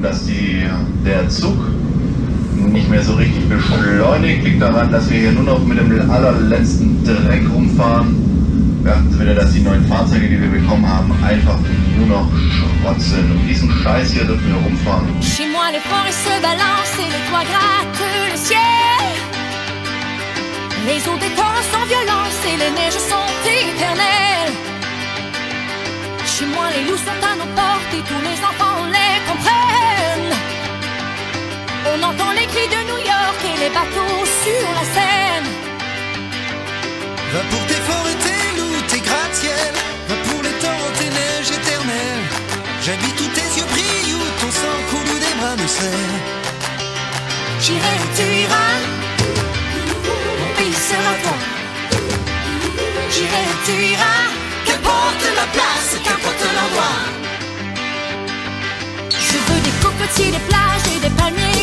dass die, der Zug nicht mehr so richtig beschleunigt. Liegt daran, dass wir hier nur noch mit dem allerletzten Dreck rumfahren. Wir achten wieder, dass die neuen Fahrzeuge, die wir bekommen haben, einfach nur noch Schrott sind. Und diesen Scheiß hier dürfen wir rumfahren. Les eaux des torrents sont violentes et les neiges sont éternelles. Chez moi, les loups sont à nos portes et tous les enfants les comprennent. On entend les cris de New York et les bateaux sur la Seine. Va pour tes forêts, tes loups, tes gratte-ciel. Va pour les torrents, tes neiges éternelles. J'habite où tes yeux brillent, où ton sang coule, où des bras me serrent. J'irai où tu iras, mon pays sera toi. J'irai où tu iras, qu'importe la place, qu'importe l'endroit. Je veux des cocotiers, des plages et des palmiers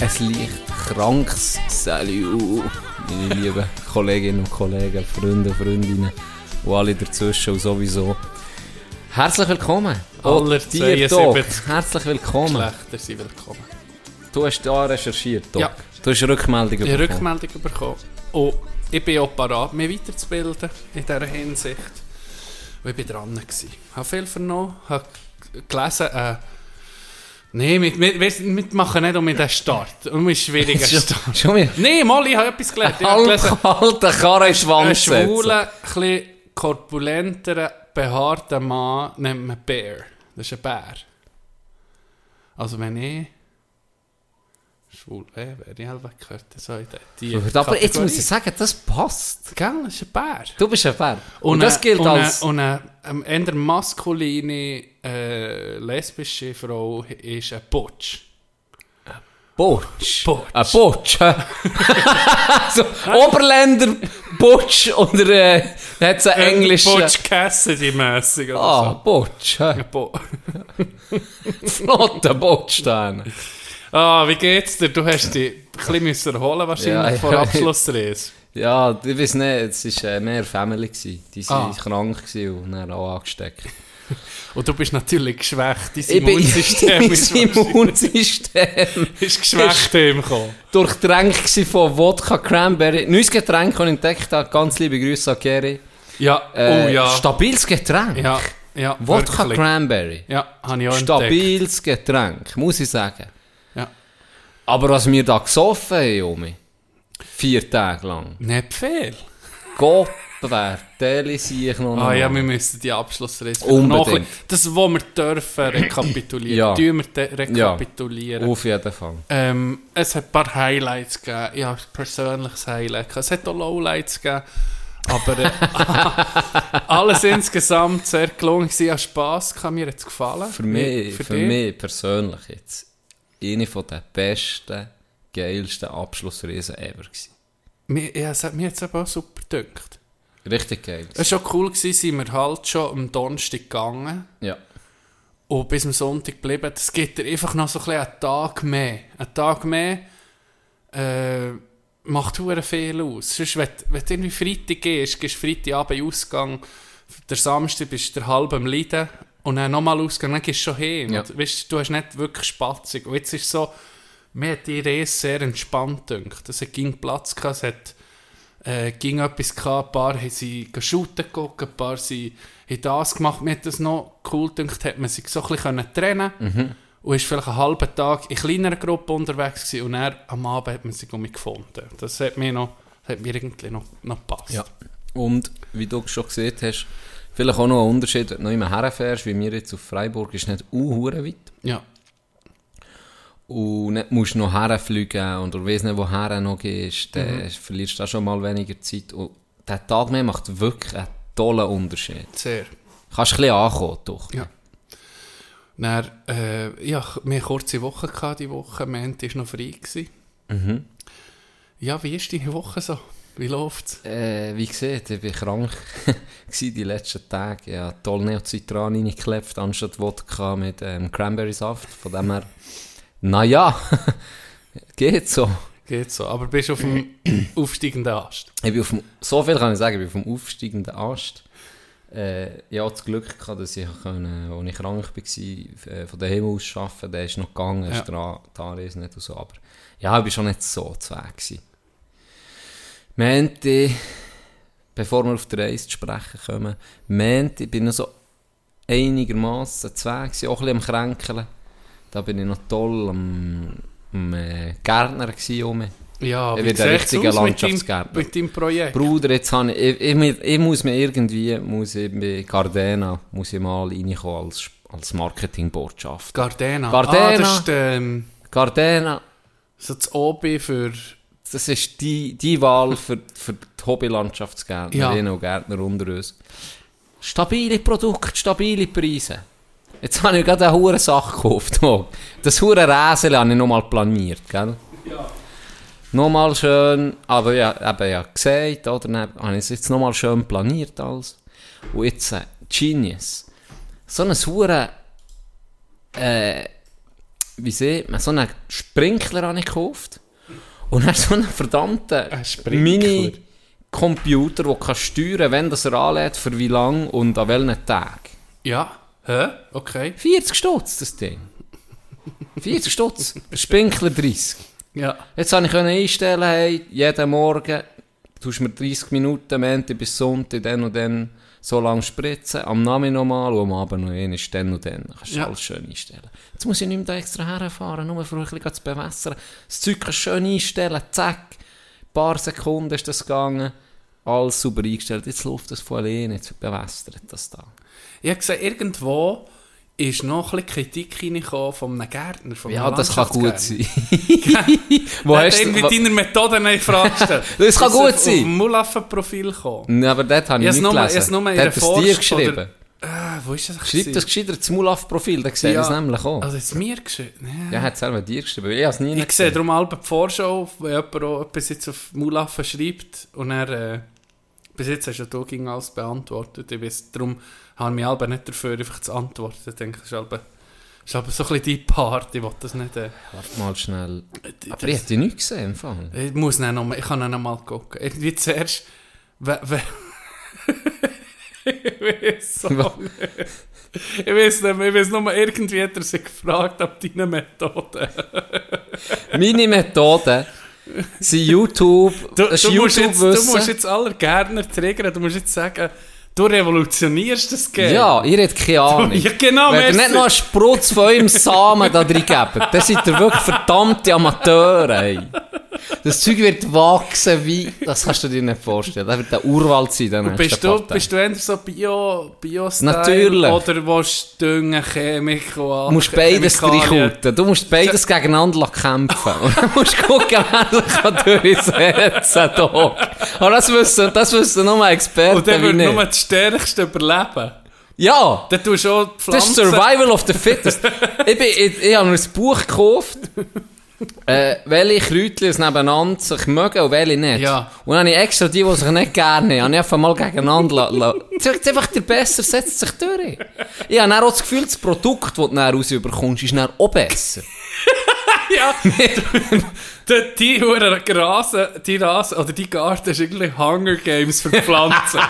Ein leicht krankes Salut, meine lieben Kolleginnen und Kollegen, Freunde und Freundinnen und alle dazwischen und sowieso. Herzlich willkommen. Aller dir, 72 Doc. Herzlich willkommen. Geschlechter sind willkommen. Du hast da recherchiert, Doc. Ja. Du hast eine Rückmeldung Ich habe bekommen. Rückmeldung bekommen. Und ich bin auch parat, mich weiterzubilden in dieser Hinsicht. Und ich war dran. Gewesen. Ich habe viel vernommen, habe gelesen, äh, Nein, wir, wir, wir wir machen nicht um den Start. Um einen schwierigen Start. Schon wieder. Nein, Molly, ich habe etwas gelernt. Halb alter Karre in den einen Schwanz setzen. schwulen, etwas korpulenteren, behaarten Mann nennt man Bear. Das ist ein Bär. Also wenn ich schwul wäre, wäre ich halt gehört. So in die, Aber jetzt Kategorie. muss ich sagen, das passt. Gell, das ist ein Bär. Du bist ein Bär. Und, Und, das eine- gilt und als... Eine, und eine ähm, eher maskuline, äh, lesbische Frau ist ein Butch. Butch. Butch. Ein Butch. so, Oberländer Butch oder äh, hat es einen englischen... Butch Cassidy-mässig Ah, Butch. so. Bo Flotter Butch dann. Ah, wie geht's dir? Du hast dich ein bisschen erholen wahrscheinlich Ja, vor ja. Abschlussreise. Ja, ich weiß nicht, es war äh, mehr Family. Gewesen. Die waren Ah. krank und dann auch angesteckt. Und du bist natürlich geschwächt. Dein bin- Immunsystem mein ist, wahrscheinlich- Immunsystem ist geschwächt im gewesen von Wodka Cranberry. Neues Getränk, das ich entdeckt habe. Ganz liebe Grüße an Gary. Ja, Äh, oh ja. Stabiles Getränk. Ja, ja, Wodka wirklich. Cranberry. Ja, habe ich auch entdeckt. Stabiles Getränk, muss ich sagen. Ja. Aber was wir da gesoffen haben, Junge, vier Tage lang, Nicht viel. Gott Deli sehe ich noch Ah ja, mal. wir müssen die Abschlussreise Unbedingt. noch- Das, was wir dürfen rekapitulieren. Ja. Tun wir de- rekapitulieren. Auf jeden Fall. Ähm, es hat ein paar Highlights gegeben. Ja, ein persönliches Highlight. Es hat auch Lowlights gegeben. Aber äh, alles insgesamt sehr gelungen. Ich hatte Spass, mir hat es gefallen. Für mich, für, dich? mich persönlich jetzt eine den besten, geilsten Abschlussreisen ever gewesen. Mir, ja, es hat mir jetzt aber auch super gedünkt. Richtig geil. Es war schon cool, gewesen, sind wir halt schon am Donnerstag gegangen. Ja. Und bis am Sonntag geblieben. Das gibt dir einfach noch so ein bisschen einen Tag mehr. Einen Tag mehr äh, macht hure viel aus. Sonst, wenn, wenn du irgendwie Freitag gehst, gehst du Freitagabend in Ausgang, der Samstag bist du der halb am Leiden und dann nochmal Ausgang, dann gehst du schon hin. Ja. Und, weißt, du hast nicht wirklich Spatzig. Und jetzt ist es so, mir hat die Reise sehr entspannt gedacht. Es ging Platz gehabt, es hat äh, ging etwas gehabt, ein paar haben sie shooten geguckt, ein paar sie haben das gemacht. Mir hat das noch cool gedacht, hat man sich so ein bisschen trennen können und ist vielleicht einen halben Tag in kleineren Gruppen unterwegs gewesen und dann am Abend hat man sich um mich gefunden. Das hat mir noch, hat mir irgendwie noch, noch gepasst. ja. Und wie du schon gesehen hast, vielleicht auch noch ein Unterschied, wenn du noch immer herfährst, wie wir jetzt auf Freiburg, ist nicht uh, weit. ja. Und nicht musst noch herfliegen und du weißt nicht, woher noch gehst, dann verlierst du auch schon mal weniger Zeit. Und der Tag mehr macht wirklich einen tollen Unterschied. sehr. Kannst ein bisschen ankommen, doch. Ja. Dann, äh, ja, wir hatten kurze Woche gehabt, die Woche. Montag war noch frei. Gewesen. Mhm. Ja, wie ist deine Woche so? Wie läuft's? Äh, wie gesagt, ich war krank die letzten Tage. Ja, toll Neocitran reingeklebt, anstatt Wodka mit ähm, Cranberry-Saft. Von dem her, naja, geht so. Geht so. Aber bist du auf dem aufsteigenden Ast? Ich bin auf dem, so viel kann ich sagen, ich bin auf dem aufsteigenden Ast. Äh, ich hatte das Glück, gehabt, dass ich, können, als ich krank war, äh, von daheim aus arbeiten Der ist noch gegangen, Ja. ist der die Anreise nicht und so. Aber ja, ich war schon nicht so zu gewesen. Menti, bevor wir auf die Reise zu sprechen kommen, Menti, bin noch so einigermaßen gewesen, auch ein bisschen am Kränkeln. Da bin ich noch toll am, am äh, Gärtner mich. Ja, Ich wie bin der richtige Landschaftsgärtner. Mit deinem Projekt. Bruder, jetzt habe ich, ich, ich, ich, ich muss mir irgendwie, muss ich bei Gardena, muss ich mal reinkommen als, als Marketingbotschaft. Gardena. Gardena. Ah, das ist ähm, Gardena, so das OB für... das ist die, die Wahl für, für die Hobbylandschaftsgärtnerinnen und Gärtner unter uns. Stabile Produkte, stabile Preise. Jetzt habe ich gerade eine hure Sache gekauft. Das hure Räsel habe ich nochmal planiert, gell? Nochmal schön, aber ja, eben ja gesagt, oder? Habe ich es jetzt nochmal schön planiert alles. Und jetzt, äh, Genius. So ein hure, äh, wie sieht man, so einen Sprinkler habe ich gekauft. Und dann so einen verdammten Ein? Mini-Computer, der kann steuern wenn das er anlädt, für wie lang und an welchen Tag. Ja. Hä? Okay. 40 Stutz, das Ding. 40 Stutz. Sprinkler 30. Ja. Jetzt konnte ich einstellen, hey, jeden Morgen tust mir 30 Minuten, Montag bis Sonntag, dann und dann so lange spritzen, am Nachmittag nochmal und am Abend noch einmal, dann und dann. Kannst du Ja. alles schön einstellen. Jetzt muss ich nicht mehr da extra herfahren, nur für ein bisschen zu bewässern. Das Zeug kannst schön einstellen, zack, ein paar Sekunden ist das gegangen, alles super eingestellt, jetzt läuft das von alleine, jetzt bewässert das da. Ich habe gesehen, irgendwo ist noch ein bisschen Kritik reingekommen von einem Gärtner, von Ja, das kann gut sein. Wo Der hast du... irgendwie wo- deine Methode in Frage gestellt. Das kann gut auf- sein. Auf dem Mulaffen-Profil gekommen. Nein, aber dort habe ich Ich nicht nur- gelesen. nur Der hat es dir geschrieben. oder- Ah, wo ist das? Schreib gewesen? das gescheiter das Mulaff-Profil, dann sehe ich es nämlich auch. Also jetzt mir geschrieben? Nee. Ja, hat es selber dir geschrieben. Ich habe es nie Ich sehe darum alle die Vorschau, wenn jemand auch etwas jetzt auf Mulaffen schreibt und er äh, bis jetzt hast ja du ging alles beantwortet. Ich weiß, darum habe ich mich aber nicht dafür einfach zu antworten. Ich denke, das ist aber, das ist aber so ein bisschen die Part, ich will das nicht... Äh, Warte mal schnell. das- Aber ich hätte dich nicht gesehen. Im Fall. Ich muss dann noch ich kann noch mal gucken. Irgendwie zuerst, we, we, ich weiß so nicht. Ich weiß nicht mehr, ich weiß nur, mal, irgendwie hat er sich gefragt, ob deine Methode. Meine Methode sind YouTube. Du, du, musst jetzt, du musst jetzt alle Gärtner triggern, du musst jetzt sagen, du revolutionierst das Game. Ja, ihr habt keine Ahnung. Ja, genau, Wenn ihr nicht noch einen Sprutz von eurem Samen da drin gebt, dann seid ihr wirklich verdammte Amateure. Ey. Das Zeug wird wachsen wie... Das kannst du dir nicht vorstellen. Das wird der Urwald sein. Dann Bist du, bist du eher so Bio, bio Natürlich. Oder willst du Düngen, Chemik und Du musst beides reinkutten. Du musst beides gegeneinander kämpfen. Und dann musst du gucken, wer sich kann durchsetzen kann. Aber das wissen, das wissen nur Experten Und dann nicht. nur das Stärkste überleben. Ja! Dann tust du auch die Das Pflanzen... ist Survival of the Fittest. ich, bin, ich, ich habe mir ein Buch gekauft, äh, welche Kräutchen es nebeneinander sich mögen und welche nicht. Ja. Und dann habe ich extra die, die sich nicht gerne haben, habe ich einfach mal gegeneinander la- la- Sagt einfach, der besser setzt sich durch. Ich habe dann auch das Gefühl, das Produkt, das du dann rausbekommst, ist dann auch besser. Ja, die, die Huren Rasen, die Rasen, oder die Garten ist irgendwie Hunger Games für die Pflanzen.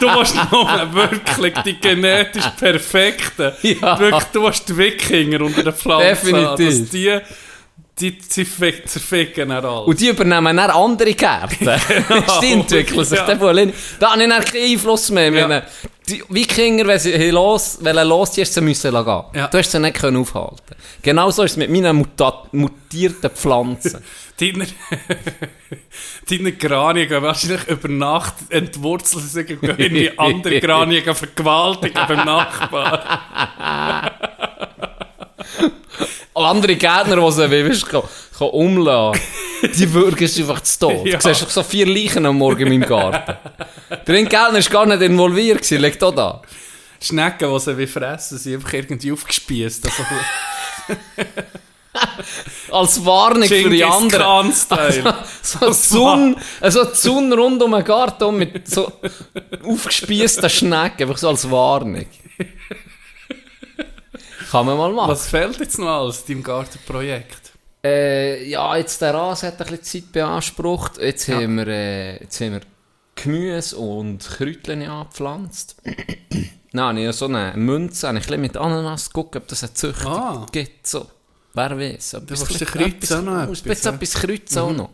Du musst nur wirklich die genetisch perfekten, Ja. wirklich, du musst die Wikinger unter den Pflanzen haben, Definitiv. dass die, die zerfick- zerficken dann alles. Und die übernehmen dann andere Gärten. die entwickeln sich Ja. dann von alleine. Da habe ich dann keinen Einfluss mehr. Ja. Die Wikinger, wenn sie los, wenn los die sie müssen gehen. Ja. Du hast sie nicht können aufhalten. Genauso ist es mit meinen mutierten Pflanzen. Deine, deine Granien gehen wahrscheinlich über Nacht entwurzeln und gehen irgendwie andere Granien vergewaltigen beim Nachbarn. Andere Gärtner, die sie weißt, kann, kann umlassen die würgen sie einfach zu Tod. Ja. Du siehst so vier Leichen am Morgen in meinem Garten. Der Gärtner war gar nicht involviert, gewesen, liegt auch da. Schnecken, die sie wie fressen, sind einfach irgendwie aufgespießt. Also, Als Warnung für die Genghis anderen. Khan-Style. So eine Sonne, also Sonne rund um den Garten mit so aufgespießten Schnecken, einfach so als Warnung. Kann man mal machen. Was fehlt jetzt noch alles deinem Gartenprojekt? Äh, ja, jetzt der Rasen hat ein bisschen Zeit beansprucht. Jetzt, Ja. haben, wir, äh, jetzt haben wir Gemüse und Kräutchen angepflanzt. Nein, ich habe so eine Münze, ich mit Ananas geguckt, ob das eine Züchtung Ah. gibt. So. Wer weiß. Du den Kreuz auch noch Ein etwas, ja? etwas Kreuz auch noch.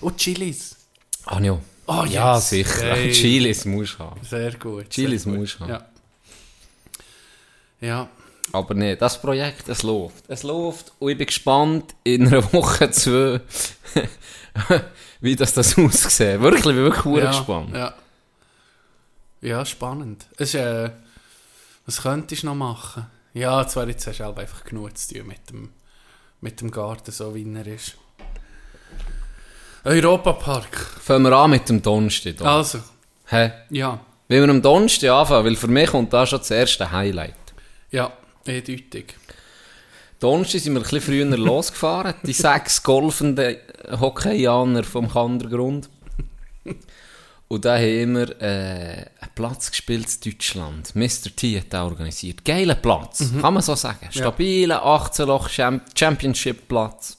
Und Chilis. Ah, ja. Oh, Ja, yes. sicher. Hey. Chilis musst du haben. Sehr gut. Chilis musst du haben. Ja. Ja. Aber nee, das Projekt, es läuft. Es läuft und ich bin gespannt in einer Woche, zwei, wie das, das aussieht. Wirklich, ich bin wirklich ja, ja, gespannt. Ja. ja, spannend. Es äh, was könntest du noch machen? Ja, zwar jetzt hast du halt einfach genug zu tun mit dem, mit dem Garten, so wie er ist. Europapark. Fangen wir an mit dem Donnerstag. Also, Hä? ja. Wenn wir am Donnerstag anfangen, weil für mich kommt da schon das erste Highlight. Ja, eindeutig. Donnerstag sind wir ein bisschen früher losgefahren. Die sechs golfenden Hockeyaner vom Kandergrund. Und da haben wir äh, einen Platz gespielt in Deutschland. Mr. T hat den organisiert. Geiler Platz, kann man so sagen. Stabiler 18-Loch Championship-Platz.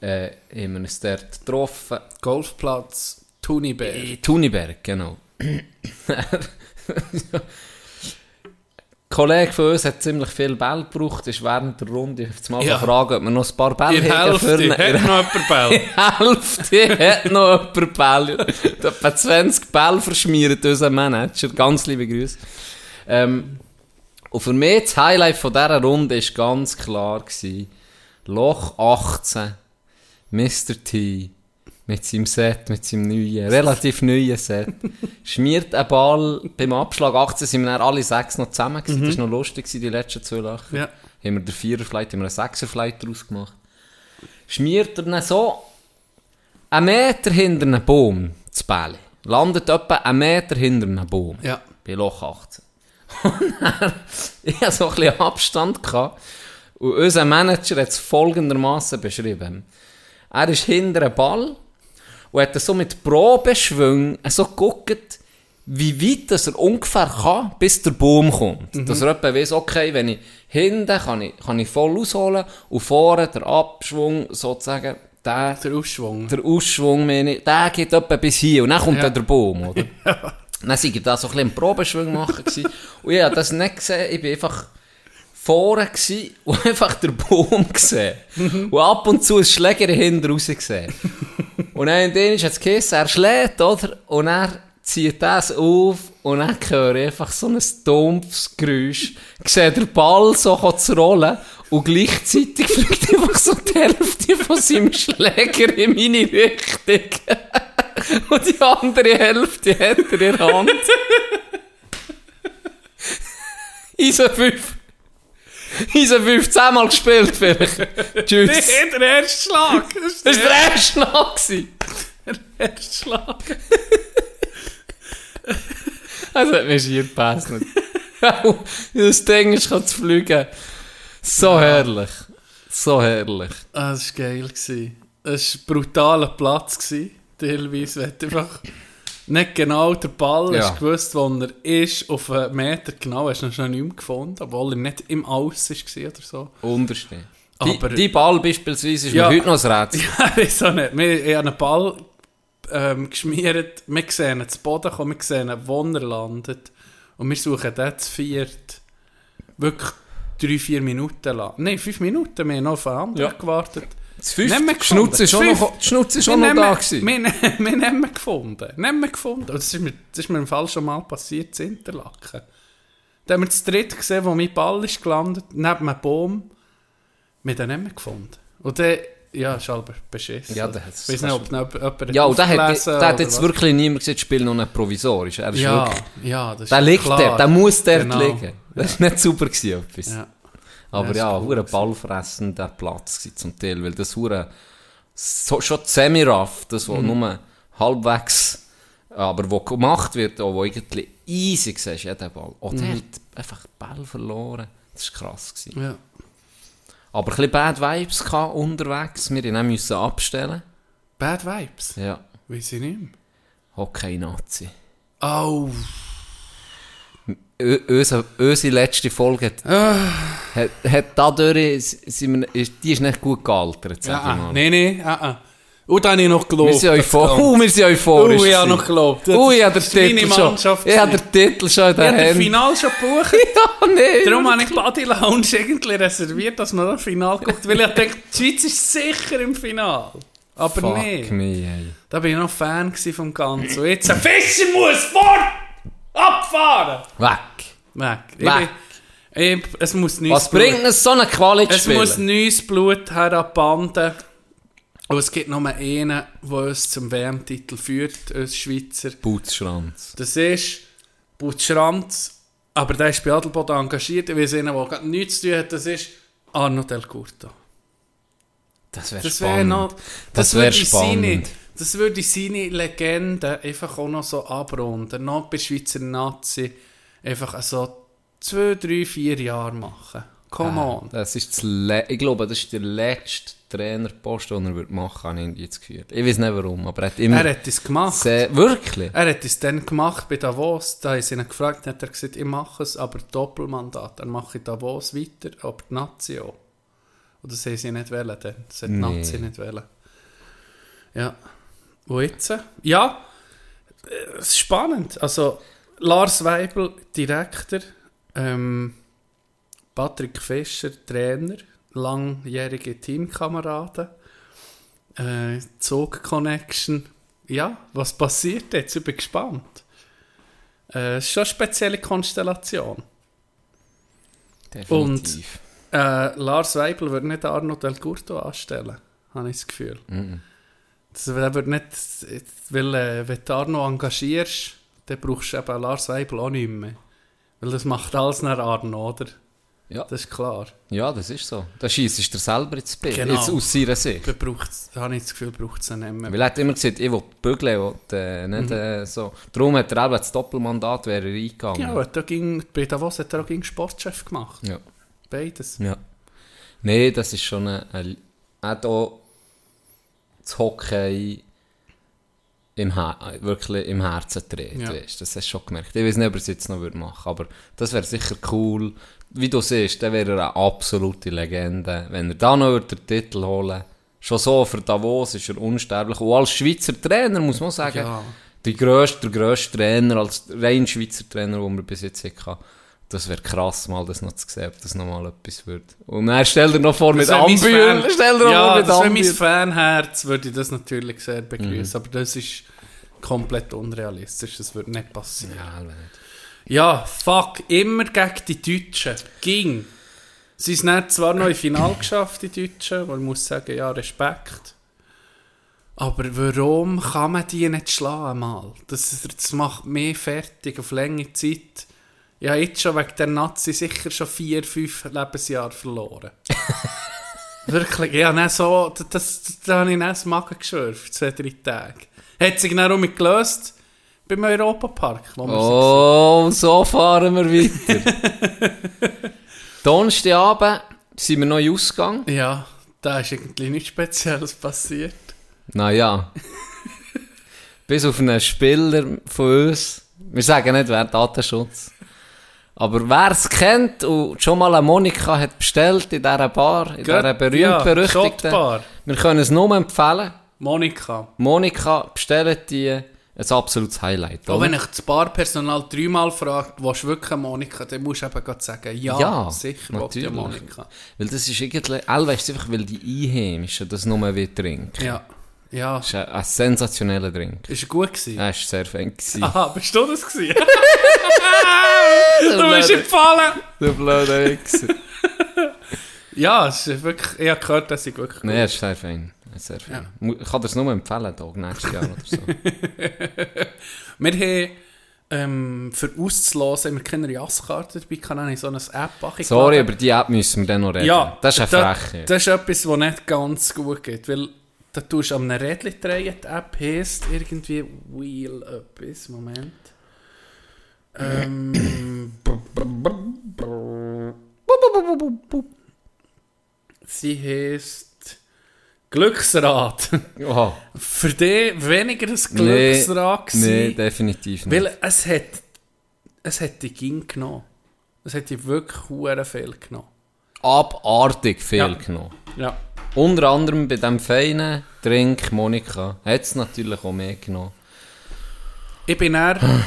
Äh, haben wir uns dort getroffen. Golfplatz Tuniberg. In Thuniberg, genau. Kollege von uns hat ziemlich viel Ball gebraucht, ist während der Runde jetzt mal Ja. fragen, ob wir noch ein paar Bälle haben Hälfte hat noch jemand Ball. In Hälfte hat noch jemand Bälle. Etwa 20 Bälle verschmiert, unser Manager. Ganz liebe Grüße. Ähm, und für mich das Highlight von dieser Runde war ganz klar. Gewesen, Loch 18, Mr. T, mit seinem Set, mit seinem neuen, relativ neuen Set, schmiert einen Ball beim Abschlag 18, sind wir dann alle sechs noch zusammen gewesen. Das war noch lustig, die letzten zwei Lachen. Ja. Haben wir den Viererflight, haben wir einen Sechserflight daraus gemacht. Schmiert er dann so einen Meter hinter einem Baum, das Bälle. Landet etwa einen Meter hinter einem Baum. Ja. Bei Loch 18. Und dann, ich hatte so ein bisschen Abstand. Gehabt, und unser Manager hat es folgendermaßen beschrieben. Er ist hinter einem Ball und hat so mit Probeschwung so geguckt, wie weit dass er ungefähr kann, bis der Baum kommt. Dass er etwa weiss, okay, wenn ich hinten kann ich, kann ich voll ausholen und vorne der Abschwung sozusagen, der, Der Ausschwung. der Ausschwung, meine ich, der geht etwa bis hier und dann kommt Ja. dann der Baum, oder? Dann sei ich da so ein bisschen einen Probeschwung machen gewesen. Und ich habe das nicht gesehen, ich bin einfach vorne gewesen und einfach den Baum gesehen. und ab und zu ein Schläger hinten raus gesehen. und dann in hat es geheißen, er schlägt, oder? Und er zieht das auf und dann höre ich einfach so ein dumpfes Geräusch. Ich sehe den Ball so zu rollen und gleichzeitig fliegt einfach so die Hälfte von seinem Schläger in meine Richtung. Und die andere Hälfte hat er in der Hand. Isa 5. Isa 5, 10 Mal gespielt vielleicht. Tschüss. der erste Schlag. Das war der erste Schlag. der erste Schlag. Also hat mir schier gepasst. das Ding ist zu fliegen. So herrlich. So herrlich. Ah, das war geil. Es war ein brutaler Platz. Teilweise. Wenn einfach nicht genau der Ball Ja. hast gewusst, wo er ist, auf einen Meter genau, hast du schon nicht mehr gefunden, obwohl er nicht im Aus war oder so. Unterstehen. Aber- Die, die Ball beispielsweise ist Ja. mir heute noch ein Rätsel. Ja, auch nicht. Wir ich habe einen Ball ähm, geschmiert. Wir sehen zu Boden kommen, wir sehen wo er landet. Und wir suchen den zu viert. Wirklich drei, vier Minuten lang. Nein, fünf Minuten. Wir haben noch auf einen anderen Ja. gewartet. Das fünfte gefunden. Ist Das schon noch, die ist Wir schon noch da gewesen. Wir, ne- wir haben ihn gefunden. Nicht mehr gefunden. Und Das ist, mir, das ist mir im Fall schon mal passiert, zu Interlaken. Da haben wir das dritte gesehen, wo mein Ball ist gelandet, neben einem Baum. Wir haben ihn nicht gefunden. Und dann, ja, ist aber beschissen. Ja, der hat's Ich weiß nicht, ob noch jemand Ja, und der hat, der hat jetzt was. wirklich niemand gesagt, Spiel noch nicht provisorisch. Er ist Ja, wirklich, ja, das ist der liegt klar. dort, der muss dort Genau. liegen. Das war nicht super gewesen, etwas. Ja. Aber Ja, cool hure ballfressender Platz gewesen zum Teil, weil das hure so, schon semi-rough, das Mhm. wo nur halbwegs, aber wo gemacht wird, auch wo irgendwie easy siehst, ja, der Ball. Oh, der Mhm. hat einfach den Ball verloren. Das war krass. Gewesen. ja. Aber ein bisschen Bad Vibes gehabt unterwegs, wir mussten müssen abstellen. Bad Vibes. Ja, Weiß ich nicht mehr. Hockey-Nazi. Oh, unsere, unsere letzte Folge hat, Ah. hat, hat dadurch, sind wir, die ist nicht gut gealtert, sag Ja, ich ah, mal. nee, nee, ah, ah. Und da habe ich noch gelobt. Wir sind, das euphor Ganze. uh, wir sind euphorisch. Oh, ich habe noch gelobt. Ui, ich habe den Titel schon. Ich habe den Titel schon in Ich den habe das. Finale schon gebucht. Ja, nee. Darum habe ich Body Lounge irgendwie reserviert, dass man das Finale guckt. Weil ich dachte, die Schweiz ist sicher im Finale. Aber Fuck nee. me, ey. Da bin ich noch Fan vom Ganzen. Und jetzt ein Fischer muss fort! Abfahren! Weg. Weg. Ich Weg. bin- ich, es muss neues Was bringt es so eine Qualität Es muss neues Blut her an die Bande. Und es gibt nur einen, der uns zum WM-Titel führt, uns Schweizer. Putzschranz. Das ist Butschranz, aber der ist bei Adelboden engagiert. Ich weiß einen, der gerade nichts zu tun hat. Das ist Arno Del Curto. Das wäre Das spannend. noch... Das würde wäre seine, spannend. das würde seine Legende einfach auch noch so abrunden. Noch bei Schweizer Nazi einfach so zwei, drei, vier Jahre machen. Come on. Das ist das ich glaube, das ist der letzte Trainerpost, den er wird machen habe ich jetzt gefühlt. Ich weiß nicht warum, aber er hat immer... Er hat es gemacht. sehr, wirklich? Er hat es dann gemacht bei Davos. Da haben sie ihn gefragt, hat er gesagt, ich mache es, aber Doppelmandat. Er mache in Davos weiter, aber die Nazi auch. Und das haben sie nicht wollen, dann. Das hat die Nee. Nazi nicht wollen. Ja. Und jetzt? Ja, äh, es ist spannend. Also, Lars Weibel, Direktor, ähm, Patrick Fischer, Trainer, langjährige Teamkameraden, äh, Zug Connection. Ja, was passiert jetzt? Ich bin gespannt. Äh, ist schon eine spezielle Konstellation. Definitiv. Äh, Lars Weibel würde nicht Arno Del Curto anstellen, habe ich das Gefühl. Mhm. Das, er wird nicht, weil äh, wenn du Arno engagierst, dann brauchst du eben Lars Weibel auch nicht mehr. Weil das macht alles nach Arno, oder? Ja. Das ist klar. Ja, das ist so. Da schießt er selber ins Bild. Genau. Jetzt aus seiner Sicht. Da da habe ich das Gefühl, braucht es nicht mehr. Weil er hat immer gesagt, ich will bügeln, will, äh, nicht Mhm. äh, so. Darum hat er eben das Doppelmandat wäre er eingegangen. Ja, er ging, bei Davos hat er auch gegen Sportchef gemacht. Ja. Beides. ja. Nein, das ist schon ein... ein er hat auch das Hockey im Her wirklich im Herzen dreht, Ja. weißt. Das hast du schon gemerkt. Ich weiß nicht, ob er es jetzt noch würde machen aber das wäre sicher cool. Wie du siehst, dann wäre er eine absolute Legende. Wenn er da noch würde den Titel holen Schon so, für Davos ist er unsterblich. Und als Schweizer Trainer muss man sagen, Ja. der grösste, der grösste Trainer, als rein Schweizer Trainer, den wir bis jetzt hatten. Das wäre krass, mal das noch zu sehen, ob das nochmal etwas wird. Und dann stell dir noch vor mit Das Ambühl. Stell dir noch ja, vor mit das wäre mein. Fanherz, würde ich das natürlich sehr begrüßen. Mhm. Aber das ist komplett unrealistisch. Das würde nicht passieren. Ja, nicht. Ja, fuck, immer gegen die Deutschen. Ging. Sie sind dann zwar noch im Finale geschafft, die Deutschen, wo ich muss sagen, ja, Respekt. Aber warum kann man die nicht schlagen mal? Das, das macht mich fertig auf lange Zeit. Ich habe jetzt schon wegen der Nazi sicher schon vier, fünf Lebensjahre verloren. Wirklich, ja, dann so, das, das, da habe ich das Magen geschürft, zwei, drei Tage. Hat sich dann mich gelöst beim Europapark, Oh, so fahren wir weiter. Donnerstagabend sind wir noch in Ausgang. waren. Ja, da ist irgendwie nichts Spezielles passiert. Naja. Bis auf einen Spieler von uns. Wir sagen nicht, wer Datenschutz. Aber wer es kennt und schon mal eine Monika hat bestellt in dieser Bar, in dieser berühmt-berüchtigten. Shotbar. wir können es nur empfehlen. Monika. Monika, bestellt die. Ein absolutes Highlight. Auch oder? wenn ich das Barpersonal dreimal fragt, du wirklich Monika, dann musst du eben gerade sagen, ja, Ja, sicher natürlich. Monika. Weil das ist irgendwie, Elva ist einfach, weil die Einheimischen das nur trinken. Ja, ja. Das ist ein, ein sensationeller Drink. Ist er gut gewesen? Er war sehr fan. gewesen. Aha, bist du das gewesen? du bist empfallen! Du blöder Wichser. Ja, es ist wirklich, ich habe gehört, dass ich wirklich Nein, er ist sehr fein. Er ist sehr fein. Mu- Ich kann dir es nur empfehlen, Dog, nächstes Jahr oder so. Wir haben, ähm, für auszulosen, wir keine Jasskarte dabei, kann ich so eine App machen. Sorry, über die App müssen wir dann noch reden. Ja, das ist eine Freche. Das ist etwas, was nicht ganz gut geht, weil da tust du an einem Rädchen drehen, die App heisst irgendwie Wheel etwas, Moment. Ähm, sie heisst Glücksrad. Für dich weniger ein nee, Glücksrad nee, gewesen, definitiv nicht. weil es hat es hat die ging genommen. Es hat die wirklich viel genommen. Abartig viel Ja. genommen. Ja. Unter anderem bei dem feinen Drink Monika hat es natürlich auch mehr genommen. Ich bin eher.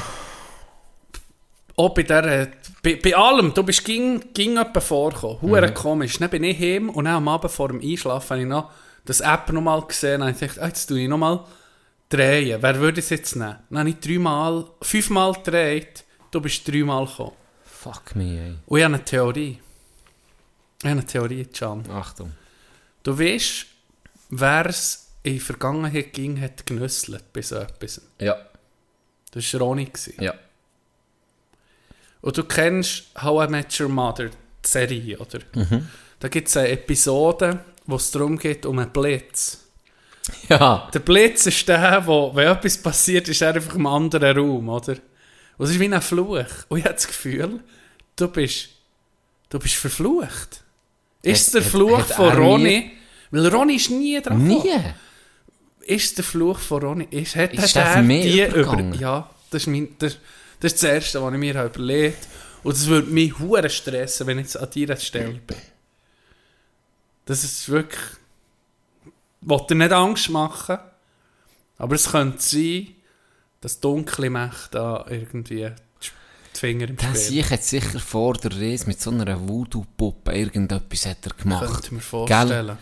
auch bei der. äh, Bei, bei allem, du bist ging, ging jemand vorgekommen. Hure komisch. Dann bin ich heim und dann am Abend vor dem Einschlafen habe ich noch das App nochmal gesehen und habe gedacht, ah, jetzt tue ich nochmal drehen. Wer würde es jetzt nehmen? Dann habe ich dreimal, fünfmal gedreht, du bist dreimal gekommen. Fuck me, ey. Und ich habe eine Theorie. Ich habe eine Theorie, Can. Achtung. Du weißt, wer es in der Vergangenheit ging, hat genüsselt bei so etwas. Ja, Das war Ronny. ja. Und du kennst How I Met Your Mother, die Serie, oder? Mhm. Da gibt es eine Episode, wo es darum geht, um einen Blitz. Ja, Der Blitz ist der, wo, wenn etwas passiert, ist er einfach im anderen Raum, oder? Und es ist wie ein Fluch. Und ich habe das Gefühl, du bist, du bist verflucht. Ist es Hat- der hat- Fluch hat von er Ronny? Weil Ronny ist nie dran nie. gekommen. Ist es der Fluch von Ronny? Ist, hat, Ist hat er die übergegangen? Ja, das ist, mein, das, das ist das Erste, was ich mir habe überlegt Und das würde mich hure stressen, wenn ich jetzt an deiner Stelle bin. Das ist wirklich... Ich will dir nicht Angst machen, aber es könnte sein, dass dunkle Mächte da irgendwie Finger im Spiel Sieg hat sicher vor der Reise mit so einer Voodoo-Puppe irgendetwas hat er gemacht. Könnte ich mir vorstellen.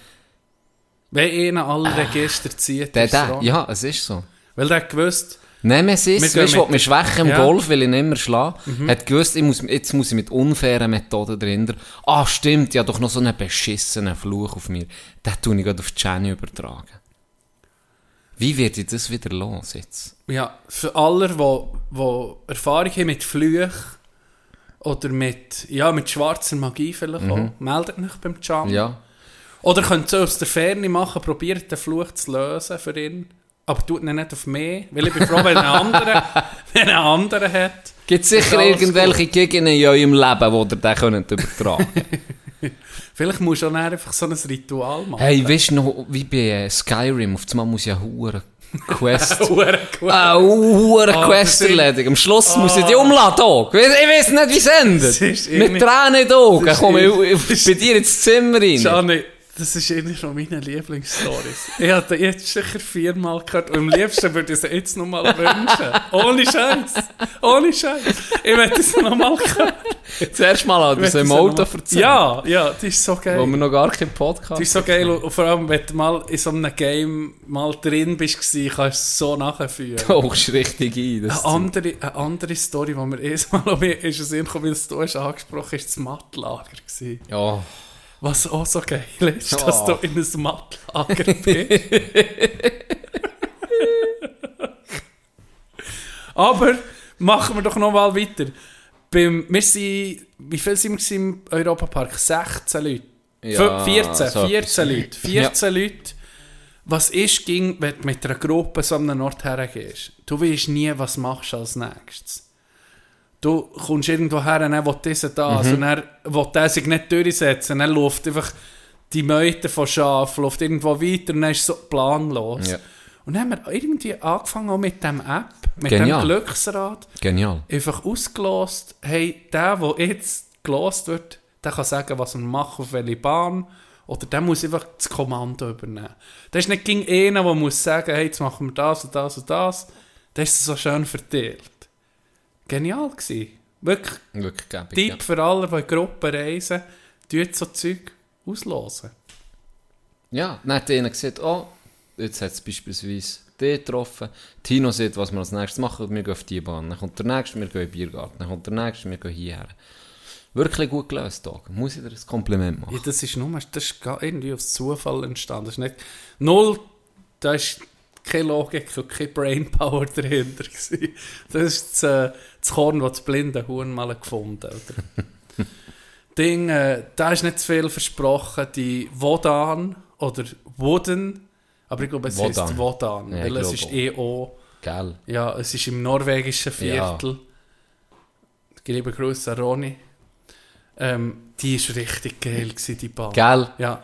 Wenn einer alle Register zieht, Der, der, ja, es ist so. Weil der hat gewusst, Nehmen es Wir ist, weißt du, mich schwächen im Ja. Mhm. Golf, weil ich nicht mehr schlagen. Hat gewusst, ich muss, jetzt muss ich mit unfairen Methoden dahinter. Ah, stimmt, ja, doch noch so einen beschissenen Fluch auf mir. Den tue ich gerade auf Jenny übertragen. Wie wird ich das wieder los jetzt? ja, für alle, wo Erfahrung haben mit Flüchen oder mit, ja, mit schwarzer Magie vielleicht auch, meldet euch beim Jam. Mhm. Ja. Oder könnt ihr aus der Ferne machen, probiert den Fluch zu lösen für ihn. Aber tut ihn nicht auf mich, weil ich bin froh, wenn ein anderer, wenn ein anderer hat. Gibt sicher irgendwelche Gegenden in eurem Leben, wo ihr den könnt übertragen Vielleicht musst du auch einfach so ein Ritual machen. Hey, weißt du noch, wie bei äh, Skyrim, auf einmal muss ich ja hure Quest... Hure gut. Ah, Ah, Quest erledigen. Am Schluss muss ich die umladen. auch. Ich weiß ich nicht, wie es endet. Mit Tränen in den Augen ist komme ich bei dir ins Zimmer rein. Gianni, das ist eine von meinen Lieblingsstories. Ich habe die jetzt sicher viermal gehört und am liebsten würde ich sie jetzt nochmal wünschen. Ohne Scheiß. Ohne Scheiß. Ich möchte es nochmal hören. Zuerst mal hat er es im Auto erzählt. Ja, ja, die ist so geil. Wo wir noch gar keinen Podcast Die ist so geil und vor allem, wenn du mal in so einem Game mal drin bist, kannst du es so nachführen. tauchst du richtig ein. Das Eine andere, eine andere Story, die mir erstmal noch mehr ist, es irgendwie, weil es du hast angesprochen hast, das Mattlager ja. Was auch so geil ist, dass Oh. du in einem Mattlager bist. Aber machen wir doch noch mal weiter. Beim, wir sind, wie viel sind wir im Europapark? 16 Leute. Ja, 14, so 14 etwas. Leute. 14 Leute. Was ist, ging, wenn du mit einer Gruppe so an einen Ort hergehst? Du weißt nie, was machst du als nächstes. Du kommst irgendwo her und dann will dieser das Mhm. und er will der sich nicht durchsetzen. Dann läuft einfach die Meute von Schaf, läuft irgendwo weiter und dann ist so planlos. Ja. Und dann haben wir irgendwie angefangen auch mit dem App, mit Genial. dem Glücksrad, Genial. einfach ausgelost, hey, der, der jetzt gelost wird, der kann sagen, was er macht, auf welche Bahn, oder der muss einfach das Kommando übernehmen. Der ist nicht gegen einen, der muss sagen, hey, jetzt machen wir das und das und das. Das ist so schön verteilt. Genial gewesen. Wirklich Wirklich gäbig. Tipp für alle, die in Gruppen reisen, tut so Zeug auslosen. Ja, dann hat einer gesagt, oh, jetzt hat es beispielsweise die getroffen. Tino sieht, was wir als nächstes machen, wir gehen auf die Bahn. Dann kommt der nächste, wir gehen in den Biergarten. Dann kommt der nächste, wir gehen hierher. Wirklich gut gelöst, Tag. Muss ich dir ein Kompliment machen. Ja, das ist nur, das ist irgendwie aus Zufall entstanden. Das ist nicht, null, da ist keine Logik und keine Brainpower dahinter gewesen. Das ist das, äh, das Korn, das das blinde Huhn mal gefunden hat. Ding, äh, da ist nicht zu viel versprochen. Die Wodan oder Woden, aber ich glaube, es Wodan. heißt Wodan, Ja, weil es ist auch, Gell? ja, es ist im norwegischen Ja. Viertel. Liebe Grüße an Ronny. Ähm, die ist richtig geil gewesen, die Bahn. Gell? Ja.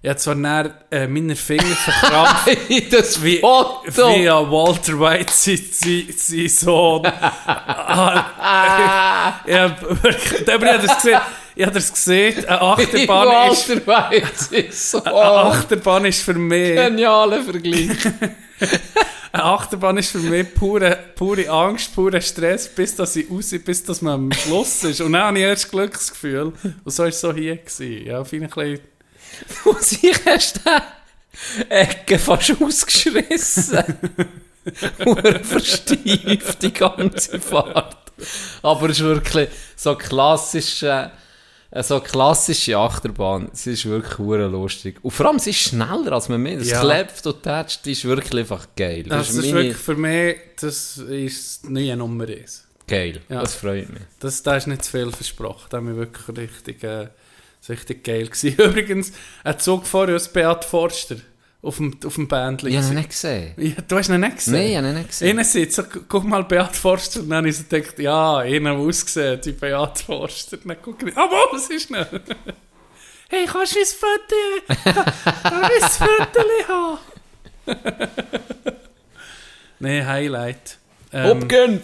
Ich habe zwar dann, äh, meine Finger verkrampft, das wie, Foto! wie an Walter White, sein, Sohn. ah, ich hab wirklich, ich habe das gesehen, ich habe das gesehen, eine Achterbahn ist, Walter Weiz ist so eine Achterbahn ist für mich, genialer Vergleich. eine Achterbahn ist für mich pure, pure Angst, pure Stress, bis dass ich raus, bis dass man am Schluss ist. Und dann habe ich erst Glücksgefühl. Und so war es so hier. Gewesen. Ja, finde ich ein bisschen, Muss ich erst Ecke fast ausgeschrissen. Hure versteift die ganze Fahrt. Aber es ist wirklich so klassische, äh, so klassische Achterbahn. Es ist wirklich hure lustig. Und vor allem, sie ist schneller als man meint. Das Ja. klebt und tätscht, ist wirklich einfach geil. das, ist meine- wirklich für mich, das ist nie Nummer eins. geil. Ja. Das freut mich. Das, da ist nicht zu viel versprochen. Da haben wir wirklich richtig, äh, das ist richtig geil gewesen. Übrigens, ein Zug vorher aus Beat Forster auf dem, auf dem Bändchen. Ich habe ihn nicht gesehen. Ja, du hast ihn nicht gesehen? Nein, ich habe ihn nicht gesehen. Einer sitzt, so, gu- guck mal Beat Forster. Und dann habe ich so gedacht, ja, einer ausgesehen, die Beat Forster. Dann guck ich, aber was ist nicht? Hey, kannst du ein Foto? Kann ich ein Foto haben? Nein, Highlight. Ähm, Abgehen!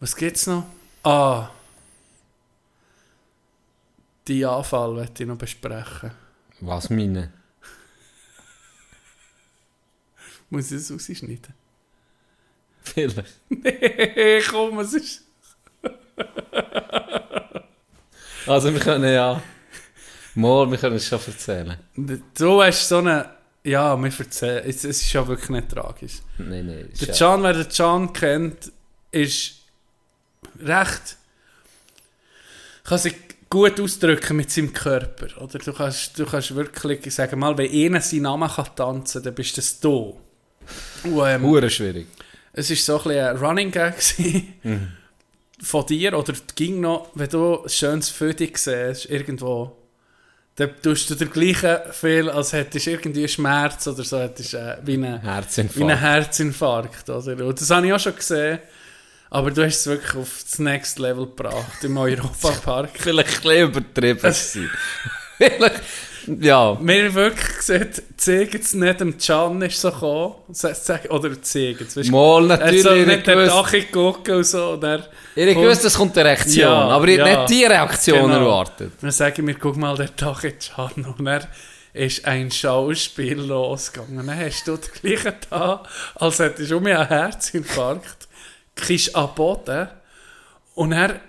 was gibt's noch? Ah. Die Anfall möchte ich noch besprechen. Was meine? Muss ich das rausschneiden? Vielleicht. Nee, komm, es ist... Also wir können ja... Mal, wir können es schon erzählen. Du hast so eine... Ja, wir erzählen... Es, es ist ja wirklich nicht tragisch. Nein, nein. Der Can, wer den Can kennt, ist recht... Kann sich gut ausdrücken mit seinem Körper. Oder du kannst, du kannst wirklich sagen, mal, wenn einer seinen Namen kann tanzen kann, dann bist das du. Und, ähm, schwierig. es war so ein, bisschen ein Running Gag gewesen von dir, oder ging noch, wenn du ein schönes Foto siehst, irgendwo, dann tust du dir gleiche viel, als hättest du irgendwie einen Schmerz oder so, hättest äh, wie einen Herzinfarkt. wie einen Herzinfarkt. Oder? Und das habe ich auch schon gesehen, aber du hast es wirklich auf das Next Level gebracht, im Europapark. Vielleicht ein bisschen übertrieben. Vielleicht... Ja. Wir haben wirklich gesehen, zeigt es nicht dem Can ist so gekommen, oder zeigt es, Mal, er natürlich. so ich nicht den gewusst, Dach geguckt und so, und er ich gewusst, es kommt eine Reaktion. Ja, aber ich habe ja. nicht die Reaktion Genau. erwartet. Dann sage ich mir, guck mal, der Tag jetzt an. Und er ist ein Schauspiel losgegangen. Dann hast du das gleiche da, als hättest du mir einen Herzinfarkt. Kisch am Boden. Und er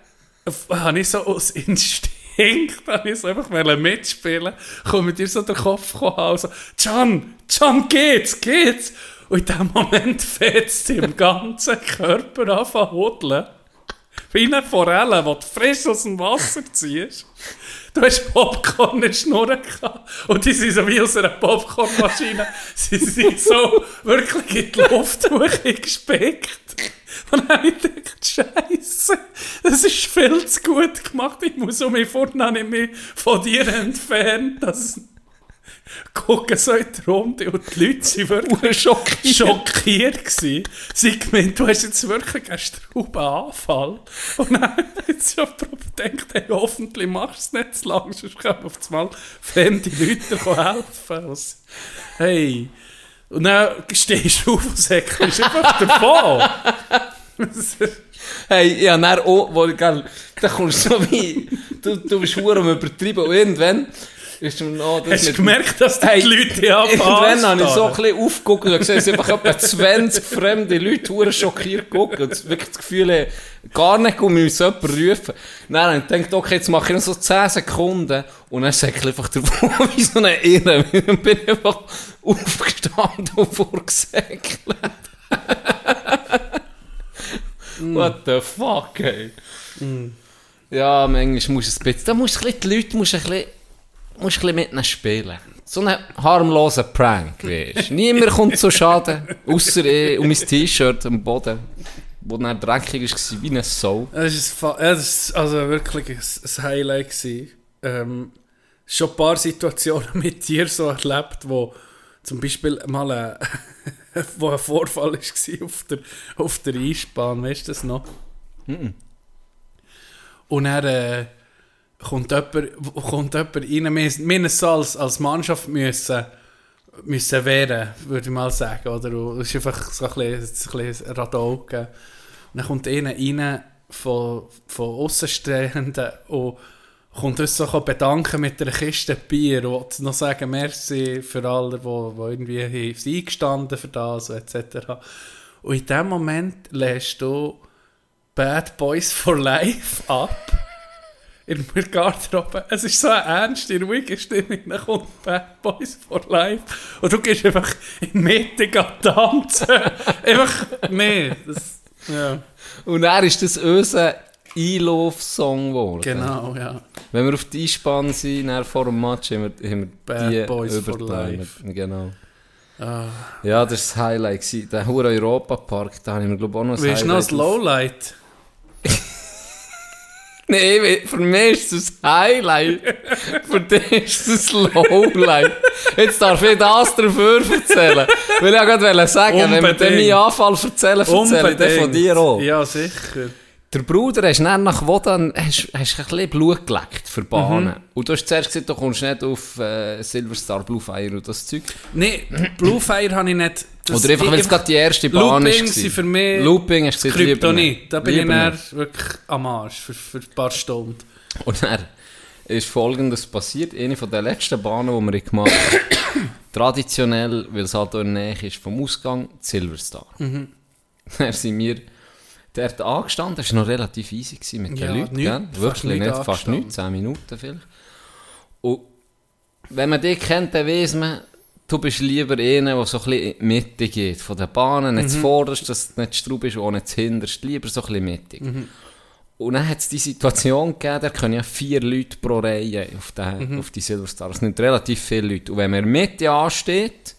habe ich so aus Instinkt, habe ich so einfach mitspielen, komme dir so den Kopf gehauen, so, Can, Can, geht's, geht's? Und in dem Moment fetzt im ganzen Körper anfangen zu hudeln. Wie eine Forelle, die du frisch aus dem Wasser ziehst. Du hast Popcorn in der Schnur gehabt. Und die sind so wie aus einer Popcornmaschine. Sie sind so wirklich in die Luft hochgespickt. Und dann habe ich gedacht, Scheiße, das ist viel zu gut gemacht. Ich muss um mich vorne habe ich mich von dir entfernt. Das gucken so in die Runde und die Leute sind wirklich schockiert. schockiert gewesen. Sie gemeint, du hast jetzt wirklich einen strauben Anfall. Und dann hat jetzt jemand gedacht, hey, hoffentlich machst du es nicht zu lang, sonst können auf einmal fremde Leute helfen. Was- Hey. Und dann stehst du auf und säckelst einfach davon. Hey, habe dann auch, wo gell, da kommst du so wie, du, du bist am übertrieben und irgendwann ist mir noch das Hast du gemerkt, dass die Hey, Leute ja Irgendwann habe ich so ein bisschen aufgeguckt und gesehen, es sind einfach etwa 20 fremde Leute verdammt schockiert geguckt und wirklich das Gefühl, haben, gar nicht um uns jemanden rufen. Dann habe ich gedacht, okay, jetzt mache ich noch so 10 Sekunden und dann sage ich einfach davon wie so eine Irre. Dann bin ich einfach aufgestanden und vorgesäckelt. What the fuck, ey. Ja, manchmal musst du ein bisschen, da musst du ein bisschen, die Leute musst ein bisschen, musst ein bisschen mit ihnen spielen. So einen harmlosen Prank, weißt. Niemand kommt zu Schaden, außer ich und mein T-Shirt am Boden, wo dann dreckig war wie eine Sau. Das ist also wirklich ein, ein Highlight gewesen. Ähm, schon ein paar Situationen mit dir so erlebt, wo zum Beispiel mal ein, wo ein Vorfall war auf der, auf der Eisbahn, weißt du das noch? Und er, kommt jemand, kommt jemand rein, wir, müssen als, als Mannschaft müssen, müssen wehren, würde ich mal sagen. Oder? Es ist einfach so ein bisschen, ein bisschen Radauken. Und dann kommt einer rein von, von Aussenstehenden und kommt uns so bedanken mit einer Kiste Bier und noch sagen, merci für alle, die, die irgendwie eingestanden für das etc. Und in dem Moment lässt du Bad Boys for Life ab. In der Garderobe. Es ist so eine ernste, ruhige Stimmung. Dann kommt Bad Boys for Life. Und du gehst einfach in die Mitte tanzen. einfach, nee. Das, ja. Und dann ist das unser Einlauf-Song geworden. Genau, ja. Wenn wir auf die Einspann sind, dann vor dem Match, haben wir, haben wir Bad die Boys for life. Genau. Ah. Ja, das war das Highlight. Der Hure Europa-Park, da habe ich mir glaube ich auch noch ein Willst du noch Highlight das Lowlight? Nein, we- für mich ist das ein Highlight. für dich ist das ein Lowlight. Jetzt darf ich das dafür erzählen. Weil ich ja gerade sagen, wenn wir Unbedingt. dann meinen Anfall erzählen, erzähle ich den von dir auch. Ja, sicher. Der Bruder hast dann nach Wodan hast, hast ein bisschen Blut geleckt für Bahnen. Mhm. Und du hast zuerst gesagt, du kommst nicht auf äh, Silverstar, Blue Fire und das Zeug. Nee, Blue Fire habe ich nicht. Das- Oder einfach, weil es gerade die erste Bahn Looping ist. sind für mich Looping lieber Kryptonit. nicht. Da bin ich nicht. wirklich am Arsch für, für ein paar Stunden. Und dann ist folgendes passiert. Eine von den letzten Bahnen, die wir gemacht haben. Traditionell, weil es halt auch in der Nähe ist vom Ausgang, die Silverstar. Mhm. Dann sind wir dort angestanden. Das war noch relativ easy mit den Ja, Leuten. nicht- Wirklich nicht fast angestanden. nicht, 10 Minuten vielleicht. Und wenn man dich kennt, dann weiss man, du bist lieber einer, der so ein bisschen in die Mitte geht von den Bahnen. Nicht Mhm. zuvorderst, dass du nicht Straub und auch nicht zuhinterst. Lieber so ein bisschen mittig. Mhm. Und dann hat es die Situation gegeben, da können ja vier Leute pro Reihe auf, den, Mhm. auf die Silverstar. Das sind relativ viele Leute. Und wenn man in der Mitte ansteht,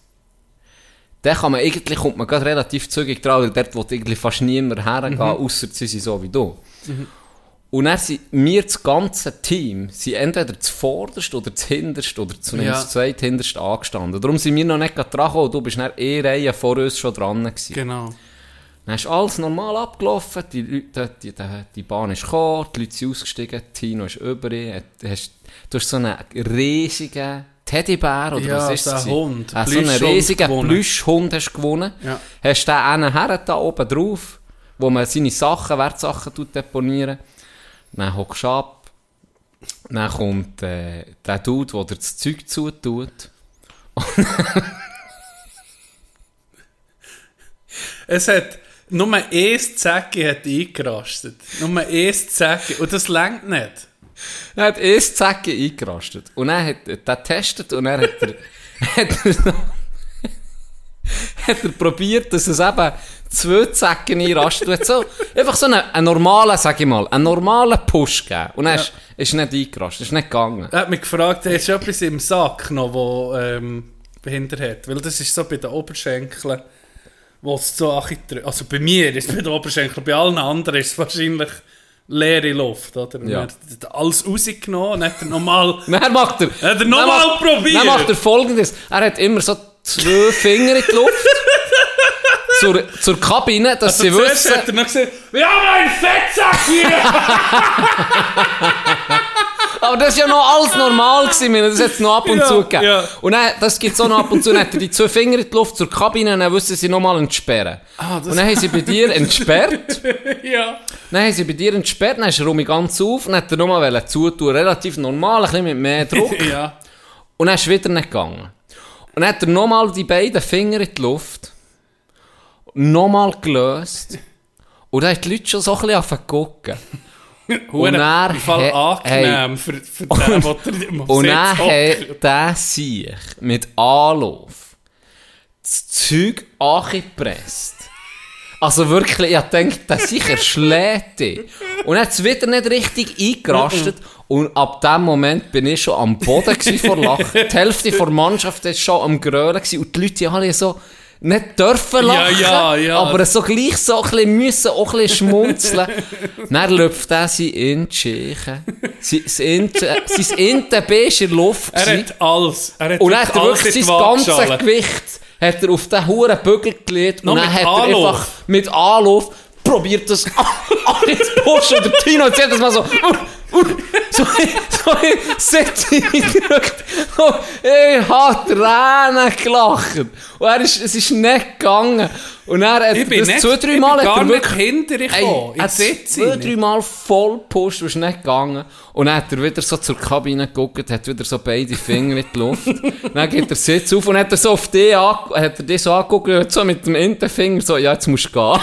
dann kann man eigentlich, kommt man gerade relativ zügig dran, weil dort will eigentlich fast niemand hergehen, Mhm. außer sie sind so wie du. Und dann sind wir, das ganze Team, sind entweder zuvorderst oder zuhinterst oder zumindest Ja. zweithinterst angestanden. Darum sind wir noch nicht dran gekommen du bist dann eh Reihe vor uns schon dran gewesen. Genau. Dann ist alles normal abgelaufen, die, Leute, die, die, die Bahn ist gekommen, die Leute sind ausgestiegen, Tino ist über ihn, du hast, du hast so einen riesigen Teddybär, oder Ja, was ist ein Hund, Äh, so einen riesigen gewonnen. Plüschhund hast du gewonnen. Ja. Hast den einen her da oben drauf, wo man seine Sachen, Wertsachen deponieren. Dann hockst du ab, dann kommt äh, der Dude, der dir das Zeug zutut. Es hat nur ein Zäcke hat eingerastet. Nur ein Zäcke. Und das längt nicht. Er hat erst Zecke eingerastet. Und dann hat er das getestet und dann hat er, hat er, so- hat er probiert, dass es eben zwei Zecken einrastet. So, einfach so einen, einen normalen, sag ich mal, einen normalen Push gegeben. Und dann ist, ist nicht eingerastet, ist nicht gegangen. Er hat mich gefragt, hast du etwas im Sack noch, wo ähm, behindert hat? Weil das ist so bei den Oberschenkeln, wo es so Also bei mir ist es bei den Oberschenkeln, bei allen anderen ist es wahrscheinlich leere Luft, oder? Ja. Er hat alles rausgenommen und hat er nochmal... Dann macht er, Hat er nochmal macht- probiert? Dann macht er folgendes. Er hat immer so zwei Finger in die Luft. zur, zur Kabine, dass Also sie zuerst wissen... hat er noch gesagt, wir haben einen Fettsack hier! Aber das war ja noch alles normal gewesen, das jetzt noch ab und Ja, zu gegeben. ja. Und dann, das gibt es auch noch ab und zu, dann hat er die zwei Finger in die Luft zur Kabine und dann wissen sie nochmal entsperren. Ah, und dann haben sie bei dir entsperrt, ja. dann haben sie bei dir entsperrt, dann ist er Rumi ganz auf und dann hat er nochmal zutun, relativ normal, ein bisschen mit mehr Druck. ja. Und dann ist es wieder nicht gegangen. Und dann hat er nochmal die beiden Finger in die Luft, nochmal gelöst, und dann haben die Leute schon so ein bisschen gucken. Und er Fall hat- angenehm für, für den, der im Und hockt. hat der sich mit Anlauf das Zeug angepresst. Also wirklich, ich dachte, der sicher schlägt dich. Und er hat es wieder nicht richtig eingerastet. Und ab dem Moment bin ich schon am Boden vor Lachen. Die Hälfte der Mannschaft war schon am Grölen. Und die Leute alle so nicht dürfen lachen. Ja, ja, ja. Aber so gleich so ein bisschen müssen, auch ein bisschen schmunzeln. Dann läuft er in. Sein Inte- sein Inten ist in der Luft. Er hat alles. Er hat Und er wirklich sein ganzes. Gewicht hat er auf den huren Bügel gelegt und dann hat er Anlauf. einfach mit Anlauf probiert das alles zu pushen. Und der Tino hat jedes Mal so, uh, uh, so, sitze ich gedrückt. Und ich habe Tränen gelacht. Und er ist, es ist nicht gegangen. Und er hat Ich bin das nicht, zwei, ich drei bin Mal hat gar er nicht wirklich hinter dich Ey, gekommen. er Ich sitze zwei, nicht. drei Mal voll gepusht, ist nicht gegangen. Und dann hat er wieder so zur Kabine geguckt, hat wieder so beide Finger in die Luft. dann geht der Sitz auf und hat er so auf dich, ange- hat er dich so angeguckt, und hat so mit dem Innenfinger so, ja, jetzt musst du gehen.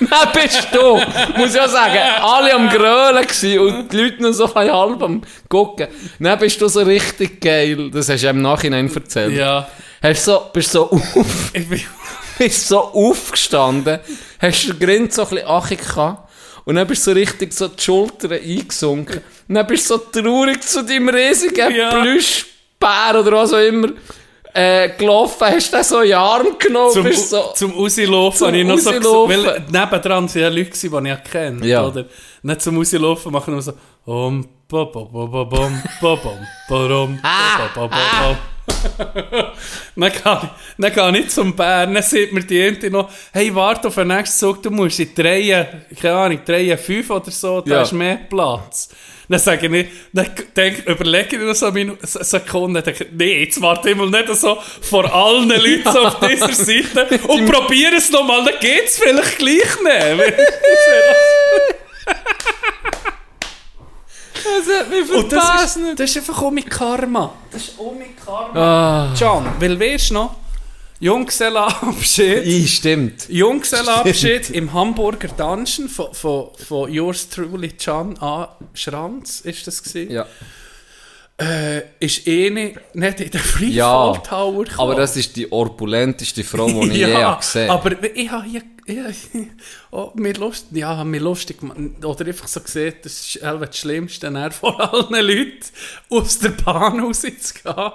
dann bist du, muss ich auch sagen, alle am Grölen gewesen und die Leute noch so bisschen halb am gucken. Dann bist du so richtig geil, das hast du im Nachhinein erzählt. Ja, Hast so, bist so auf, bist so aufgestanden, hast den Grind so ein bisschen achig gehabt und dann bist du so richtig so die Schultern eingesunken. Und dann bist du so traurig zu deinem riesigen Ja. Plüschbär oder was auch immer äh, gelaufen, hast den so in den Arm genommen Zum, bist so... zum Rauslaufen habe ich noch so gesagt, weil nebendran sind ja Leute, die ich ja kenne, Ja. oder? Nicht zum Rauslaufen machen wir so um, dann, kann ich, dann gehe ich zum Bern, dann sieht mir die Ente noch, hey, warte auf den nächsten Zug, du musst in drei, keine Ahnung, drei, fünf oder so, da Ja. ist mehr Platz. Dann sage ich, dann denk, überlege ich noch so eine Sekunde, denke, nee, jetzt warte ich mal nicht so vor allen Leuten so auf dieser Seite und probiere es nochmal, dann geht es vielleicht gleich nicht. Das hat mich Und das ist, das ist einfach auch mit Karma. Das ist auch mit Karma. Ah, John, weil weißt du noch, Junggesellenabschied, I, stimmt. Junggesellenabschied im Hamburger Dungeon von, von, von yours truly John A. Schranz, ist das gewesen? Ja. Äh, ist eh nicht, nicht in den Freefall Ja, Tower gekommen. aber das ist die opulenteste Frau, die ich je habe gesehen aber ich habe hier, ich, oh, mir lust, ja, mir lustig, gemacht. oder einfach so gesehen, das ist das Schlimmste, dann vor allen Leuten aus der Bahn rauszugehen.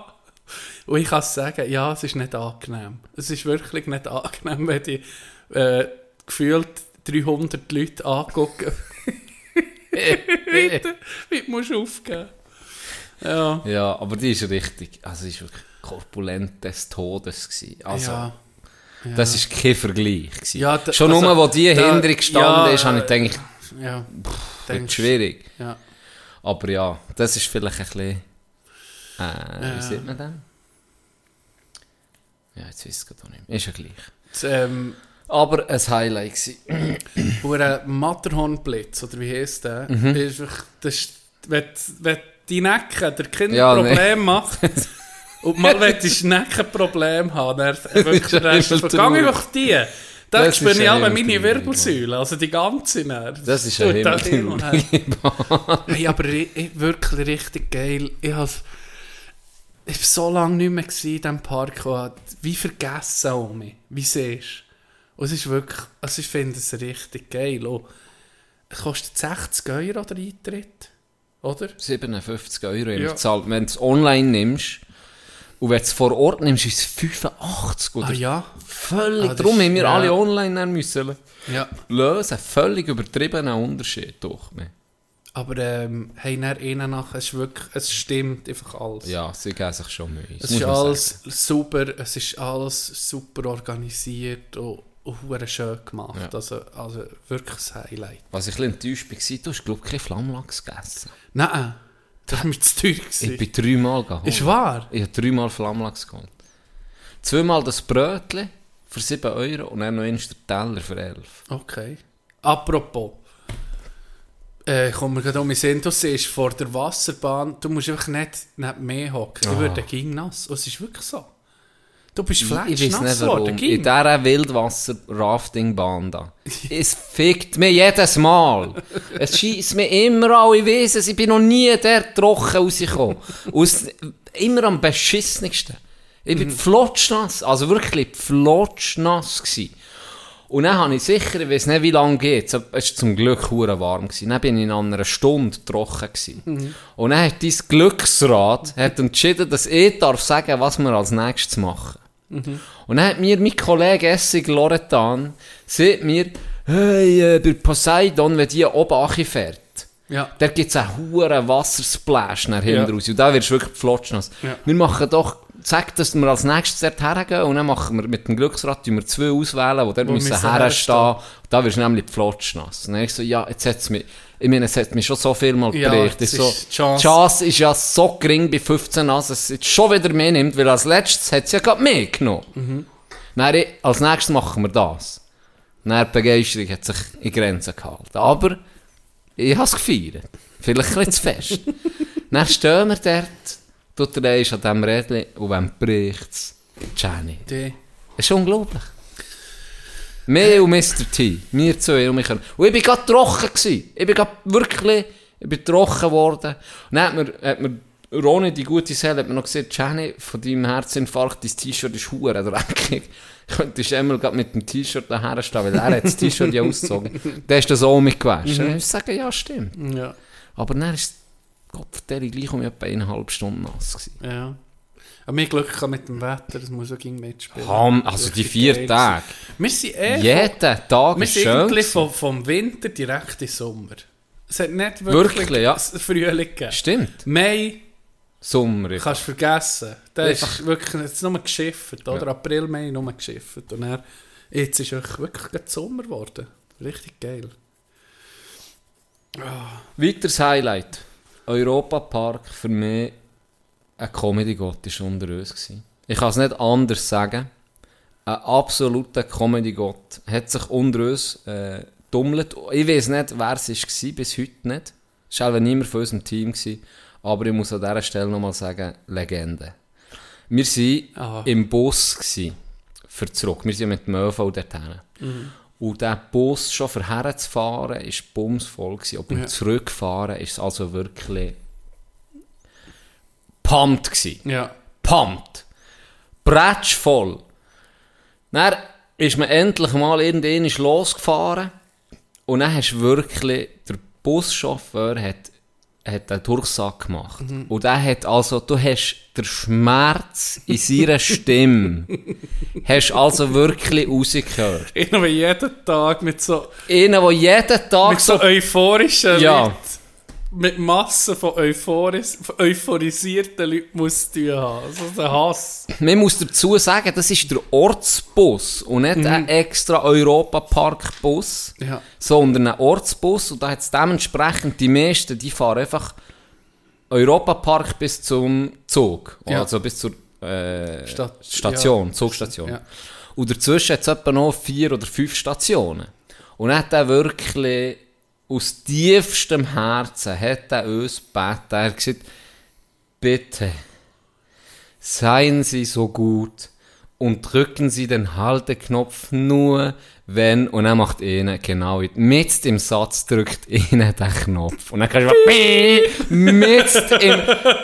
Und ich kann sagen, ja, es ist nicht angenehm. Es ist wirklich nicht angenehm, wenn die äh, gefühlt 300 Leute angucken. wie, du- wie du musst aufgeben. Ja. Ja, aber die ist richtig, also die ist wirklich korpulent des Todes gewesen. Also, ja. das ist kein Vergleich gewesen. Ja, da- Schon also, nur, wo die da- hinter gestanden ja, ist, habe ich gedacht, Ja. wird Denkst- schwierig. Ja. Aber ja, das ist vielleicht ein bisschen, äh, wie sieht man denn? Ja, jetzt weiß ich es gar nicht mehr. Ist ja gleich. Das, ähm, Aber ein Highlight gewesen. Wo ein Matterhornblitz, oder wie heisst der? Mhm. Ist das ist, wenn, wenn die Necke der Kinder Ja, Probleme macht, und mal wenn die Necke Problem haben, dann wirklich der Rest vergangen einfach die. Da Das spüre ich immer meine Wirbelsäule, also die ganze Nerv. Das ist ja Tut das her. Hey, aber ich, ich, wirklich richtig geil. Ich habe ich war so lange nicht mehr in diesem Park. und Wie vergessen um mich. Wie siehst du? Und es ist wirklich, also ich finde es richtig geil. Und es kostet 60 Euro der Eintritt. Oder? 57 Euro Ja. gezahlt. Wenn du es online nimmst und wenn du es vor Ort nimmst, ist es 85 oder Ah ja. völlig. Ah, Darum ist- haben wir ja. alle online müssen Ja. lösen. Völlig übertriebener Unterschied durch mich. Aber ähm, hey, nach innen nach, es ist wirklich, es stimmt einfach alles. Ja, sie geben sich schon Mühe. Es ist alles sagen. super, es ist alles super organisiert und hure schön gemacht. Ja. Also, also wirklich ein Highlight. Was ich ein bisschen enttäuscht war, du hast, glaube ich, kein Flammlachs gegessen. Nein, das war mir zu teuer. Ich gewesen. bin dreimal geholt. Ist wahr? Ich habe dreimal Flammlachs geholt. Zweimal das Brötchen für 7 Euro und dann noch eins der Teller für 11. Okay. Apropos. Äh, komm mir gerade um den Sinn, du siehst vor der Wasserbahn, du musst einfach nicht neben mir hocken. Ich Ah. würde ging nass. Und es ist wirklich so. Du bist Ich fletsch weiß nass nicht geworden. In dieser Wildwasser-Rafting-Bahn da. es fickt mir jedes Mal. es schießt mir immer an. Ich weiss es, ich bin noch nie der trocken rausgekommen. Aus, immer am beschissensten. Ich Mhm. bin flotschnass. Also wirklich flotschnass gsi. Und dann habe ich sicher, ich weiß nicht wie lange geht, es war zum Glück hure warm gewesen. Dann bin ich in einer Stunde trocken gewesen. Mhm. Und dann hat dein Glücksrat hat entschieden, dass ich darf sagen, was wir als nächstes machen. Mhm. Und dann hat mir mein Kollege Essig Loretan, sagt mir, hey, äh, bei Poseidon, wenn die oben fährt, Ja. da gibt es einen hohen Wassersplash nach hinten Ja. raus. Und da wirst du wirklich flotschnass. Ja. Wir machen doch sag, dass wir als nächstes dort hergehen und dann machen wir mit dem Glücksrad wir zwei auswählen, die dort Wo müssen müssen herstehen. herstehen. Da wirst du nämlich die Flotsch nass. Und dann ich so, ja, jetzt hat's mich, ich meine, es hat mich schon so viel mal Ja, geprägt. Ich so, die Chance. Chance ist ja so gering bei 15 Nass, dass es jetzt schon wieder mehr nimmt, weil als letztes hat es ja gerade mehr genommen. Mhm. Dann, ich- als nächstes machen wir das. Dann die Begeisterung hat sich in Grenzen gehalten. Aber ich habe es gefeiert. Vielleicht ein bisschen zu fest. dann stehen wir dort, du drehst an diesem Rädchen und wenn bricht es, Jenny. Die. Das ist unglaublich. Mehr und Mr. T. Wir zwei und mich. Und ich war gerade trocken. Gewesen. Ich bin gerade wirklich ich bin trocken geworden. Und dann hat mir, hat mir Ronny, die gute Seele, hat mir noch gesagt, Jenny, von deinem Herzinfarkt, dein T-Shirt ist hure dreckig. Könntest du einmal mit dem T-Shirt daher stehen, weil er hat das T-Shirt ja ausgezogen. Der ist das auch mitgewaschen. Mhm. Ich sage, ja, stimmt. Ja. Aber dann ist Gott, der gleich um etwa eineinhalb Stunden nass gewesen. Ja. Aber mir Glück mit dem Wetter, das muss auch gegen mitspielen. Ham, also die vier Tage. Wir sind eh Jeden Tag Wir ist sind schön. gewesen. vom, vom Winter direkt in Sommer. Es hat nicht wirklich, Wirklich, ja. Frühling gegeben. Stimmt. Mai Sommer. kannst du vergessen. Da ist Einfach- wirklich jetzt nur geschifft. Oder April, Mai nur geschifft. Und dann, jetzt ist es wirklich Sommer geworden. Richtig geil. Weiteres Highlight. Europa-Park für mich ein Comedy-Gott ist unter uns gewesen. Ich kann es nicht anders sagen. Ein absoluter Comedy-Gott hat sich unter uns äh, dummelt. Ich weiß nicht, wer es war, bis heute nicht. Es war auch niemand von unserem Team. Gewesen. Aber ich muss an dieser Stelle nochmal sagen, Legende. Wir waren Ah. im Bus gewesen, für zurück. Wir sind mit dem ÖV dorthin. Und der Bus schon für herzufahren, war bumsvoll. Gewesen. Und beim Ja. Zurückfahren ist es also wirklich pumped gewesen. Ja. Pumped. Bretsch voll. Dann ist man endlich mal irgendwann losgefahren. Und dann hast du wirklich, der Buschauffeur hat, hat einen Durchsack gemacht. Und der hat also, du hast den Schmerz in seiner Stimme, hast also wirklich rausgehört. Irgendwie jeden Tag mit so, Einer, der jeden Tag mit so so euphorischen Ja. Leuten, mit Massen von, Euphoris, von euphorisierten Leuten muss du tun haben. Also der Hass. Man muss dazu sagen, das ist der Ortsbus und nicht ein extra Europapark-Bus, Ja. sondern ein Ortsbus. Und da hat es dementsprechend die meisten, die fahren einfach Europapark bis zum Zug. Ja. Also bis zur äh, Stat- Station, ja. Zugstation. Und dazwischen hat es etwa noch vier oder fünf Stationen. Und dann hat er wirklich aus tiefstem Herzen hat er uns gebeten. Er hat gesagt, bitte, seien Sie so gut und drücken Sie den Halteknopf nur, wenn, und er macht ihnen genau, mit im Satz drückt ihnen den Knopf. Und dann kannst du mit im,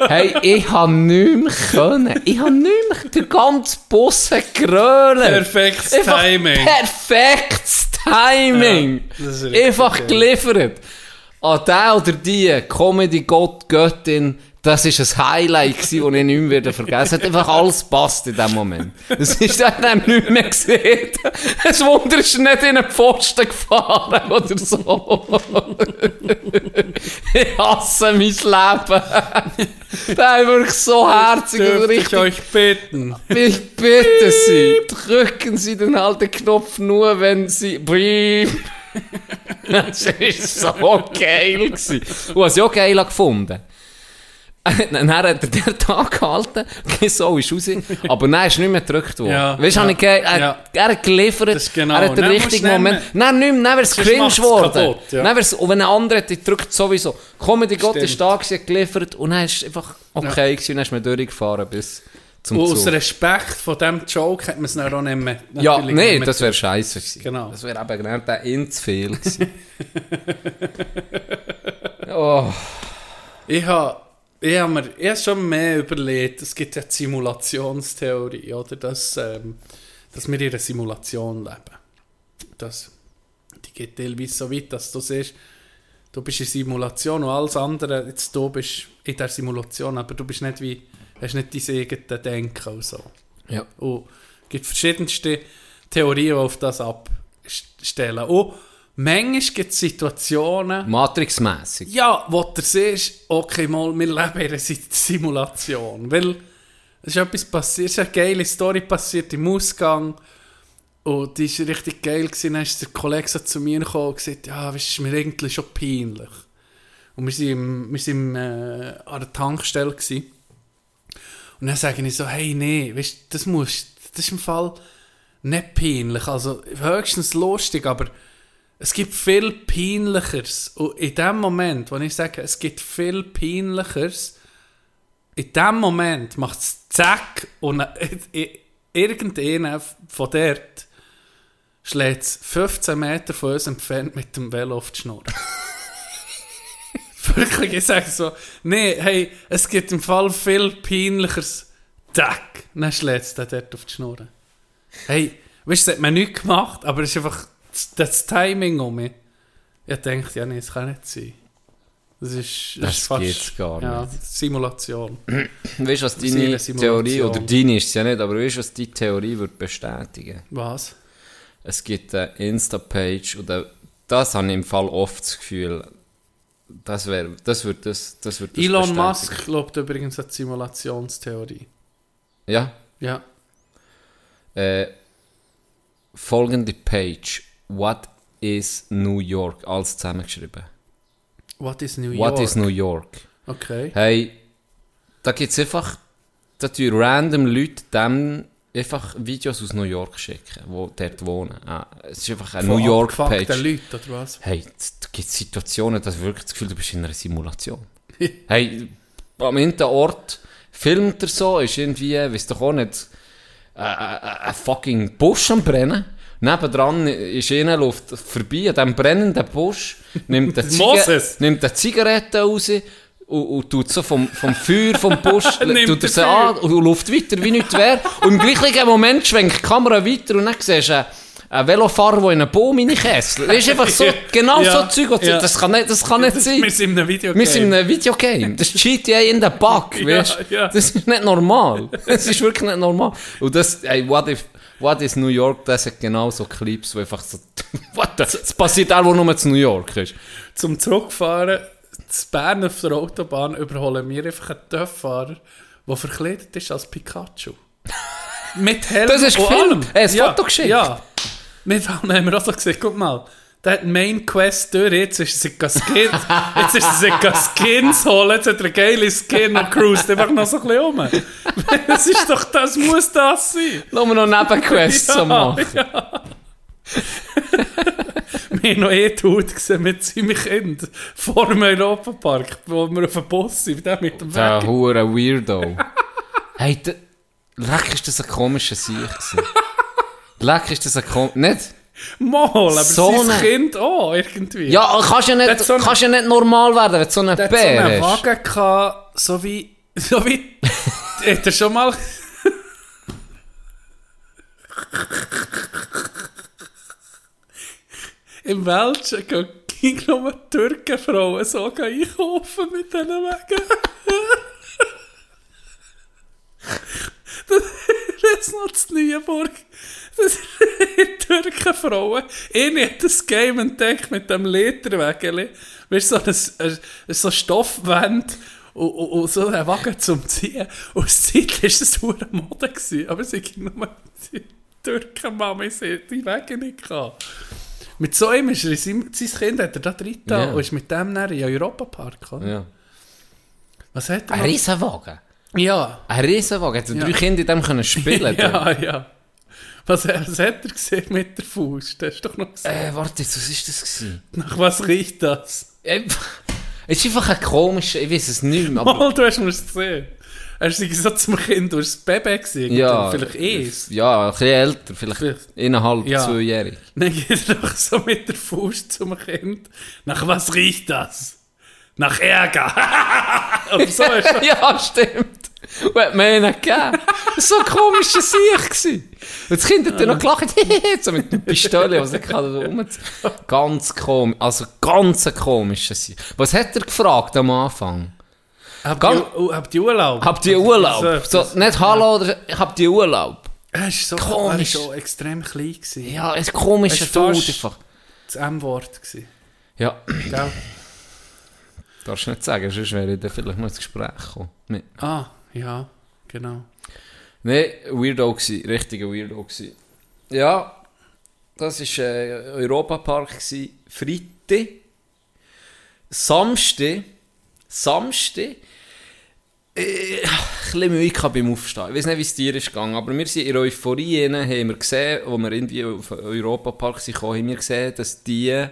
hey, ich hab nicht mehr können. Ich hab nicht mehr, der ganze Bus hat gerölt. Perfektes Timing. Perfektes Timing. Ja, das ist richtig. An der oder die Comedy-Gott, Göttin, das war ein Highlight, gewesen, das ich nicht mehr wieder vergessen Es hat einfach alles passt in dem Moment. Das ist dann nicht mehr gesehen. Es Wunder ist nicht in einen Pfosten gefahren oder so. ich hasse mein Leben. Der ist wirklich so herzig und Dürfte ich richtig euch bitten. ich bitte Sie, drücken Sie den alten Knopf nur, wenn Sie. Beep. Das war so geil. gewesen. Du hast es ja auch geil gefunden. Dann hat er den Tag gehalten, so ist raus, aber dann ist nicht mehr gedrückt worden. Ja, weißt du, ja, ja, er, ja. er hat geliefert, genau. er hat den richtigen Moment. Nein, nicht mehr, dann wäre es cringe geworden. ja. Dann wär's, und wenn ein anderer hat, die drückt sowieso. Comedy Gott ist da hat geliefert und dann ist einfach okay gewesen, und dann ist man durchgefahren bis zum Und aus Zug. Respekt vor diesem Joke hat man es dann auch nicht mehr. Ja, nee, das wäre scheiße gewesen. Genau. Das wäre eben genau der in zu viel gewesen. oh. Ich habe ich hab mir hab schon mehr überlegt, es gibt ja die Simulationstheorie, oder? Dass, ähm, dass wir in einer Simulation leben. Das, die geht teilweise so weit, dass du siehst, du bist in Simulation und alles andere, jetzt du bist in der Simulation, aber du bist nicht wie, hast nicht dein eigenes Denken und so. Ja. Und es gibt verschiedenste Theorien, die auf das abstellen. Und manchmal gibt es Situationen, Matrix-mässig. ja, wo du siehst, okay, mal, wir leben in einer Si- Simulation. Weil es ist etwas passiert, es ist eine geile Story passiert im Ausgang. Und die war richtig geil. Gewesen. Dann ist der Kollege so zu mir gekommen und gesagt, ja, weißt, ist mir irgendwie schon peinlich. Und wir sind, im, wir sind äh, an der Tankstelle gewesen. Und dann sage ich so, hey, nee, weißt, das muss, das ist im Fall nicht peinlich. Also höchstens lustig, aber es gibt viel Peinlicheres. Und in dem Moment, wo ich sage, es gibt viel Peinlicheres, in dem Moment macht es zack und irgendeiner von dort schlägt es 15 Meter von uns entfernt mit dem Velo auf die Schnur. Wirklich, ich sage so, nee, hey, es gibt im Fall viel peinlicheres Zack, dann schlägt es dort auf die Schnur. Hey, weißt du, das hat man nicht gemacht, aber es ist einfach das, das Timing um mich. Ich denke, ja, nee, das kann nicht sein. Das ist, Das ist fast, geht's gar ja, nicht. Simulation. Weißt du, was deine. Theorie, oder deine ist es ja nicht, aber weißt du, was die Theorie wird bestätigen? Was? Es gibt eine Insta-Page, oder das habe ich im Fall oft das Gefühl, das, wär, das wird das, das, wird das Elon bestätigen. Musk glaubt übrigens an die Simulationstheorie. Ja, Ja. äh, folgende Page. What is New York? Alles zusammengeschrieben. What is New York? What is New York? Okay. Hey, da gibt es einfach, da tun random Leute dem einfach Videos aus New York schicken, die dort wohnen. Ah, es ist einfach eine Von New York Page. Leuten, oder was? Hey, da gibt Situationen, da hast du wirklich das Gefühl, du bist in einer Simulation. hey, am einen Ort filmt er so, ist irgendwie, weißt du auch nicht, äh, äh, ein fucking Busch am Brennen. Nebendran ist einer läuft vorbei an diesem brennenden Busch, nimmt eine, Moses! Ziga nimmt eine Zigarette raus und, und tut so vom, vom Feuer vom Busch, tut er sie Feuer. an und läuft weiter, wie nichts wäre. Und im gleichen Moment schwenkt die Kamera weiter und dann siehst du einen, einen Velofahrer, der in einen Baum reinkesselt. Das ist einfach so, genau Ja, so Zeug, was- ja. das kann nicht, das kann nicht sein. Wir sind in einem Video. Wir sind in einem Videogame. Das ist GTA in der Bug, weißt ja. Das ist nicht normal. Das ist wirklich nicht normal. Und das, ey, what if, what is New York, das hat genau so Clips, wo einfach so, what the, das passiert auch, wo nur zu New York ist. Zum Zurückfahren, zu Bern auf der Autobahn überholen wir einfach einen Töfffahrer, der verkleidet ist als Pikachu. Mit Helm Das ist gefilmt. Er hat ein ja, Foto geschickt. Ja. Mit allem haben wir auch so gesagt, guck mal, der hat Main Quest durch, jetzt ist er Skins, jetzt ist er Skins holen, jetzt hat er eine geile Skin und cruist einfach noch so ein bisschen um. Das ist doch, das muss das sein. Nur noch Nebenquests zu machen. Wir haben noch eh tot gesehen mit seinem Kind vor dem Europapark, wo wir auf dem Bus sind, der mit dem Der Weg. hure Weirdo. hey, der, leck ist das ein komischer Sieg gewesen. Leck ist das ein komischer, nicht? Mal, aber So sein eine- Kind auch, irgendwie. Ja, kannst ja Der nicht, so kannst ja nicht normal werden, wenn du so ein der hat so Bär einen. Wagen gehabt, so wie, so wie, hat er schon mal... Im Welschen ging nur Türkenfrauen so einkaufen mit diesen Wagen. Das ist noch zu Neuenburg. Das sind Türkenfrauen. Eine hat das Game entdeckt mit dem Lederwägeli. Weißt du, so ein, so Stoffwand und, und, und so ein Wagen zum Ziehen. Und aus Zeit war das hure Mode. Gewesen. Aber sie ging nur die Türkenmami, die Wege nicht gehabt. Mit so einem ist er, sein, sein Kind hat er da drin Ja. und ist mit dem dann in Europapark. oder? Ja. Was hat er Ein? Riesenwagen. Ja. Ein Riesenwagen. Hätten Ja. drei Kinder in dem können spielen Ja, ja. Was, was hat er gesehen mit der Fuß? Das hast du doch noch gesehen. Äh, warte, jetzt, was war das? Gewesen? Nach was riecht das? Äh, Es ist einfach ein komischer, ich weiß es nicht mehr, aber... Mal, du hast mir es gesehen. Er ist so zum Kind, du hast das Baby gesehen. Ja, Vielleicht eins. Ja, ein bisschen älter, vielleicht Vielleicht. eineinhalb, Ja. zweijährig. Dann geht er doch so mit der Fuß zum Kind. Nach was riecht das? Nach Ärger. So ja, stimmt. Und hat mir einen gegeben. War so ein komischer Sieg. gewesen. Und das Kind hat dann noch gelacht, so mit der Pistole, was er kann. rum- Ganz komisch, also ganz ein komischer Sieg. Was hat er gefragt am Anfang? Habt ihr, habt ihr Urlaub? Habt ihr Urlaub? So, nicht Hallo, oder habt ihr Urlaub? Er ist so Komisch. Er so extrem klein gewesen. Ja, ein komischer Es ist Dude einfach. Das M-Wort. Ja, Gell? darfst du nicht sagen, sonst wäre ich dann vielleicht noch ins Gespräch gekommen. Mit. Ah, ja, genau. Nein, Weirdo gsi, richtiger Weirdo gsi. Ja, das war äh, Europapark Freitag. Samstag, Samstag, äh, ein bisschen Mühe beim Aufstehen. Ich weiß nicht, wie es dir ist gegangen, aber wir sind in Euphorie, rein, haben wir gesehen, wo wir irgendwie auf den Europapark sind, haben wir gesehen, dass die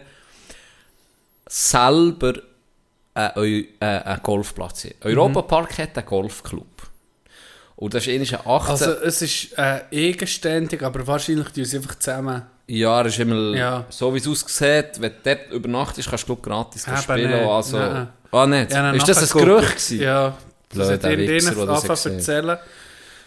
selber einen, äh, einen Golfplatz haben. Europapark hat einen Golfclub. Und das ist eigentlich ein 18... Also es ist äh, eigenständig, aber wahrscheinlich tun sie einfach zusammen. Ja, das ist immer Ja. so, wie es aussieht. Wenn du dort übernachtest, kannst du glaub, gratis Eben spielen. nicht. Also, ah, nicht? Ja, ist das ein Gerücht gewesen? Ja, Blöder Wichser, der das angefangen gesehen erzählen.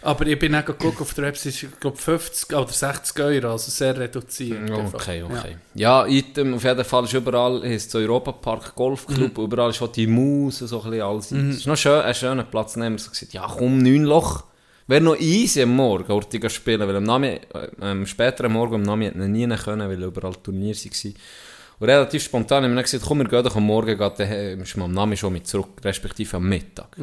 Aber ich bin auch geguckt auf der Website, ich glaube 50 oder 60 Euro, also sehr reduziert. Okay, okay. Ja, Item, auf jeden Fall ist überall ist der Europapark Golfclub, Mhm. überall ist auch die Maus so ein bisschen alles. Es ist noch schön, ein schöner Platz. Wir so gesagt, ja komm, neun Loch. Wäre noch easy am Morgen, Ortiga spielen, weil am, Nami, äh, am späteren Morgen am Nami hätten wir nie können, weil überall Turniere waren. Und relativ spontan haben wir dann gesagt, komm, wir gehen doch am Morgen, dann ist man am Nami schon mit zurück, respektive am Mittag.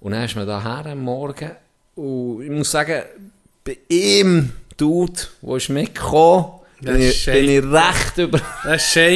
Und dann ist man daher am Morgen und ich muss sagen, bei ihm, Dude, der ist mitgekommen, bin ich, bin ich recht über... Das war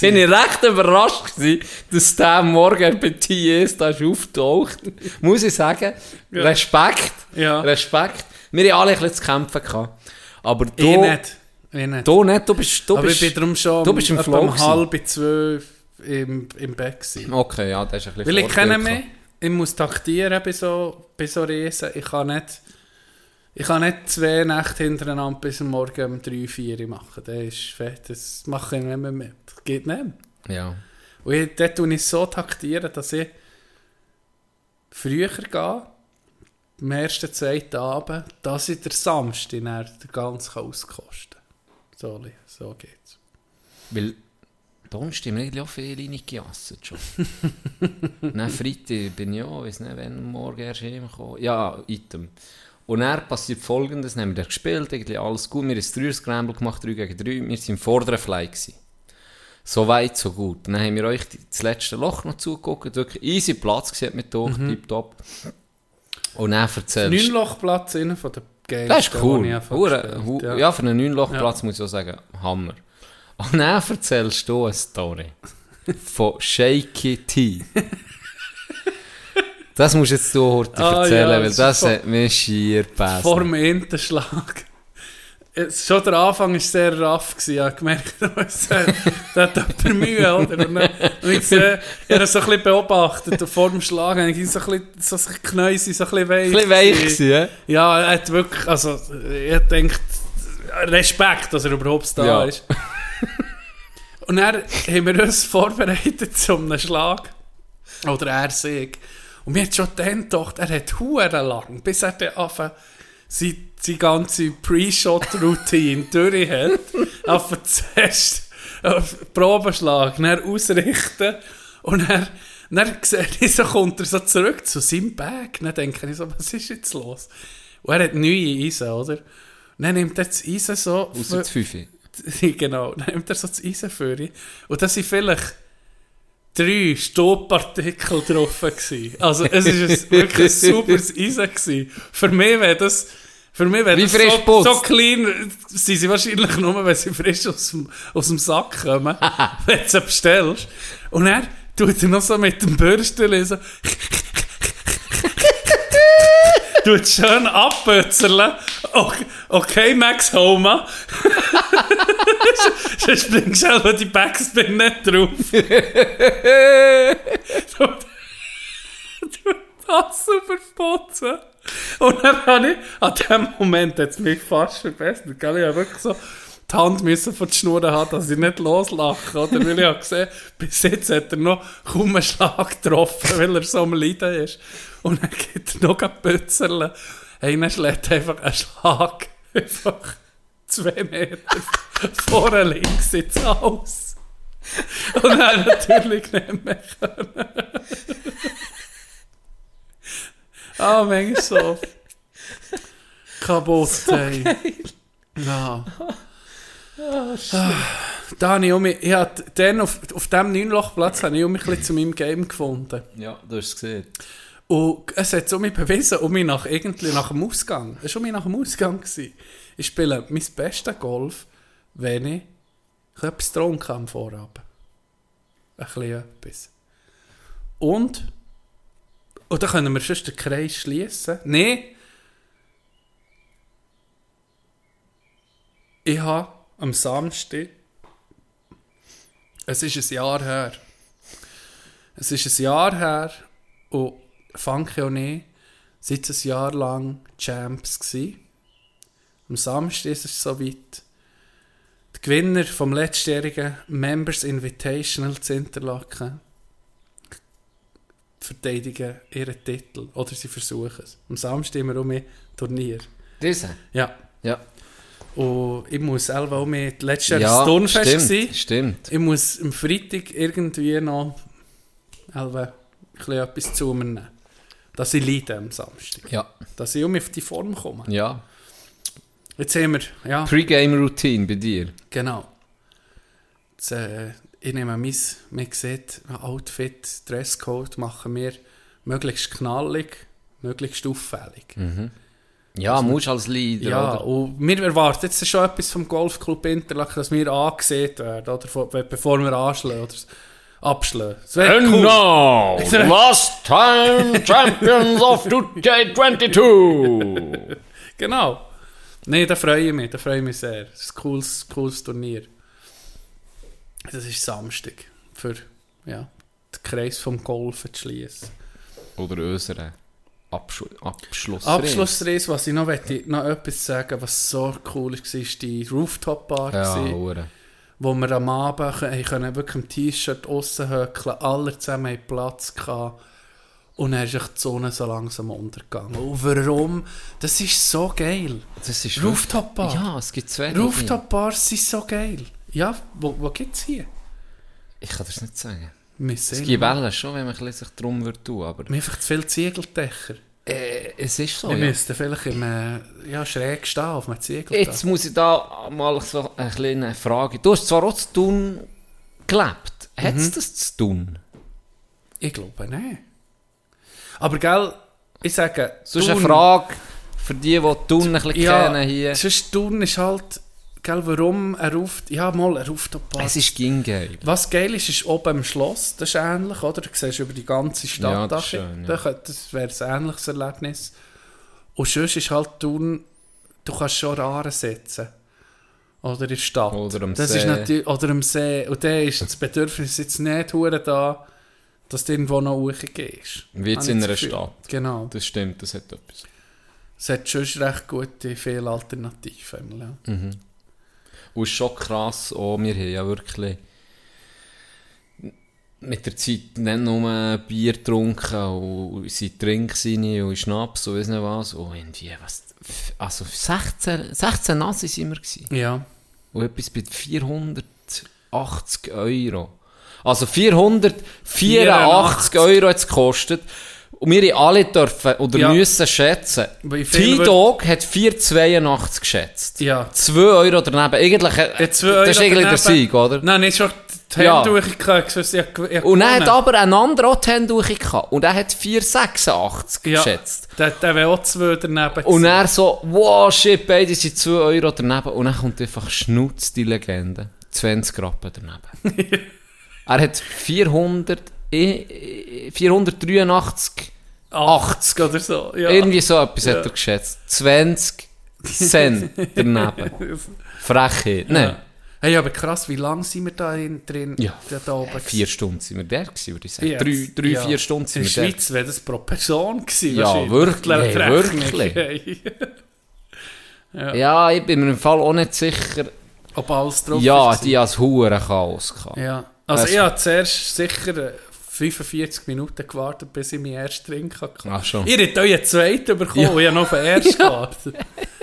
bin ich recht überrascht gewesen, dass der Morgen bei TS da ist auftaucht. Muss ich sagen, Respekt, Ja. Respekt. Wir haben alle ein bisschen zu kämpfen gehabt. Aber du, Ich nicht. Ich nicht. du nicht, du bist, du aber bist... ich bin darum schon du bist im Flow um halb zwölf im, im Bett gewesen. Okay, ja, das ist ein bisschen Weil ich kenne mich, ich muss taktieren bei so, bei so Reisen. Ich kann nicht, ich kann nicht zwei Nächte hintereinander bis am Morgen um drei, vier machen. Das ist fett, das mache ich nicht mehr mit. Das geht nicht. Ja. Und ich, dort tue ich so taktieren, dass ich früher gehe, am ersten, zweiten Abend, dass ich der Samstag dann den ganzen auskosten kann. So, geht's. Weil haben wir eigentlich auch viel reingejasset schon. dann Freitag bin ich auch, weiß nicht, wenn morgen erst heimgekommen. Ja, Item. Und dann passiert folgendes, haben wir dann gespielt, irgendwie alles gut, wir haben ein 3 Scramble gemacht, 3 gegen 3, wir waren im vorderen Fly. Gewesen. So weit, so gut. Dann haben wir euch das letzte Loch noch zugeguckt, wirklich easy Platz gesehen mit durch, tipptopp. Und dann erzählst Neunlochplatz innen von der Games. das ist cool. Hure, habe. ja. für einen 9-Loch-Platz muss ich auch sagen, Hammer. Und dann erzählst du eine Story von Shaky T. das musst jetzt du heute Ah, erzählen, ja, weil das hat mir schier gepasst. Vor dem Hinterschlag. Schon der Anfang war sehr raff. gewesen. Ich habe gemerkt, dass äh, hat jemand Mühe. Oder? Und und ich, sehe, ich habe so ein bisschen beobachtet. Vor dem Schlag habe ich so ein bisschen, so ein Knäu sind so ein bisschen weich. Ein bisschen weich gewesen. ja? Ja, er hat wirklich, also, ich denke, Respekt, dass er überhaupt da Ja. ist. Und dann haben wir uns vorbereitet zu einem Schlag. Oder er sich. Und wir haben schon dann gedacht, er hat Huren lang, bis er dann anfängt, seine, ganze Pre-Shot-Routine durch hat. Einfach zuerst auf Probenschlag, dann ausrichten. Und dann, dann sehe ich, so kommt er so zurück zu seinem Bag. Dann denke ich so, was ist jetzt los? Und er hat neue Eisen, oder? Und dann nimmt er das Eisen so... Ausser das Fünfe. Genau, dann nimmt er so das Eisen für ihn. Und da sind vielleicht drei Stoppartikel drauf. Gewesen. Also es war wirklich ein superes Eisen. Gewesen. Für mich wäre das... Für mich wäre das so, so clean, sind sie wahrscheinlich nur, wenn sie frisch aus dem, aus dem Sack kommen, wenn du sie bestellst. Und er tut er noch so mit dem Bürstchen so... tut schön abbötzeln. Okay, okay, Max Homa. Sonst bringst du selber die Backspin nicht drauf. Du, du das super putzen. Und dann habe ich, an dem Moment hat es mich fast verbessert. Gell? Ich habe wirklich so die Hand müssen von der Schnur haben, dass ich nicht loslache. Oder? Weil ich habe gesehen, bis jetzt hat er noch kaum einen Schlag getroffen, weil er so am Leiden ist. Und dann geht er noch ein Pützerle. Dann schlägt einfach einen Schlag einfach zwei Meter vorne links ins Haus. Und dann natürlich nicht mehr können. Ah, manchmal so. Kaputt, ey. Ja. Ah, da habe ich, auch mich, ich hab dann auf, auf diesem Neunlochplatz habe ich mich ein zu meinem Game gefunden. Ja, du hast es gesehen. Und es hat so mich bewiesen, um mich nach, irgendwie nach dem Ausgang, es war um mich nach dem Ausgang. Gewesen. Ich spiele mein bestes Golf, wenn ich etwas getrunken habe am Vorabend. Ein bisschen etwas. Und, und dann können wir sonst den Kreis schließen. Nein, ich habe am Samstag, es ist ein Jahr her, es ist ein Jahr her und Funky und ich sind ein Jahr lang Champs gsi. Am Samstag ist es soweit. Die Gewinner vom letztjährigen Members Invitational zu Interlaken verteidigen ihren Titel. Oder sie versuchen es. Am Samstag immer um ein Turnier. Diese? Ja. Ja. Und ich muss selber auch mit letztes Jahr Ja, Stonefest stimmt, sein. stimmt. Ich muss am Freitag irgendwie noch selber etwas zu mir nehmen. Dass ich leide am Samstag. Ja. Dass ich um auf die Form komme. Ja. Jetzt haben wir, ja, Pre-Game-Routine bei dir. genau. Jetzt, äh, ich nehme mein, man sieht, Outfit, Dresscode machen wir möglichst knallig, möglichst auffällig. Ja, musst als Leader, Ja, oder? und wir erwarten jetzt schon etwas vom Golfclub Interlaken, dass wir angesehen werden, oder, vor- bevor wir anschlagen oder abschlagen. And cool. now, last time champions of 2022. Genau. Nein, da freue ich mich, da freue ich mich sehr. Das ist ein cooles, cooles Turnier. Das ist Samstag, für ja, den Kreis vom Golfen zu schließen. Oder unsere Abschlu Abschluss. Abschlussreise, was ich noch, möchte, noch etwas sagen, was so cool war, war die Rooftop-Bar, Ja, gewesen, wo wir am Abend können, wirklich im T-Shirt aussen höckeln, alle zusammen hatten Platz gehabt. Und dann ist die Sonne so langsam untergegangen. Und warum? Das ist so geil. Das ist Rooftop-Bar. Ja, es gibt zwei. Rooftop-Bars sind so geil. Ja, wo, wo gibt es hier? Ich kann das nicht sagen. Es gibt Wellen schon, wenn man ein sich drum würde tun, aber... Wir haben einfach zu viele Ziegeldächer. Äh, es ist so, Wir ja. müssten vielleicht im, äh, ja, schräg stehen auf einem Ziegeldach. Jetzt muss ich da mal so eine kleine Frage... Du hast zwar auch zu tun gelebt. Hat Mhm. es das zu tun? Ich glaube nicht. Aber gell, ich sage... Das ist eine Frage für die, die Thun ein bisschen Ja, kennen hier. sonst Thun ist halt... Gell, warum er ruft... Ja, mal, er ruft auf Es ist ging geil. Was geil ist, ist oben im Schloss, das ist ähnlich, oder? Du siehst über die ganze Stadt. Ja, das schön, ja. Das wäre ein ähnliches Erlebnis. Und sonst ist halt Thun, du kannst schon Raren setzen. Oder in der Stadt. Oder am das See. Ist natürlich, oder am See. Und da ist das Bedürfnis jetzt nicht hure da, dass du irgendwo noch hochgehst. Wie jetzt in einer. Stadt. Genau. Das stimmt, das hat etwas. Es hat schon recht gute, viele Alternativen. Ja. Mhm. Und es ist schon krass, auch wir haben ja wirklich mit der Zeit nicht nur Bier getrunken und sind Trinks rein und Schnaps und weiss nicht was. Und irgendwie, was, also 16, 16 Nase sind wir gewesen. ja. Und etwas bei 480 Euro. Also 484 Euro hat es gekostet. Und wir alle dürfen oder Ja. müssen schätzen. T-Dog hat 4,82 geschätzt. Ja. 2 Euro daneben. Eigentlich, äh, Ja, zwei das ist eigentlich der daneben. Sieg, oder? Nein, nicht schon die Ja. Hände ich Und dann hat aber ein anderer auch die Hände durchgehabt. Und er hat 4,86 Ja, geschätzt. Der, der wäre auch zwei daneben. Und er so, wow, shit, beide sind 2 Euro daneben. Und dann kommt einfach Schnutz, die Legende. 20 Rappen daneben. er hat 400, eh, 483, 80 oder so. Ja. irgendwie so etwas Ja. hat er geschätzt. 20 Cent daneben. Frechheit. Nein. Ja. Hey, aber krass, wie lange sind wir da in, drin? Ja. Da, da oben Vier Stunden sind wir der gewesen, würde ich sagen. Ja, drei, drei ja. vier Stunden sind In wir der der. Schweiz wäre das pro Person gewesen. Ja, wirklich, hey, wirklich. Hey. ja. Ja, ich bin mir im Fall auch nicht sicher. Ob alles drauf Ja, ist. die als Huren Chaos gehabt. Ja. Also Es- ich habe zuerst sicher äh, 45 Minuten gewartet, bis ich meinen ersten Drink hatte. Ach schon. Ihr habt euren zweiten bekommen, Ja. und ich habe noch den ersten gewartet.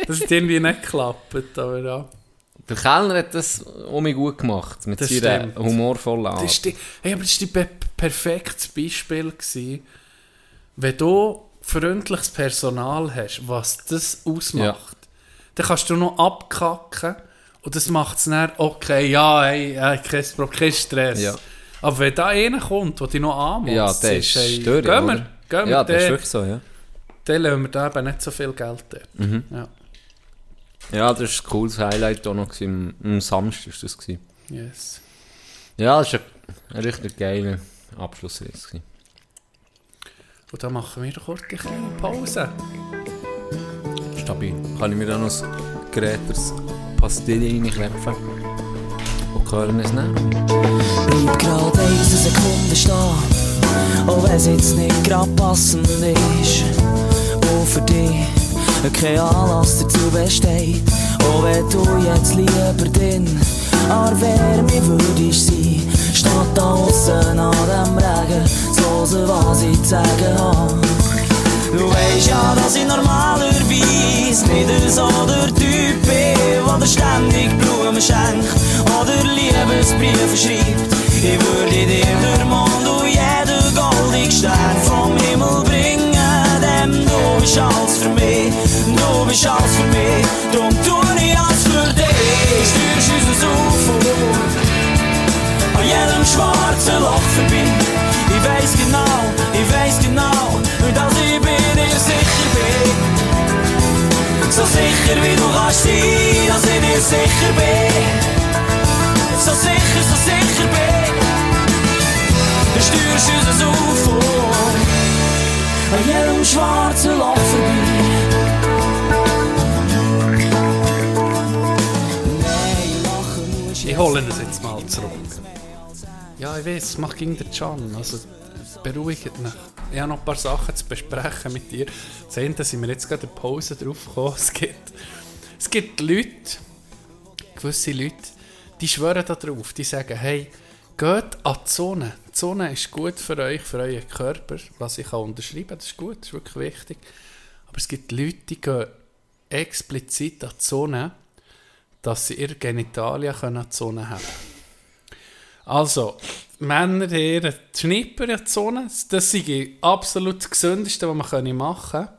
Das hat irgendwie nicht geklappt, aber ja. Der Kellner hat das um mich gut gemacht. Mit Das seiner stimmt. humorvollen Art. Das die, hey, aber das war ein per perfektes Beispiel. Gewesen, wenn du freundliches Personal hast, was das ausmacht, dann kannst du noch abkacken und das macht es dann, okay, ja, hey, hey kein, kein Stress. Ja. Aber wenn da einer kommt, der dich noch anmacht, Ja, der ist hey, störend, gehen wir? Gehen Ja, das ist wirklich so, ja. dann lassen wir da eben nicht so viel Geld dort. Mhm. Ja, Ja, das war ein cooles Highlight auch noch. gewesen. Am, am Samstag war das. Gewesen. yes. Ja, das war ein, richtig geiler gewesen. Und dann machen wir doch kurz eine kleine Pause. Stabil. Kann ich mir dann noch ein Gerät, das Pastille reinklepfen? Und hören es nicht? Bleib grad eine Sekunde stehen, auch wenn es jetzt nicht grad passend ist. Und für dich kein Anlass dazu besteht, auch wenn du jetzt lieber drin an Wärme würdest sein, statt da aussen an dem Regen, zu hören, was ich zu sagen habe. Du weisst ja, dass ich normalerweise nicht so der Typ bin, der ständig Blumen schenkt oder Liebesbriefe schreibt. Ich würde dir den Mond und jeden goldigen vom Himmel bringen, denn du bist alles für mich, du bist alles für mich, drum tue ich alles für dich. Steuerst unser UFO an jedem schwarzen Loch vorbei. Ich weiß genau, ich weiß genau, dass ich bei dir sicher bin. So sicher wie du kannst sein, dass ich dir sicher bin. So sicher, so sicher bin. Du steuerst unser UFO an jedem schwarzen Loch vorbei. Ich hole es jetzt mal zurück. Ja, ich weiß, mach ging der Can. Also, beruhigt mich. Ich habe noch ein paar Sachen zu besprechen mit dir. Das eine sind wir jetzt gerade in der Pause drauf gekommen. Es gibt, es gibt Leute, gewisse Leute, die schwören da drauf. Die sagen, hey, geht an die Sonne. Die Sonne ist gut für euch, für euren Körper. Was ich kann unterschreiben, das ist gut, das ist wirklich wichtig. Aber es gibt Leute, die gehen explizit an die Sonne, dass sie ihre Genitalien können an die Sonne haben Also, Männer hier, die Schnipper in die Sonne, das ist absolut das Gesündeste, was man machen kann.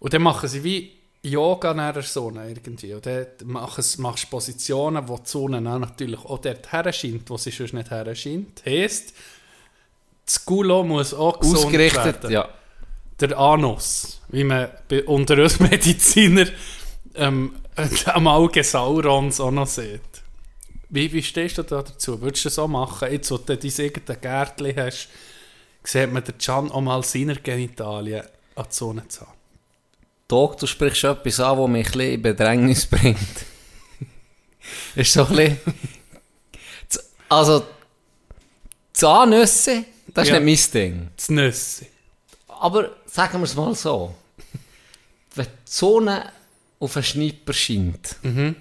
Und dann machen sie wie Yoga nach der Sonne irgendwie. Und sie- machst du Positionen, wo die Sonne natürlich auch dort her scheint, wo sie sonst nicht her scheint. Heisst, das Gulo muss auch gesund Ausgerichtet, werden ja. der Anus, wie man unter uns Mediziner ähm, am Auge Saurons auch noch sieht. Wie, wie stehst du da dazu? Würdest du das auch machen? Jetzt, wo du dein eigenes Gärtchen hast, sieht man den Can auch mal seine Genitalien an die Sonne zu haben. Doc, du sprichst etwas an, das mich ein bisschen in Bedrängnis bringt. ist so ein bisschen... Also, Zahnnüsse, das ist Ja. nicht mein Ding. Das Nüsse. Aber sagen wir es mal so. Wenn die Sonne auf einen Schnipper scheint, das ist ein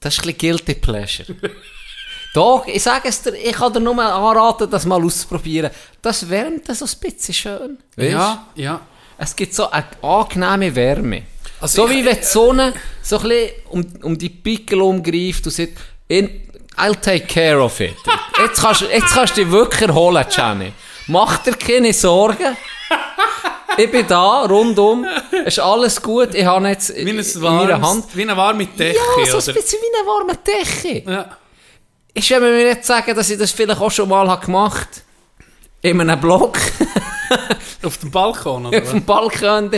bisschen guilty pleasure. Doch, ich sage es dir, ich kann dir nur anraten, das mal auszuprobieren. Das wärmt so ein bisschen schön. Weisst? Ja, ja. Es gibt so eine angenehme Wärme. Also so ich- wie wenn die Sonne so ein bisschen um, um die Pickel umgreift und sagt, I'll take care of it. Jetzt kannst, jetzt kannst du dich wirklich erholen, Jenny. Mach dir keine Sorgen. Ich bin da, rundum. Es ist alles gut. Ich habe jetzt Wie, in meiner Hand... warmes, wie eine warme Decke, Ja, so ein bisschen wie eine warme Decke. Ja. Wenn wir mir nicht sagen, dass ich das vielleicht auch schon mal habe gemacht in einem Blog, Auf dem Balkon, oder? auf dem Balkon.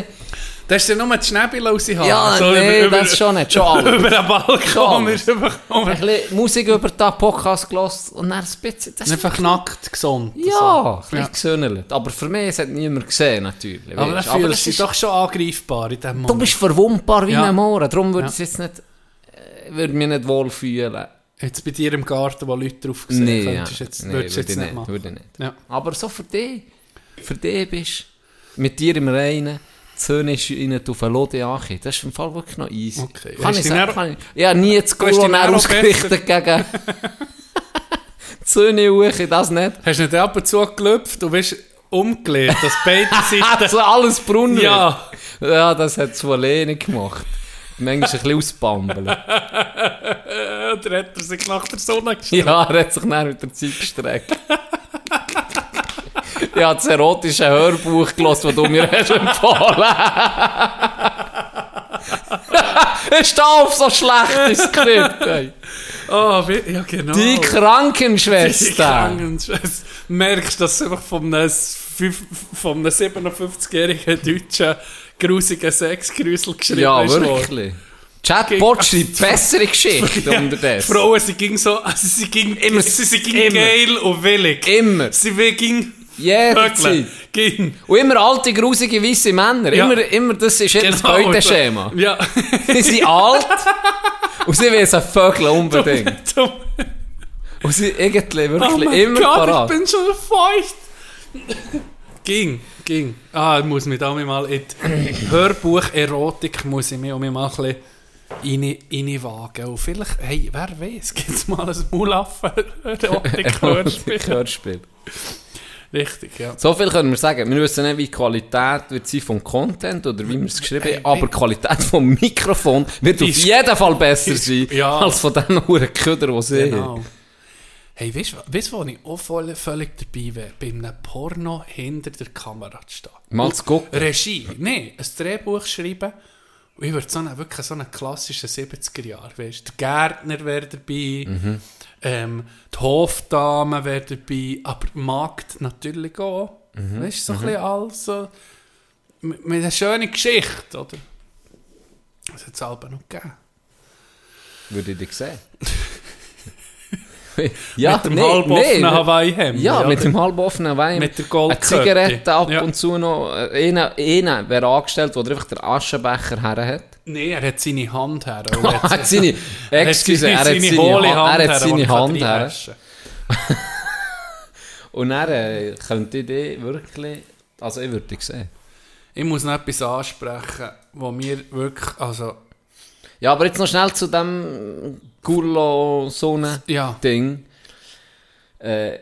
Da hast du ja nur die Schnäbel rausgehauen. Ja, So nee, über, das schon nicht. Schon alles. Über den Balkon ist einfach ein bisschen Musik über den Podcast gelassen und dann ein bisschen... Das einfach nackt gesund. ja, so. ein bisschen gesünnelt. Aber für mich, es hat niemand gesehen, natürlich. Aber weisst. dann fühlst es du dich ist- doch schon angreifbar in dem Du Moment. bist verwundbar wie Ja. ein Mohren. Darum würde Ja. ich es jetzt nicht... äh, würde mich nicht wohl fühlen. Jetzt bei dir im Garten, wo Leute drauf gesehen Nee, ja. könntest, jetzt, nee, würdest du jetzt ich nicht machen. Würde ich nicht. Ja. Aber so für dich, für dich bist mit dir im Reinen, ist ihnen auf den Lode angekommen. Das ist im Fall wirklich noch easy. Okay. Kann ich sagen, kann ich, habe nie das auch ausgerichtet gegen die Söhne hoch, das nicht. Hast du nicht ab und zu gelüpft und bist umgelegt, dass beide Seiten... Also alles wird. ja, Ja, das hat es eh nicht gemacht. Manchmal ein bisschen ausbambeln. dann hat er sich nach der Sonne gestellt. Ja, er hat sich dann mit der Zeit gestreckt. Ich habe das erotische Hörbuch gelesen, das du mir hast empfohlen Ist da auf so schlechtes Skript, ey. Oh, ja genau. Die Die Krankenschwester. Krankenschwester. Merkst, dass du einfach vom Ness fünf- von einem 57-jährigen deutschen grusigen Sexgrüsel geschrieben Ja, ist worden. wirklich. Chatbot schreibt bessere Geschichten Ja, unterdessen. Frauen, sie ging so, also sie ging immer, sie, sie ging immer. geil und willig. Immer. Sie ging Jederzeit. Ging. Und immer alte, grusige, weisse Männer. Ja. Immer, immer, das ist Genau, Beuteschema. Ja. Sie sind alt und sie wissen Vögel unbedingt. Dumm. Und sie irgendwie Oh wirklich mein immer Gott, parat. ich bin schon feucht. ging, ging. Ah, ich muss mich da mal in die Hörbuch-Erotik muss ich mich auch mal ein bisschen rein, reinwagen. Und vielleicht, hey, wer weiß, gibt es mal ein Mulaffen-Erotik-Hörspiel? Richtig, ja. So viel können wir sagen. Wir wissen nicht, wie die Qualität wird sein vom Content oder wie wir es geschrieben haben, aber die Qualität vom Mikrofon wird auf jeden Fall besser sein Ja. als von diesen Huren Köder, die sie haben. Genau. Hey, weißt du, wo ich auch voll, völlig dabei wäre? Bei einem Porno hinter der Kamera zu stehen. Mal zu gucken. Regie. Nein, ein Drehbuch schreiben. Und ich würde so einen, wirklich so einen klassischen 70er-Jahr, weißt du, der Gärtner wäre dabei, Mhm. ähm, die Hofdame wäre dabei, aber die Magd natürlich auch. Mhm. Weißt du, so ein bisschen alles so, mit, mit einer schönen Geschichte, oder? Das hat es aber noch gegeben. Würde ich dich sehen. ja, mit dem nee, halboffenen nee, Hawaii-Hemd. Ja, mit oder? dem halboffenen Wein. Mit der Eine Goldkette. Zigarette ab Ja. und zu noch. Äh, Einer, einer wäre angestellt, der einfach den Aschenbecher her hat. Nein, er hat seine Hand her. Er hat seine, excuse, er hat seine, hohle Hand, er hat seine er Hand her. Und dann äh, könnte ich die wirklich, also ich würde dich sehen. Ich muss noch etwas ansprechen, wo mir wirklich, also, Ja, aber jetzt noch schnell zu dem Gurlo-Sonne-Ding. ja. Äh,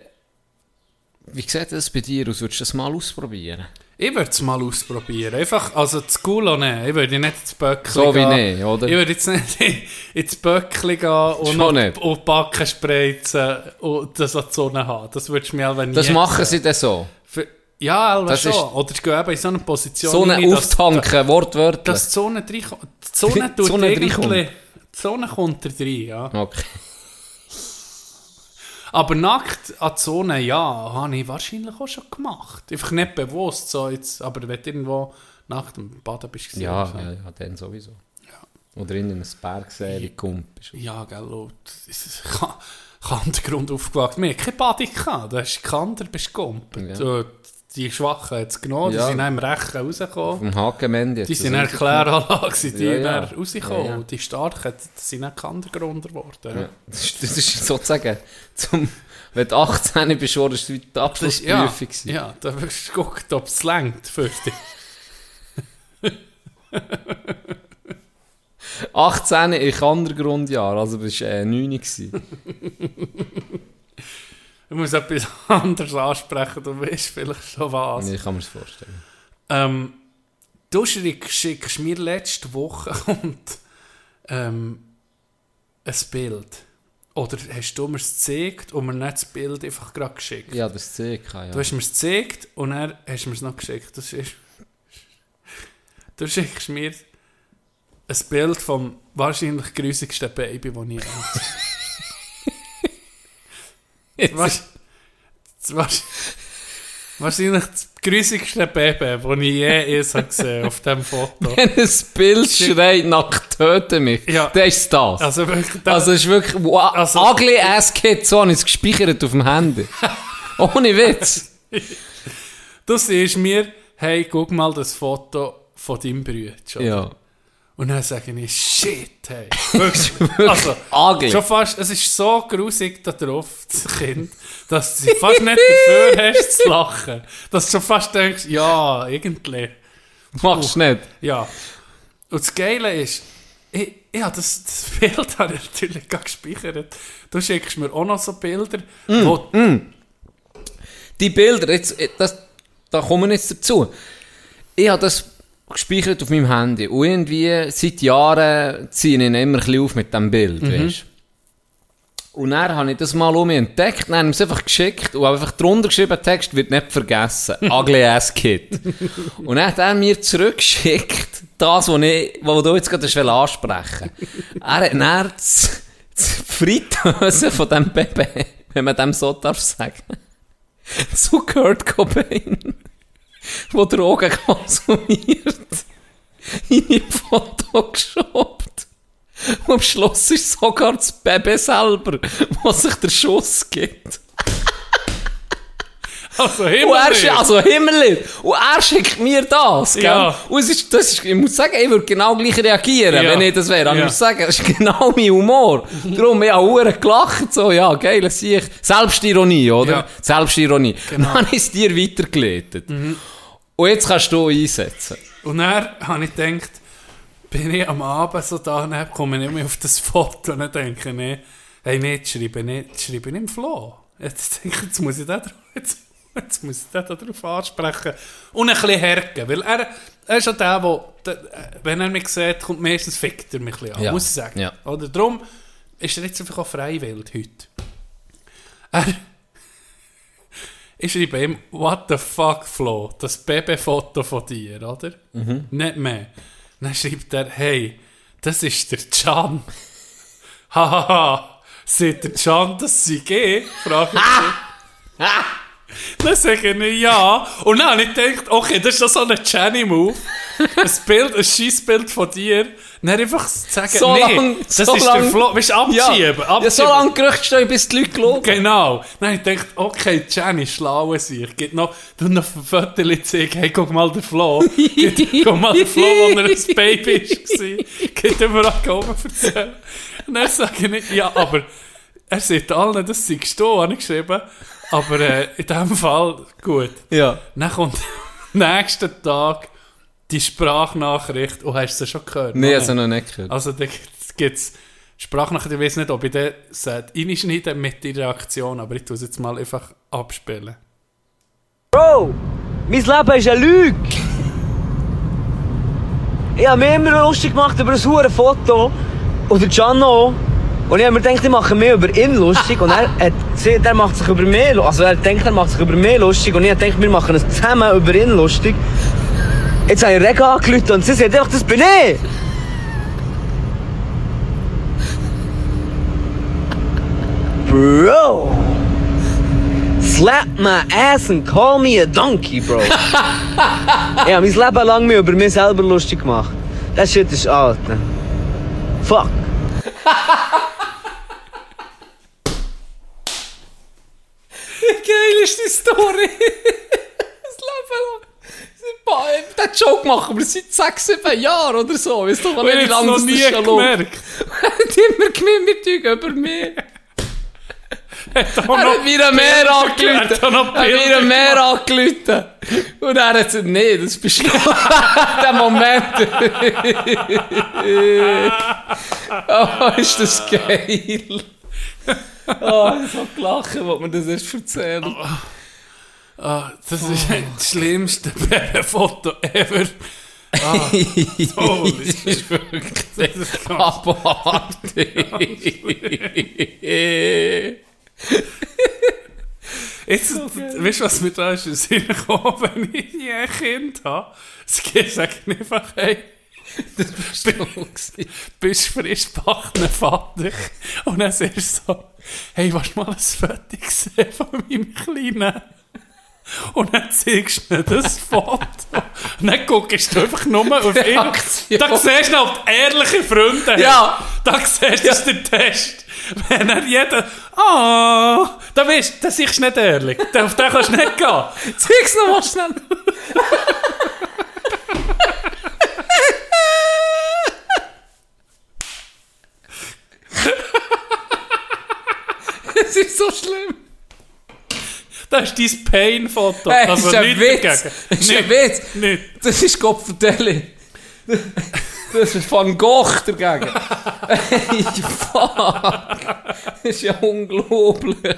wie sieht das bei dir aus? Würdest du das mal ausprobieren? Ich würde es mal ausprobieren. Einfach, also das Gulo nehmen. Ich würde nicht ins Böckli So wie gehen. nicht, oder? Ich würde jetzt nicht ins Böckli gehen und, und die Backen spreizen und das an die Sonne haben. Das würdest du mir nie Das machen sie dann so. Für, ja, Das schon. Oder ich gehe eben in so eine Position So rein, dass- Auftanken, wortwörtlich. Dass die Sonne reinkommt. Die Sonne Die tut Sonne irgendwie... Die Sonne kommt da rein, ja. Okay. Aber nackt an die Sonne, ja, habe ich wahrscheinlich auch schon gemacht. Einfach nicht bewusst, so jetzt, aber wenn du irgendwo nach dem Baden bist gesehen. Ja, so. ja, ja, dann sowieso. Oder in einem Bergserie kommt. Ja, gell, und es ist kein kein Untergrund aufgewachsen. Wir hatten keine Badung gehabt, du hast Kanter bist gumpelt. Ja. Die Schwachen hat es genommen, Ja. die sind dann im Rechen rausgekommen. Vom Hakenmendi. Die sind dann Kläranlage, die Ja, ja. rausgekommen. Ja, ja. Und die Starken, die sind dann Kantergrund geworden. Ja. Das, ist, das ist sozusagen, zum, wenn du 18 bist, war das die Das ja, Abschlussprüfung. gewesen. ja, da wirst du geguckt, ob es längt für dich. 18 in Kandergrundjahr, also bist du äh, 9 gewesen. Ich muss etwas anderes ansprechen, du weißt vielleicht schon was. Ich kann mir das vorstellen. Ähm, du schick- schickst mir letzte Woche kommt, ähm, ein Bild. Oder hast du mir es gezeigt und mir nicht das Bild einfach gerade geschickt? Ja, das CK, ja. Du hast mir es gezeigt und dann hast mir es noch geschickt. Das ist, du schickst mir ein Bild vom wahrscheinlich grusigsten Baby, das ich habe. Was, das war wahrscheinlich das grusigste Baby, das ich je eins habe gesehen auf diesem Foto. Wenn ein Bild schreit nach «Töte mich», Ja. dann ist das. Also wirklich, das, Also ist wirklich wow, Also- ugly ass kid, so habe ich es gespeichert auf dem Handy. Ohne Witz. du siehst mir, hey, guck mal das Foto von deinem Bruder. Ja. Und dann sage ich, shit, hey. Wirklich. also, schon fast, es ist so grusig da drauf, das Kind, dass du fast nicht dafür hast zu lachen. Dass du schon fast denkst, ja, irgendwie. Machst du nicht. Ja. Und das Geile ist, ich, ja, das, das Bild habe ich natürlich gar gespeichert. Du schickst mir auch noch so Bilder, Mm, wo, Die Bilder, jetzt, das, da kommen wir jetzt dazu. Ich habe das gespeichert auf meinem Handy und irgendwie seit Jahren ziehe ich ihn immer ein bisschen auf mit diesem Bild, Mhm. weißt Und dann habe ich das mal um mich entdeckt, dann habe ich es einfach geschickt und einfach drunter geschrieben, Text wird nicht vergessen. Ugly ass kid. und dann hat er mir zurückgeschickt, das, was ich, was du jetzt gerade ansprechen. Er hat dann das, das Fritteuse von diesem Baby, wenn man dem so darf sagen, zu Kurt Cobain, der Drogen konsumiert, in ein Foto geschoben. Und am Schluss ist sogar das Baby selber, was sich der Schuss gibt. Also Und er, Himmel. schi- also Himmel, und er schickt mir das, gell? Ja. Und ist, das ist, ich muss sagen, ich würde genau gleich reagieren, Ja. wenn ich das wäre. Ja. Ich muss sagen, das ist genau mein Humor. Darum, ich habe verdammt gelacht, so, ja, geil, das sehe ich. Selbstironie, oder? Ja. Selbstironie. Dann habe ich es dir weitergeleitet. Und jetzt kannst du einsetzen. Und dann habe ich gedacht, bin ich am Abend so da, dann komme ich nicht mehr auf das Foto und dann denke ich, nee, hey, nicht schreiben, nicht schreiben im Flow. Jetzt denke ich, jetzt muss ich da drauf, jetzt, jetzt muss ich da darauf ansprechen. Und ein bisschen herken, weil er, er ist ja der, der, der, wenn er mich sieht, kommt meistens fickt er mich ein bisschen an, Ja. muss ich sagen. Ja. Oder darum ist er jetzt einfach auch freiwillig heute. Er, ich schreibe ihm, what the fuck, Flo, das Babyfoto von dir, oder? Nicht mehr. Dann schreibt er, hey, das ist der Can. Hahaha, sieht der Can, dass sie geht? Frage ich. Dann sage ich ja. Und dann habe ich gedacht, okay, das ist doch so ein Jenny-Move. Ein Bild, ein Scheissbild von dir. Dann einfach sagen, So nee, lang- das so ist lang- der Flo. Weißt du, abschieben, Ja, abschieben. ja so lange Gerüchte stehen, bis die Leute glauben. Genau. Dann habe ich gedacht, okay, Jenny, schlaue sich. Geht noch, du noch ein Foto zeigen, hey, guck mal den Flo. Geht- guck mal den Flo, wo er ein Baby war. Geht überall oben erzählen. Dann sage ich nicht, ja, aber er sieht allen, dass sie gestohlen, habe ich geschrieben. Aber äh, in diesem Fall, gut. Ja. Dann kommt am nächsten Tag die Sprachnachricht. Oh, hast du sie schon gehört? Nee, Noch also noch nicht gehört. Also da gibt es Sprachnachricht, ich weiß nicht, ob ich den reinschneiden mit der Reaktion, aber ich tue es jetzt mal einfach abspielen. Bro, mein Leben ist eine Lüge. Ich habe mich immer lustig gemacht über ein hure Foto. Oder Gianno. Und ich habe mir gedacht, ich mache mich über ihn lustig. Und er hat gesehen, er macht sich über mich lustig. Also er denkt, er macht sich über mich lustig. Und ich habe gedacht, wir machen es zusammen über ihn lustig. Jetzt habe ich Rega angerufen und sie sagt einfach, das bin ich. Bro. Slap my ass and call me a donkey, bro. ich habe mein Leben lang mich über mich selber lustig gemacht. Das shit ist alt? Fuck. geil ist die Story. das Leben lang. Sie- Den Joke machen wir seit 6, 7 Jahren oder so. Weißt du, Ich es lange noch nie gemerkt. hat immer tun über mich. Hat Er hat Meer Bilder- angelüht. Er hat ein Meer angelüht. Und er hat gesagt, nee, das bist du. Der Moment. oh, ist das geil. Oh, ich hab gelacht, als mir das erst erzählt. Ah, das ist das schlimmste Babyfoto ever. Ah, holy das ist wirklich abartig. Jetzt, weißt du, was mir da ist in den Sinn gekommen, wenn ich nie ein Kind habe? Es geht einfach, hey, Das bist du bist frisch gebackener Vater. Und dann sagst du so, hey, willst du mal ein Foto sehen von meinem Kleinen? Und dann zeigst du mir das Foto. Und dann guckst du einfach nur auf ihn. Reaktion. Da siehst du noch die ehrlichen Freunde. Ja. Da siehst du, das ist der Test. Wenn er jeder, ah, da weißt du, das ist nicht ehrlich. Auf den kannst du nicht gehen. Zeig's noch mal schnell. Es ist so schlimm. Das ist dein Pain-Foto. Hey, Also das ist ein Witz. dagegen. Das ist ein Nicht- Witz. Nicht. Das ist Kopfvertelli. Das ist Van Gogh dagegen. Hey, fuck. Das ist ja unglaublich.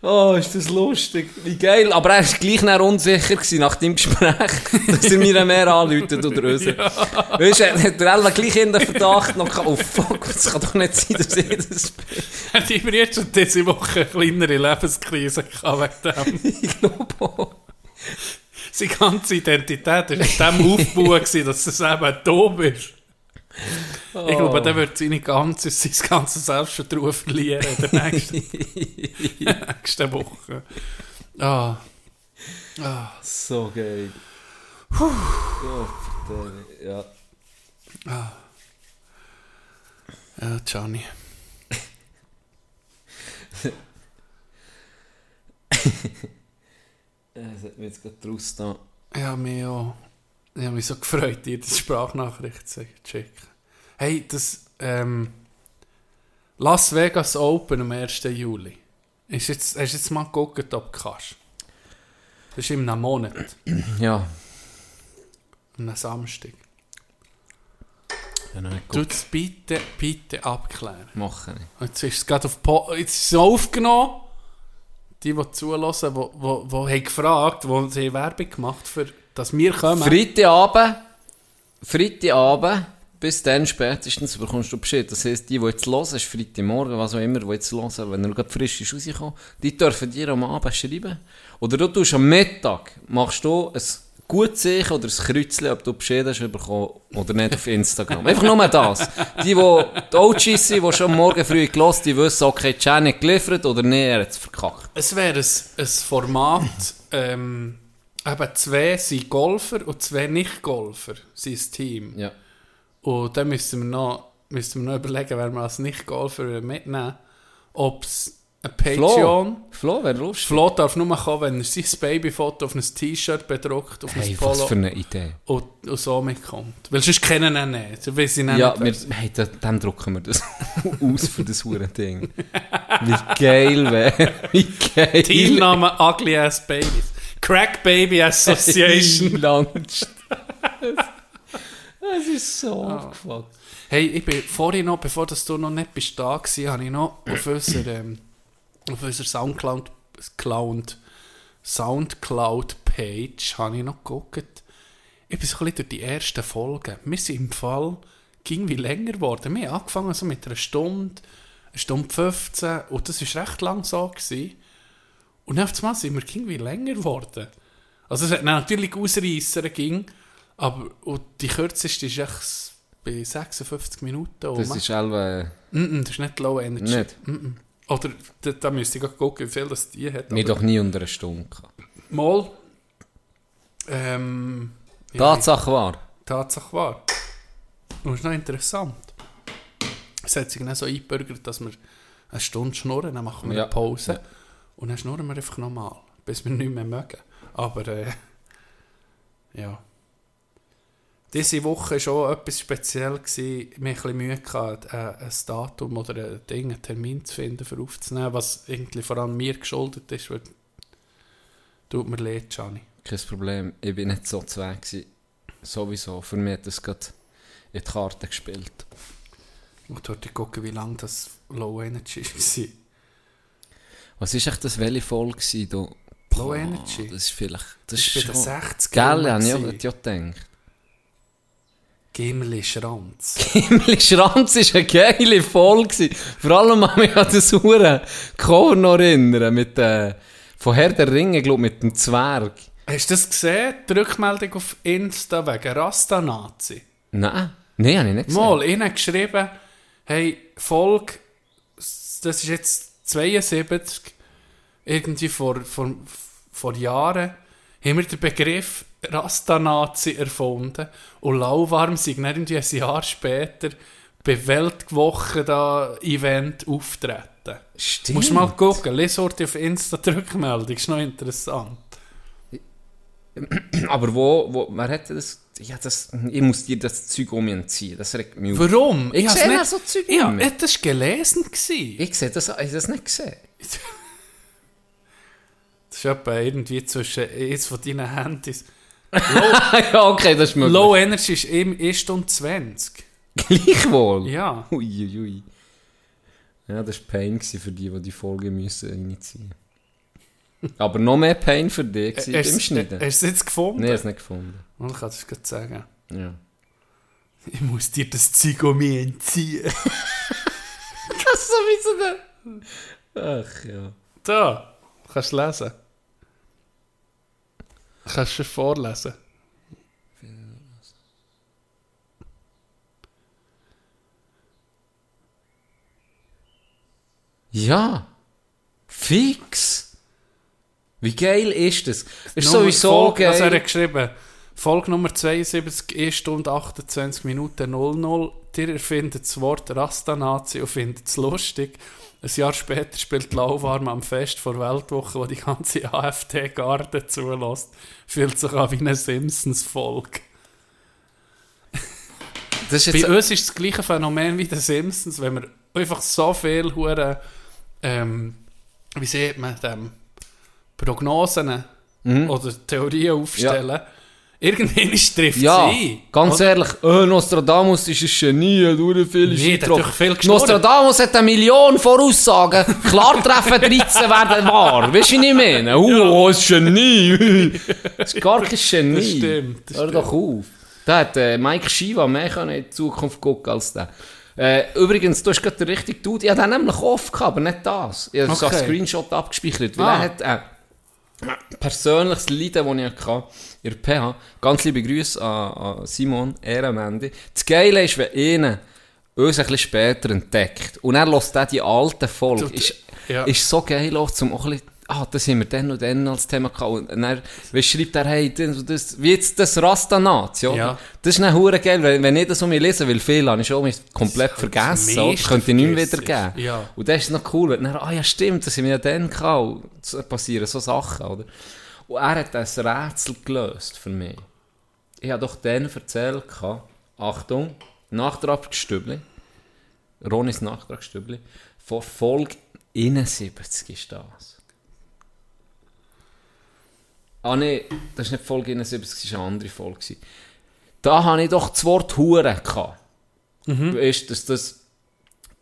Oh, ist das lustig. Wie geil. Aber er war gleich noch unsicher gewesen nach dem Gespräch, dass er mir mehr anläutet oder uns. Weißt du, hat er gleich in den Verdacht noch gehabt, oh fuck, das kann doch nicht sein, dass ich das bin. Hat immer jetzt schon diese Woche eine kleinere Lebenskrise gehabt wegen dem. Ich glaube auch. Seine ganze Identität war in dem Aufbau, gewesen, dass es eben da bist. Ich glaube, der wird seine ganze, sein ganzes Selbstvertrauen verlieren in der nächsten, nächsten Woche. Ah. So geil. Puh. Ja, Ja, Gianni. Es hat mich jetzt gerade draus da. Ja, mir auch. Ich habe mich so gefreut, dir die Sprachnachricht zu schicken. Hey, das ähm, Las Vegas Open am 1. Juli. Ist jetzt, hast du jetzt mal geguckt, ob du kannst? Das ist in einem Monat, Ja. am Samstag. Ja, Du das bitte, bitte abklären. Machen nicht. Jetzt ist es gerade auf po jetzt ist es aufgenommen. Die, die zulassen, die, die, die haben gefragt, die sie Werbung gemacht für dass wir kommen. Freitagabend, Freitagabend, bis dann spätestens bekommst du Bescheid. Das heisst, die, die jetzt hören, ist Freitagmorgen, was auch immer, die jetzt hören, wenn er gerade frisch ist rausgekommen, die dürfen dir am Abend schreiben. Oder du tust am Mittag, machst du ein gutes Zeichen oder ein Kreuzchen, ob du Bescheid hast bekommen oder nicht auf Instagram. Einfach nur das. Die, die, die OGs sind, die schon Morgen früh gelost, die wissen, okay, Janet geliefert oder nicht, er hat es verkackt. Es wäre ein, ein Format, ähm, eben zwei sind Golfer und zwei Nicht-Golfer sind ein Team. Ja. Und dann müssen wir noch, müssen wir noch überlegen, wer wir als Nicht-Golfer mitnehmen Ob es ein Patreon... Flo, wäre lustig. Flo darf nur kommen, wenn er sein Babyfoto auf ein T-Shirt bedruckt, auf Hey, ein was Polo für eine Idee. und, und so mitkommt. Weil sonst kennen ihn nicht. So, sie ihn Ja, nicht wir, hey, dann, dann drucken wir das aus für das hure Ding. Wie geil wäre. Wie geil. Teilnahme Ugly Ass Babies. Crack Baby Association. Langst. Es ist so abgefuckt. hey, ich bin vorhin noch, bevor das du noch nicht bist da gewesen, habe ich noch auf unserer, ähm, auf unserer Soundcloud, Cloud, Soundcloud-Page habe ich noch geguckt. Ich bin so ein bisschen durch die ersten Folgen. Wir sind im Fall ging wie länger geworden. Wir haben angefangen so mit einer Stunde, eine Stunde 15 und das war recht lang so. Gewesen. Und auf einmal sind wir irgendwie länger geworden. Also es hat natürlich Ausreisser ging, aber und die kürzeste ist echt bei 56 Minuten. Das rum. ist selber Mm -mm, das ist nicht Low Energy. nicht. Mm -mm. Oder da, da müsste ich gerade gucken, wie viel das die hat. Mir doch nie unter einer Stunde. Mal. Ähm, ja, Tatsache war. Tatsache wahr. Und das ist noch interessant. Es hat sich dann so eingebürgert, dass wir eine Stunde schnurren, dann machen wir Ja. eine Pause. Ja. Und dann schnurren wir einfach nochmal, bis wir nicht mehr mögen. Aber, äh, ja. Diese Woche war schon etwas speziell. Gewesen. Wir hatten ein bisschen Mühe, gehabt, äh, ein Datum oder ein, Ding, einen Termin zu finden, für aufzunehmen, was irgendwie vor allem mir geschuldet ist. Weil, tut mir leid, Gianni. Kein Problem. Ich bin nicht so zu Weg gewesen. Sowieso. Für mich hat das gerade in die Karte gespielt. Ich muss heute gucken, wie lange das Low Energy war. Was ist echt das gewesen? Du? Low Energy? Das ist vielleicht... Das Das ist schon... 60 Gell, ja, ich hätte ja gedacht. Gimli Schranz. Himmel Schranz war eine geile Folge. Vor allem an mich an das Huren noch erinnern. Mit, äh, von Herr der Ringe, glaube mit dem Zwerg. Hast du das gesehen? Die Rückmeldung auf Insta wegen Rasta-Nazi. Nein, nein, habe ich nicht gesehen. Mal, ihnen geschrieben, hey, Folge, das ist jetzt 72, irgendwie vor, vor, vor Jahren, haben wir den Begriff Rasta-Nazi erfunden und lauwarm sind irgendwie ein Jahr später bei Weltwoche da Event auftreten. Stimmt. Musst mal gucken, heute auf Insta die Rückmeldung, ist noch interessant. Aber wo, wo, wer hätte das... Ja, das... Ich muss dir das Zeug um mich entziehen. Das regt mich auf. Warum? Ich sehe habe nicht... so Zeug ja, mehr. das war gelesen. gewesen. Ich sehe das... Ich das nicht gesehen. Das ist etwa irgendwie zwischen eins von deinen Handys. ja, okay, das ist möglich. Low Energy ist im 1 Stunde 20. Gleichwohl. Ja. Uiuiui. Ui. Ja, das war Pain für die, die die Folge müssen initiieren Aber noch mehr Pain für dich Hast beim Schneiden. Hast du es jetzt gefunden? Nein, ich habe es nicht gefunden. Und ich kann es gerade sagen. Ja. Ich muss dir das Zeug um mich entziehen. Das sowieso der... Ach ja. Da, kannst du lesen. Kannst du vorlesen. Ja. Fix. Wie geil ist das? Ist Nummer- sowieso er geil. hat geschrieben, Folge Nummer 72, 1 Stunde 28 Minuten 00. Ihr erfindet das Wort Rastanazi und findet es lustig. Ein Jahr später spielt Lauwarm am Fest vor Weltwoche, wo die ganze AfD-Garde zulässt. Fühlt sich an wie eine Simpsons-Folge. Bei uns ist das gleiche Phänomen wie den Simpsons, wenn wir einfach so viel hure, ähm, wie sieht man dem, Prognosen Mhm. oder Theorien aufstellen. Irgendwann trifft ja, ein. ganz oder? ehrlich, äh, Nostradamus ist ein Genie, dur viel Nee, hat viel geschnurrt. Nostradamus hat eine Million Voraussagen. Klar treffen 13 werden wahr. Weißt du, wie ich meine? Oh, ein Genie. das ist gar kein Genie. Das stimmt, das Hör doch auf. Da hat äh, Mike Shiva mehr können in die Zukunft gucken als der. Äh, übrigens, du hast gerade den richtigen Dude. Ich hatte den nämlich oft, aber nicht das. Ich habe so Okay. einen Screenshot abgespeichert, weil Ah. er hat äh, persönliches Leiden, das ich hatte in der PH. Ganz liebe Grüße an, an Simon Ehrenmendi. Das Geile ist, wenn einer uns ein bisschen später entdeckt und er lässt dann die alten Folgen. Du- Ist, ja. ist so geil auch, zum auch ein bisschen, ah, das haben wir dann und dann als Thema gehabt. Und dann wie schreibt er, hey, das, wie jetzt das Rasta-Nazi, oder? Ja. Das ist dann hure geil, weil, wenn ich das um mich lese, weil viel habe ich schon komplett Das vergessen, oder? das könnte ich nicht mehr wiedergeben. Ja. Und das ist noch cool, weil dann, ah ja stimmt, das haben wir ja dann gehabt. Und passieren so Sachen, oder? Und er hat das Rätsel gelöst für mich. Ich habe doch dann erzählt, Achtung, Nachtragsstübli, Ronis Nachtragsstübli, vor Folge 71 ist das. Ah nee, das ist nicht Folge 71, das war eine andere Folge. Da habe ich doch das Wort Hure gehabt. Ist, dass das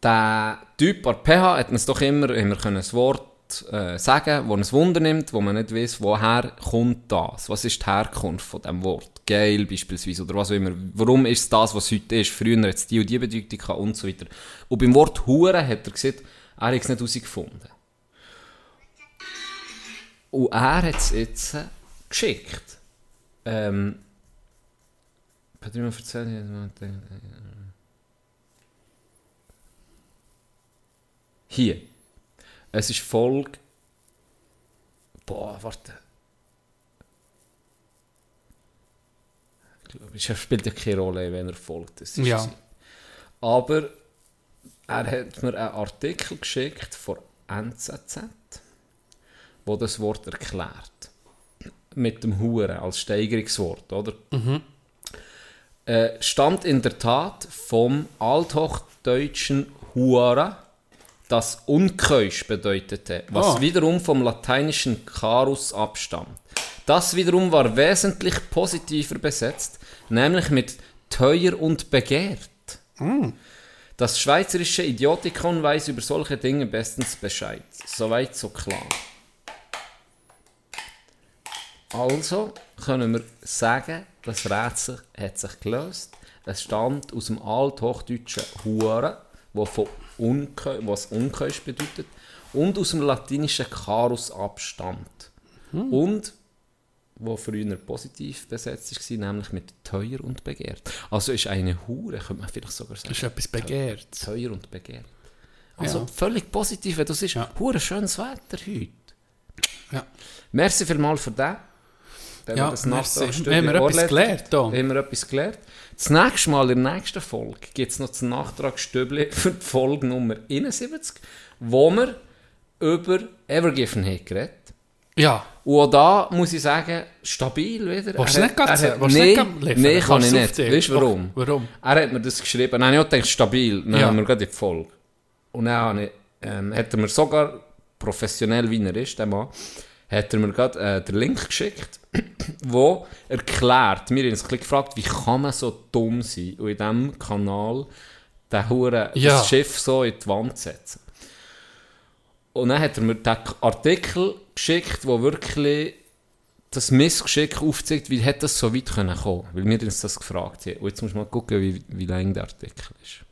der Typ an PH hat uns doch immer, wir können ein Wort äh, sagen, das ein Wunder nimmt, wo man nicht weiß, woher kommt das? Was ist die Herkunft von dem Wort? Geil beispielsweise oder was auch immer. Warum ist das, was heute ist? Früher hat es die und die Bedeutung gehabt und so weiter. Und beim Wort Hure hat er gesagt, er hat es nicht herausgefunden. Und er hat es jetzt äh, geschickt. Ähm, hat er mir erzählt? Hier. Es ist Folge. Boah, warte. Ich glaube, es spielt ja keine Rolle, wenn er folgt. Das ist Ja. sie. Aber er hat mir einen Artikel geschickt von NZZ, wo das Wort erklärt. Mit dem Hure als Steigerungswort, oder? Äh, stammt in der Tat vom althochdeutschen Hure, das unkeusch bedeutete, was Ah. wiederum vom lateinischen carus abstammt. Das wiederum war wesentlich positiver besetzt, nämlich mit teuer und begehrt. Das schweizerische Idiotikon weiß über solche Dinge bestens Bescheid. Soweit so klar. Also können wir sagen, das Rätsel hat sich gelöst. Es stammt aus dem althochdeutschen Hure, Unkö was Unkeusch bedeutet, und aus dem latinischen Carus abstammt. Und wo früher positiv besetzt war, nämlich mit teuer und begehrt. Also ist eine Hure, könnte man vielleicht sogar sagen. Das ist etwas begehrt. Teuer und begehrt. Also Ja. völlig positiv, du siehst, Ja. hure schönes Wetter heute. Ja. Merci vielmals für den. Wenn Ja, das merci. Haben wir etwas gelernt, Tom? Haben wir etwas gelernt. Das nächste Mal, in der nächsten Folge, gibt es noch das Nachtragsstübli für die Folge Nummer 71, wo wir über Evergiven haben geredet. Ja. Und auch da muss ich sagen, stabil wieder. Willst du nicht gerade er Nein, nein, kann ich nicht. Weißt du warum? Warum? Er hat mir das geschrieben. Dann habe ich auch gedacht, stabil. Dann Ja. haben wir gerade in die Folge. Und dann habe ich, ähm, hat er mir sogar, professionell wie er ist, der Mann, hat er mir gerade äh, den Link geschickt, wo erklärt, wir haben uns ein gefragt, wie kann man so dumm sein und in diesem Kanal den Huren, Ja. das Schiff so in die Wand setzen. Und dann hat er mir den Artikel geschickt, wo wirklich das Missgeschick aufzeigt, wie hätte das so weit können kommen Weil wir uns das gefragt haben. Und jetzt muss man mal gucken, wie, wie lang der Artikel ist.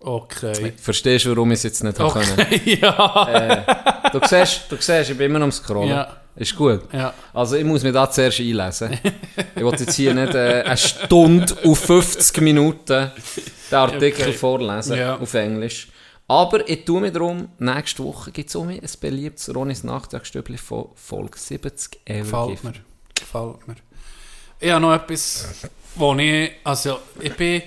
Okay. Verstehst du, warum ich es jetzt nicht okay. können? Ja. Du siehst, du siehst, ich bin immer am Scrollen. Ja. Ist gut. Ja. Also ich muss mich da zuerst einlesen. ich will jetzt hier nicht äh, eine Stunde auf 50 Minuten den Artikel Okay. vorlesen Ja. auf Englisch. Aber ich tue mir darum, nächste Woche gibt es um mich ein beliebtes Ronis Nachtragsstübli von Folge 70 Gefällt mir. Gefällt mir. Ich habe noch etwas, wo ich, also ich bin,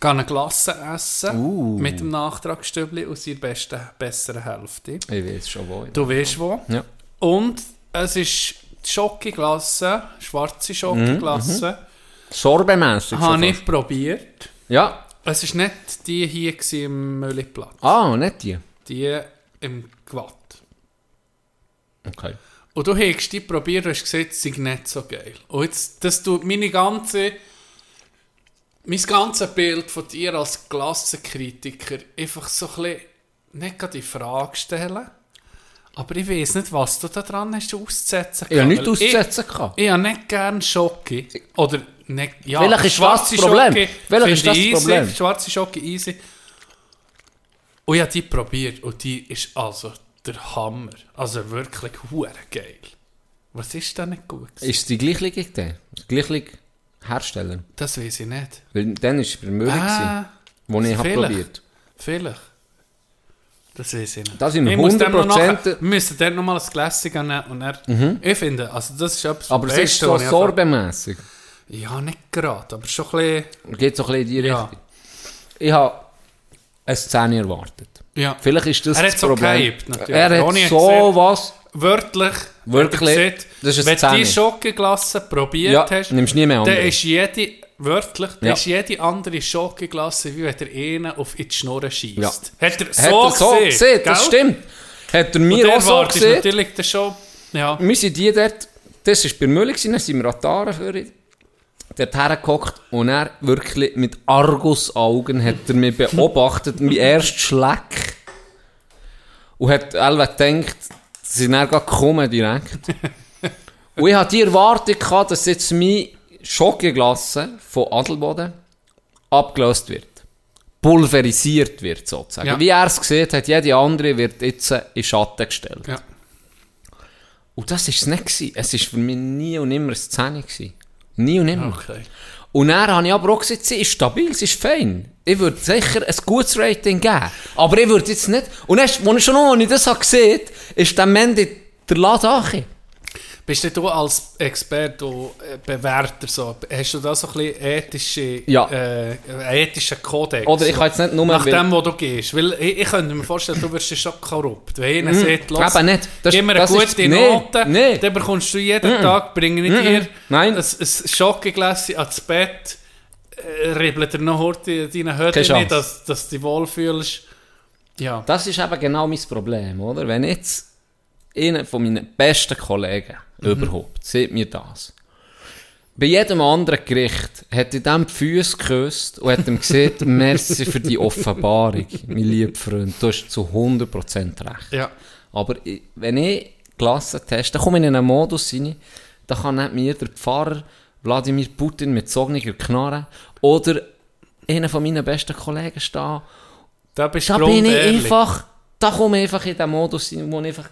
gehe eine Glasse essen Uh. mit dem Nachtragsstübli aus ihrer besten, besseren Hälfte. Ich weiß schon wo. Du weißt wo. Ja. Und es ist Schokoglasse, schwarze Schokoglasse, Sorbemässig schon habe ich probiert. Ja. Es war nicht die hier im Mülliplatz. Ah, nicht die. Die im Gwatt. Okay. Und du hast die probiert und hast gesagt, es sei nicht so geil. Und jetzt, das tut meine ganze, mein ganzes Bild von dir als Klassenkritiker einfach so ein bisschen, nicht gerade in Frage stellen, aber ich weiß nicht, was du da dran hast auszusetzen. Ich habe nichts Weil auszusetzen gehabt. Ich, ich habe nicht gerne Schoki. Oder nicht, ja, Vielleicht ist das das Problem. Vielleicht ist das das Problem. Easy, schwarze Schoki easy. Und ich habe die probiert und die ist also der Hammer. Also wirklich hure geil. Was ist da nicht gut? gewesen? Ist die gleiche Idee? Die Hersteller? Das weiß ich nicht. Weil dann war es bei Müller, Ah, wo ich habe probiert vielleicht. Das weiß ich nicht. Da sind wir Ich muss dem noch 100% nachher- Wir müssen dann nochmal ein Gläschen nehmen und dann, Ich finde, also das ist etwas Aber es ist so sorbemässig. Ja, nicht gerade, aber schon ein bisschen... Geht so ein bisschen in die Ja. Richtung. Ich habe eine Szene erwartet. Ja. Vielleicht ist das Er das Problem. gehypt, natürlich. Er hat so was... Wörtlich, Wirklich, gesagt, das ist wenn du die. Schokoglasse probiert Ja, hast, nimmst nie mehr dann andere. ist jede, wörtlich, dann Ja. ist jede andere Schokoglasse, wie wenn der eine auf in die Schnur schießt. Ja. Hat er so Hat er so gesehen, gesehen, das stimmt. Hat er mir der auch so gesehen. natürlich dann schon, ja, Wir sind die dort, das war bei Müller, dann sind wir an die Aare für dort hergehockt und er wirklich mit Argusaugen hat er mich beobachtet, mein erster Schleck. Und hat alle gedacht, sie sind dann gekommen direkt. und ich hatte die Erwartung gehabt, dass jetzt meine Schokoglasse von Adelboden abgelöst wird. Pulverisiert wird sozusagen. Ja. Wie er es gesehen hat, jede andere wird jetzt in Schatten gestellt. ja. Und das war es nicht. Gewesen. Es war für mich nie und nimmer eine Szene. Gewesen. Nie und nimmer. Okay. Und dann habe ich aber auch gesagt, sie ist stabil, sie ist fein. Ich würde sicher ein gutes Rating geben. Aber ich würde jetzt nicht... Und erst, als ich schon noch, als ich das habe gesehen ist dann am Ende der angekommen. Bist denn du als Experte, du äh, Bewerter, so, hast du da so ein bisschen ethische, Ja. äh, ethischen Kodex? Oder ich kann jetzt nicht nur... Nach dem, wo du gehst. Weil ich, ich könnte mir vorstellen, du wirst schon korrupt. Wenn einer sagt, los, Mhm. eben nicht. Das- gib mir eine gute Note, nee. dann bekommst du jeden Tag, bringe ich dir Nein. ein, ein Schokogläschen ans Bett, äh, ribbelt dir noch heute deine Hütte nicht, dass, dass du dich wohlfühlst. Ja. Das ist eben genau mein Problem, oder? Wenn jetzt einer von meinen besten Kollegen überhaupt sieht mir das. Bei jedem anderen Gericht hat er dem die Füße geküsst und hat ihm gesagt, merci für die Offenbarung, mein lieber Freund, du hast zu 100% recht. Ja. Aber wenn ich Klasse teste, dann komme ich in einen Modus rein, da kann nicht mir der Pfarrer Wladimir Putin mit zogniger Knarre oder einer von meinen besten Kollegen stehen Da bist da bin ich grundehrlich. einfach, da komme ich einfach in den Modus rein, wo ich einfach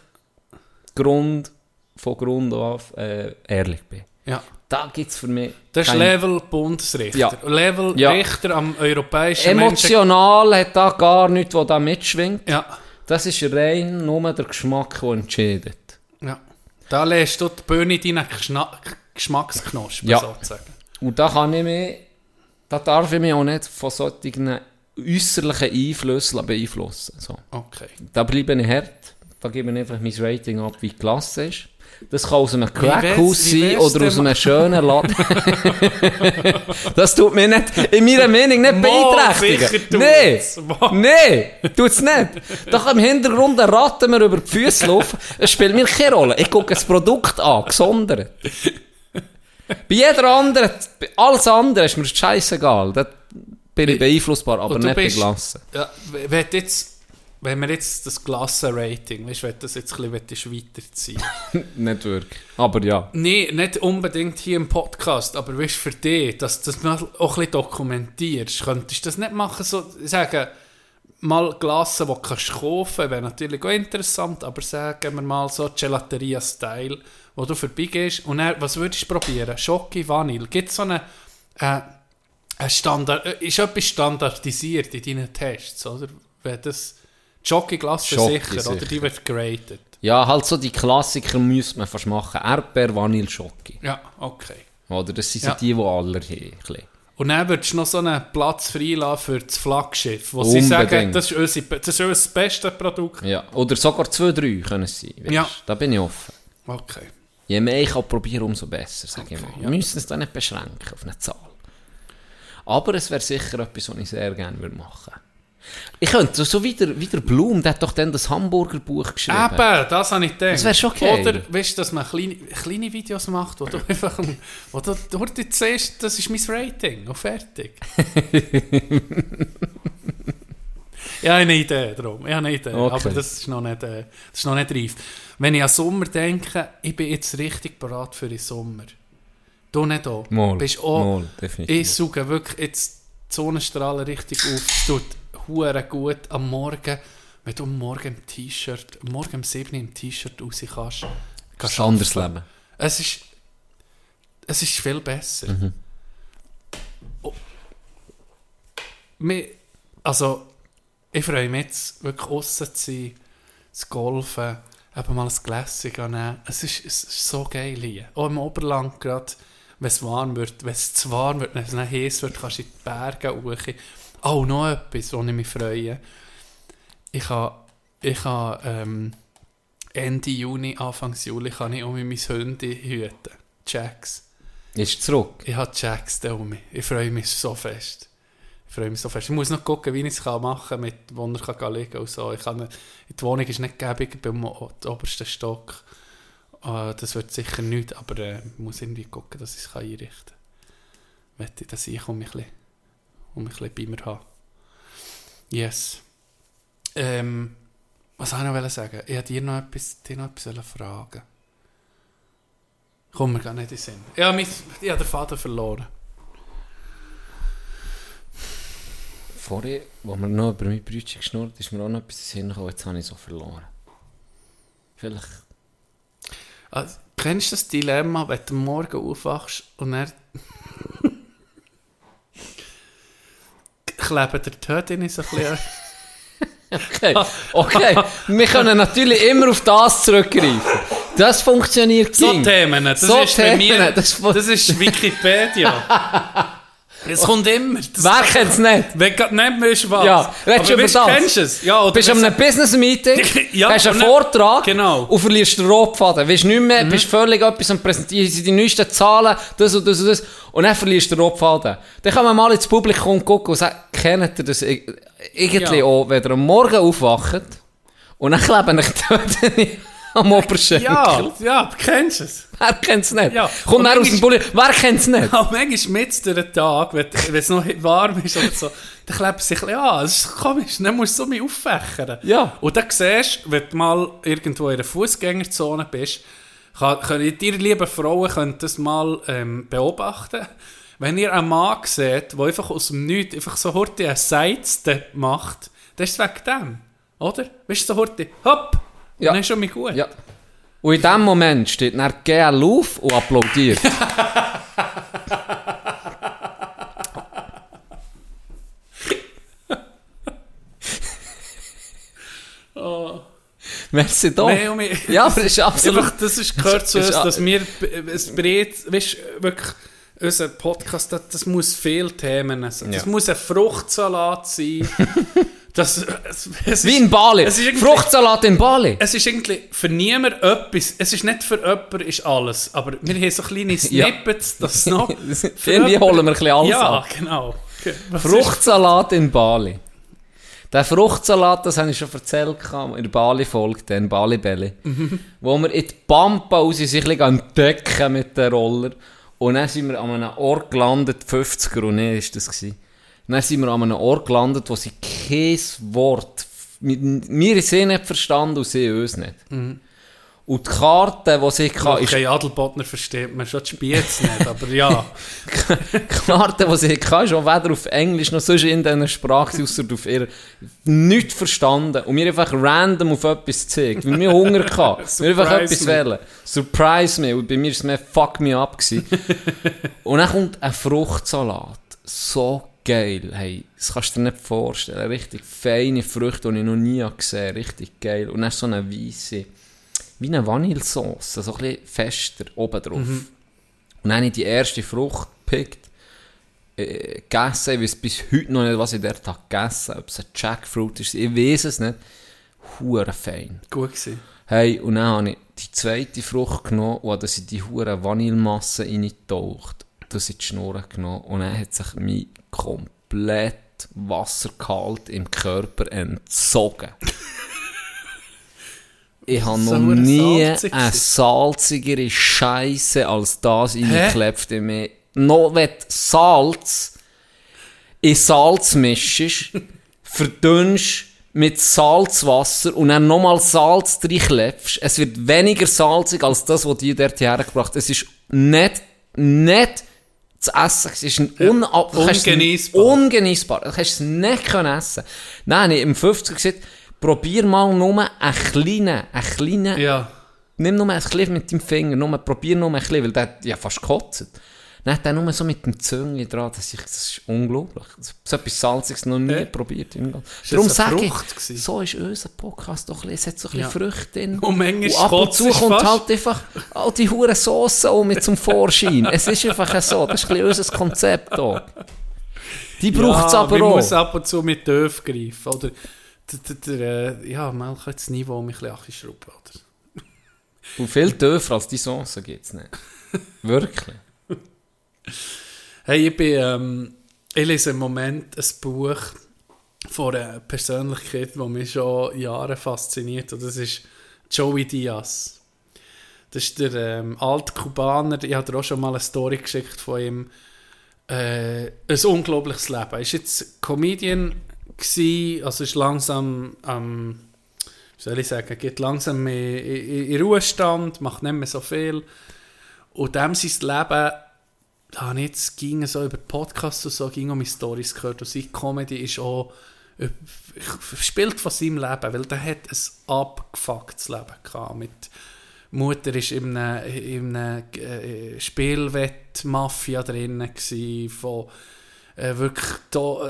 Grund, von Grund auf äh, ehrlich bin. Ja. Da gibt es für mich Das ist kein- Level Bundesrichter. Ja. Level Ja. Richter am europäischen Menschen... Emotional hat da gar nichts, was da mitschwingt. Ja. Das ist rein nur der Geschmack, der entscheidet. ja. Da lässt du die Bühne deinen Geschmacksknospen Ja. sozusagen. Und da kann ich mich, da darf ich mich auch nicht von solchen äußerlichen Einflüssen beeinflussen. So. Okay. Da bleibe ich hart. Da gebe ich einfach mein Rating ab, wie die Klasse ist. Das kann aus einem Crackhaus sein oder aus einem schönen Laden. das tut mir nicht, in meiner Meinung nicht Mo, beeinträchtigen. Nee, Mo. nee, tut's nicht. Da kann im Hintergrund ein Ratten mir über die Füße laufen. Es spielt mir keine Rolle. Ich gucke das Produkt an, gesondert. Bei jeder anderen, bei alles andere ist mir scheißegal. Da bin ich beeinflussbar, aber nicht bei bist- Glassen. Ja, wenn, jetzt, wenn wir jetzt das Klassenrating, weißt du, wenn du das jetzt ein bisschen weiterziehen Nicht wirklich. Aber ja. Nein, nicht unbedingt hier im Podcast, aber weißt du, für dich, dass du das auch ein bisschen dokumentierst, könntest du das nicht machen, so sagen, mal Glassen, die du kannst kaufen wäre natürlich auch interessant, aber sagen wir mal so Gelateria-Style, wo du vorbeigehst und dann, was würdest du probieren? Schoki, Vanille, gibt es so eine, äh, Standard, äh, ist etwas standardisiert in deinen Tests, oder? wenn das Jockey-Glasse Schoki sicher, oder die sicher. wird geratet. Ja, halt so die Klassiker müsste man fast machen. Erdbeer, Vanille, Schoki. Ja, okay. Oder das sind so Ja. die, die alle haben. Und dann würdest du noch so einen Platz freilassen für das Flaggschiff, wo sie sagen, Unbedingt. das ist, unsere, das ist unser bestes Produkt. Ja. Oder sogar zwei, drei können es sein. weisst. Ja. Da bin ich offen. Okay. Je mehr ich kann probieren, umso besser, sage ich Okay, mal. ja. Wir müssen es dann nicht beschränken auf eine Zahl. Aber es wäre sicher etwas, was ich sehr gerne würde machen Ich könnte, so wie der, wie der Blum, der hat doch dann das Hamburger-Buch geschrieben. Eben, das habe ich gedacht. Das wär schon geil. Oder, weißt du, dass man kleine, kleine Videos macht, wo du einfach, wo du, wo du siehst, das ist mein Rating, und fertig. ich habe eine Idee darum, ich habe eine Idee, Okay. aber das ist, noch nicht, äh, das ist noch nicht reif. Wenn ich an Sommer denke, ich bin jetzt richtig bereit für den Sommer. Du nicht auch. Mal, Bist auch, mal, definitiv. ich suche wirklich jetzt die Sonnenstrahlen richtig auf. Tut hure gut am Morgen, wenn du Morgen im T-Shirt, Morgen um 7 Uhr im T-Shirt raus kannst. Kannst anderes arbeiten. Leben. Es ist, es ist viel besser. Mhm. Oh. Also, ich freue mich jetzt wirklich aussen zu sein, zu golfen, eben mal ein Gläschen zu nehmen. Es ist, es ist so geil hier. Auch im Oberland gerade, wenn es warm wird, wenn es zu warm wird, wenn es heiß wird, kannst du in die Berge hoch. Oh, noch etwas, wo ich mich freue. Ich habe, ich habe ähm, Ende Juni, Anfang Juli kann ich um mein Hunde hüten. Jacks. Ist zurück. Ich habe Jacks da um mich. Ich freue mich so fest. Ich freue mich so fest. Ich muss noch gucken, wie ich es machen kann, mit wo er kann liegen und so. Ich kann, die Wohnung ist nicht gäbig beim o- obersten Stock. Äh, das wird sicher nicht, aber äh, ich muss irgendwie gucken, dass ich es einrichten kann. Wette, dass ich um mich ein bisschen, um mich ein bisschen bei mir habe. Yes. Ähm, was wollte ich noch sagen? Ich wollte dir noch etwas, dir noch etwas fragen. Kommt mir gar nicht in den Sinn. Ja, mein, ich habe den Vater verloren. Vorher, wo wir noch über mein Brötchen geschnurrt ist mir auch noch etwas in den Sinn gekommen, jetzt habe ich so verloren. Vielleicht... Also, kennst du das Dilemma, wenn du morgen aufwachst und er kleben der Tod in so ein bisschen... Okay, okay. wir können natürlich immer auf das zurückgreifen. Das funktioniert So ging. Themen, das So ist bei Themen, mir... das ist Wikipedia. Es kommt immer. Das, Wer kennt es nicht? Wenn gerade nicht mehr ist was. Ja, redest du über das? kennst du es? Ja, oder bist an einem Business-Meeting, Ja, hast einen und Vortrag Genau. und verlierst den Rotfaden. Weißt nicht mehr, Mhm. bist völlig etwas am Präsentieren, sind die neuesten Zahlen, das und das und das. Und dann verlierst du den Rotfaden. Dann kann man mal ins Publikum gucken und sagen, kennt ihr das irgendwie Ja. auch, wenn ihr am Morgen aufwacht und dann kleben euch die am Oberschenkel. Ja, ja, kennst du es? Wer kennt es nicht? Ja. Kommt dann aus dem Bulli. Wer kennt es nicht? Aber manchmal mit durch Tag, wenn es noch warm ist oder so, dann klebt es sich ein bisschen an. Das ist komisch, dann musst du so mich auffächern. Ja. Und dann siehst du, wenn du mal irgendwo in einer Fußgängerzone bist, kann, können ihr lieben Frauen könnt das mal ähm, beobachten. Wenn ihr einen Mann seht, der einfach aus dem Nichts einfach so heute einen Sidestep macht, dann ist es wegen dem. Oder? Weißt du, so heute, hopp, Ja. dann ist schon mal gut. Ja. Und in dem Moment steht dann GL auf und applaudiert. Merci doch. Nein, wir- Ja, aber es ist absolut... Einfach, das ist, gehört zu Das uns, dass wir es breit, weißt du, wirklich, unser Podcast, das, das muss viele Themen sein. Das Ja. muss ein Fruchtsalat sein. das, es, es Wie in Bali. Fruchtsalat in Bali. Es ist irgendwie für niemand etwas. Es ist nicht für jemanden ist alles. Aber wir haben so kleine Ja. Snippets, das noch. Irgendwie holen wir ein bisschen alles Ja, ab. genau. Was Fruchtsalat in Bali. Der Fruchtsalat, das habe ich schon erzählt, in der Bali-Folge, der in Bali-Belly, Mhm. wo wir in die Pampa raus sich ein entdecken mit dem Roller. Und dann sind wir an einem Ort gelandet, 50er und nee, ist das gewesen. Dann sind wir an einem Ort gelandet, wo sie kein Wort, wir wir sie nicht verstanden und sie uns nicht. Mhm. Und die Karte, die sie hatte, ist Okay, Adelbodner versteht man schon die Spiez nicht, aber ja. die Karte, die sie hatte, ist auch weder auf Englisch noch sonst in dieser Sprache, außer auf ihr nichts verstanden. Und mir einfach random auf etwas gezeigt. Weil wir Hunger hatten. wir einfach etwas me. wählen. Surprise me. Und bei mir war es mehr Fuck me up. Gewesen. Und dann kommt ein Fruchtsalat. So geil. Hey, das kannst du dir nicht vorstellen. Richtig feine Früchte, die ich noch nie gesehen habe. Richtig geil. Und dann so eine weisse, wie eine Vanillesauce, so ein bisschen fester oben drauf. Und dann habe ich die erste Frucht gepickt, äh, gegessen. Ich weiß bis heute noch nicht, was ich dort habe gegessen habe. Ob es ein Jackfruit ist, ich weiß es nicht. Hure fein. Gut gewesen. Hey, und dann habe ich die zweite Frucht genommen und das in die hure Vanillemasse reingetaucht. Das in die Schnur genommen und dann hat sich mein komplett Wassergehalt im Körper entzogen. Ich habe noch nie salzig eine salzigere Scheiße als das reingeklebt in mich. Noch wenn Salz in Salz mischst, verdünnst mit Salzwasser und dann nochmal Salz reinklebst, es wird weniger salzig als das, was die dort hergebracht Es ist nicht, nicht zu essen. Es ist ein unab es ungenießbar. Ungenießbar. Du kannst es nicht können essen. Nein, ich im 50 gesagt, probier mal nur einen kleinen, einen kleinen Ja. Nimm nur ein bisschen mit deinem Finger, nur, probier nur ein bisschen, weil der ja fast gekotzt. Dann nur so mit dem Züngli dran, das ist, das ist unglaublich. So etwas Salziges noch nie Ja. probiert. Darum sage ich, gewesen? so ist unser Podcast doch ein bisschen, es hat so ein Ja. bisschen Früchte drin. Und manchmal ab und zu kommt halt einfach all die hure Soße auch mit zum Vorschein. es ist einfach so, das ist ein bisschen unser Konzept hier. Die braucht es ja, aber man auch. muss ab und zu mit Döf greifen. Oder der, der, der, äh, ja, mal kann das Niveau ein bisschen anschrauben. Oder? Und viel tiefer als die Soße gibt es nicht. Wirklich. Hey, ich bin, ähm, ich lese im Moment ein Buch von einer Persönlichkeit, die mich schon Jahre fasziniert. Und das ist Joey Diaz. Das ist der ähm, alte Kubaner. Ich habe dir auch schon mal eine Story geschickt von ihm. Äh, ein unglaubliches Leben. Er war jetzt Comedian, gewesen, also ist langsam am, wie soll ich sagen, geht langsam in, in, in Ruhestand, macht nicht mehr so viel. Und dem sein Leben da habe ich jetzt ging so über Podcasts und so, ging um Storys gehört und seine Comedy ist auch äh, spielt von seinem Leben, weil der hat ein abgefucktes Leben gehabt mit Mutter ist in einer, in einer äh, Spielwett-Mafia drinnen gsi, von äh, wirklich da,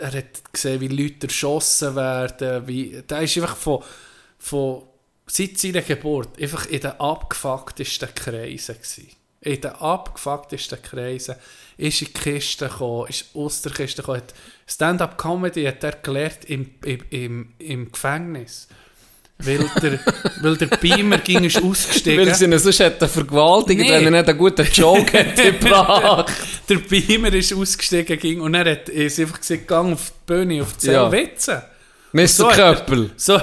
er hat gesehen, wie Leute erschossen werden, wie, der ist einfach von, von seit seiner Geburt einfach in den abgefucktesten Kreisen gsi. In den abgefucktesten Kreisen ist in die Kiste gekommen, ist aus der Kiste gekommen, Stand-up-Comedy hat er gelernt im, im, im, im Gefängnis. Weil der, weil der Beamer ging ist ausgestiegen. Weil sie ihn sonst hätten vergewaltigt, Nee. wenn er nicht einen guten Joke hätte gebracht. der Beamer ist ausgestiegen ging und er hat ist einfach gesagt, gang auf die Bühne, auf die Ja. Zellwitze. Mr. So er- Köppel. So,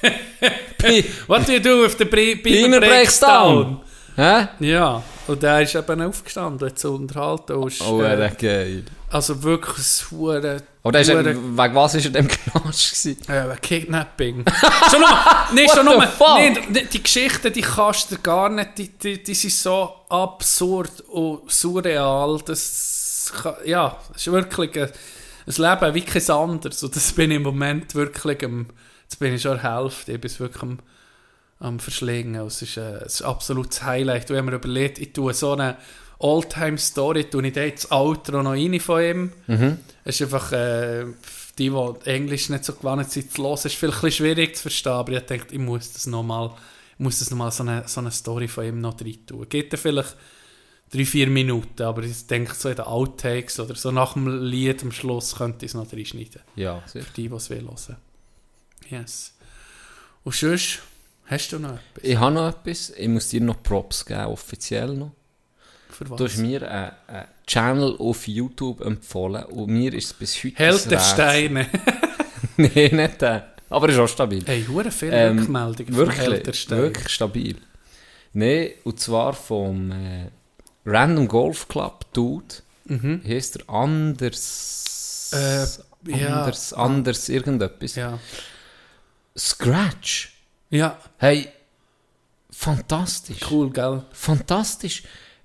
what do you do if the Be Beamer Beamer breaks down. down? Hä? Ja, und der ist eben aufgestanden, hat zu unterhalten. und ist, Oh, äh, geil. also wirklich ein hure Aber der ist, hure- wegen was ist er dem Knast? Äh, Kidnapping. schon nur, nee, What schon fuck? nee, die, Geschichten, die kannst du gar nicht, die, die, die sind so absurd und surreal, das, kann- ja, das ist wirklich ein, ein Leben wie kein anderes und das bin ich im Moment wirklich am, jetzt bin ich schon der Hälfte, ich bin wirklich am, am Verschlingen, es ist, äh, es ist ein absolutes Highlight, und wenn man überlegt, ich tue so eine Oldtime-Story, tue ich da jetzt das Outro noch rein von ihm, es ist einfach, äh, die, die Englisch nicht so gewohnt sind zu hören, ist vielleicht ein schwierig zu verstehen, aber ich dachte, ich muss das nochmal, ich muss das nochmal so eine, so eine Story von ihm noch rein tun. Geht ja vielleicht drei, vier Minuten, aber ich denke so in den Outtakes oder so nach dem Lied am Schluss könnte ich es noch reinschneiden. Ja, sicher. Für die, die es will hören. Yes. Und sonst, hast du noch etwas? Ich habe noch etwas. Ich muss dir noch Props geben, offiziell noch. Für was? Du hast mir einen, einen Channel auf YouTube empfohlen und mir ist es bis heute Held der. Steine. Nein, nicht der. Aber er ist auch stabil. hey, hure viele Ähm, Rückmeldungen Wirklich, wirklich stabil. Nein, und zwar vom äh, Random Golf Club Dude. Mhm. Heißt er anders. Äh, ja. anders, anders, irgendetwas. Ja. Scratch. Ja, Hey, fantastisch. cool, gell? Fantastisch.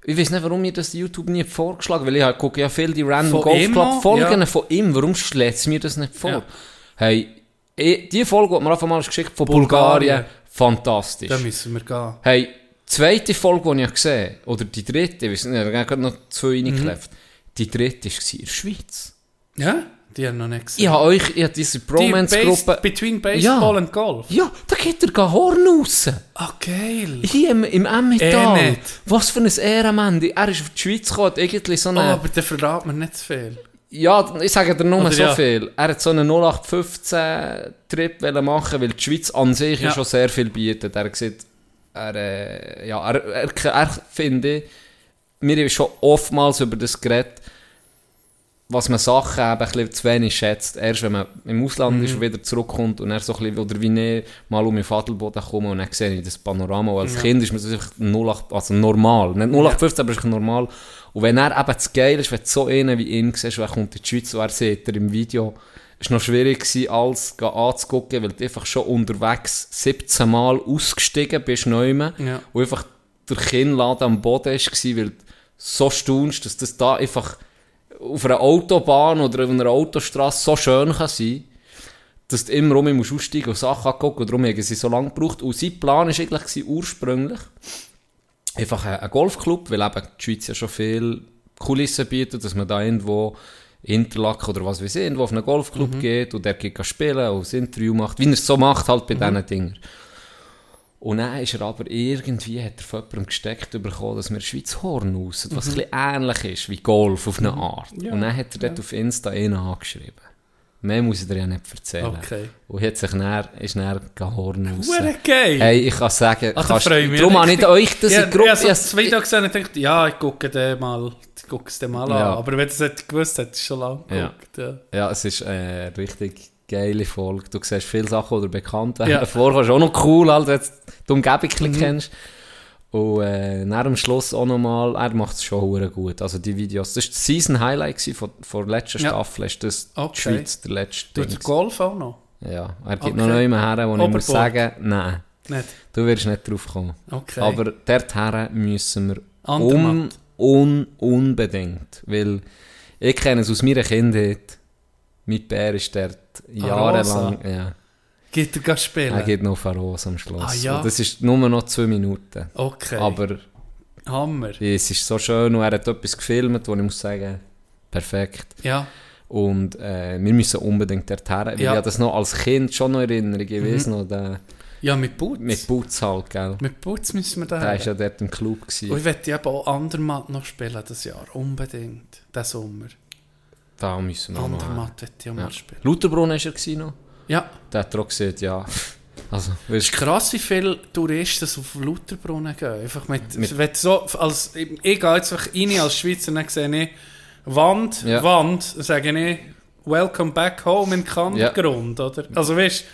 Ich weiß nicht, warum mir das YouTube nie vorgeschlagen weil ich halt gucke ja viel die Random Von Golf Club? Folgen Ja. von ihm. Warum schlägt es mir das nicht vor? Ja. Hey, eh, die Folge, die mir einfach mal geschickt von Bulgarien. Bulgarien, fantastisch. Da müssen wir gehen. Hey, die zweite Folge, die ich gesehen habe, oder die dritte, ich weiß nicht, ich habe gerade noch zwei Mhm. reingeklebt. die dritte war in der Schweiz. Ja? Die haben noch nicht gesehen. Ich habe euch, ich habe diese Die Bromance-Gruppe... Between Baseball Ja. and Golf. Ja, da geht er gar Horn raus. Ah, geil. Hier im, im Emmental. Eh. Was für ein Ehrenmann. Er ist auf die Schweiz gekommen, irgendwie so Oh, eine... aber der verrät mir nicht zu viel. Ja, ich sage dir nur Oder so ja. viel. Er hat so einen 0815-Trip machen, weil die Schweiz an sich ja. Schon sehr viel bietet. Er gesagt, er, äh, ja, er, er, er finde, mir ist schon oftmals über das geredet, was man Sachen eben ein bisschen zu wenig schätzt. Erst wenn man im Ausland ist und wieder zurückkommt und er so ein bisschen, oder wie ich mal um den Vadelboden komme und dann sehe ich das Panorama. Und als Ja. Kind ist man das einfach 08, also normal. Nicht 0815, aber es ist normal. Und wenn er eben zu geil ist, wenn du so einen wie ihn siehst, und er kommt in die Schweiz und er sieht er im Video, ist noch schwierig gewesen, alles anzugucken, weil du einfach schon unterwegs 17 Mal ausgestiegen bist, neu Ja. und einfach der Kinnladen am Boden war, weil du so staunst, dass das da einfach auf einer Autobahn oder auf einer Autostrasse so schön kann sein dass du immer rum musst aussteigen und Sachen angucken und darum haben sie so lange gebraucht. Und sein Plan war eigentlich ursprünglich einfach ein, Golfclub, weil eben die Schweiz ja schon viel Kulissen bietet, dass man da irgendwo Interlaken oder was weiß ich, irgendwo auf einen Golfclub geht und der geht spielen und ein Interview macht, wie er es so macht halt bei diesen Dingen. Und dann ist er aber irgendwie, hat er von jemandem gesteckt bekommen, dass wir Schweiz Horn raus, was ein bisschen ähnlich ist wie Golf auf eine Art. Und dann hat er dort auf Insta einen angeschrieben. Mehr muss ich dir ja nicht erzählen. Okay. Und hat sich dann, ist dann Horn raus. Geil. Hey, ich kann sagen, da kannst, freue ich mich darum habe ich euch das ja, in Gruppe... Ich habe so ja, das Video gesehen und dachte, ja, ich gucke den mal, ich gucke es dir mal Ja. an. Aber wenn du es nicht gewusst hättest, schon lange Ja. geguckt. Ja. Ja, es ist äh, richtig geile Folge. Du siehst viele Sachen, die dir bekannt werden. Ja. Mhm. Vorher ist auch noch cool, wenn du die Umgebung bisschen kennst. Und äh, nach dem Schluss auch nochmal, er macht es schon gut. Also die Videos, das war das Season Highlight von, von der letzten Ja. Staffel. Ist das Okay. die Schweiz, der letzte Dings. Golf auch noch? Ja, er gibt Okay. noch mehr her, wo ich muss sagen, nein, Nicht? du wirst nicht drauf kommen. Okay. Aber dorthin müssen wir un, un, unbedingt. Weil ich kenne es aus meiner Kindheit. Mein Bär ist dort jahrelang. Ja, Geht er gar spielen? er geht noch auf Aros am Schluss. Ah, ja? Das ist nur noch zwei Minuten. Okay. Aber Hammer. es ist so schön und er hat etwas gefilmt, wo ich muss sagen, perfekt. Ja. Und äh, wir müssen unbedingt dorthin. Weil Ja. ich das noch als Kind schon noch Erinnerung gewesen. Noch der, Ja, mit Boots. mit Boots halt, gell. Mit Boots müssen wir da Der war ja dort im Club. Gewesen. Und ich möchte eben auch Andermatt noch spielen das Jahr. Unbedingt. Den Sommer. Da müssen wir. Andermatt möchte ich auch Ja. mal spielen. Lauterbrunn war er noch. Ja. Der hat auch gesagt, ja. Also, Es ist krass, wie viele Touristen auf Lauterbrunnen gehen. Einfach mit, Mit- wenn so, als, ich, ich gehe jetzt einfach rein als Schweizer dann sehe ich Wand, Ja. Wand, sage ich Welcome back home in Kandergrund, oder? Also weißt du,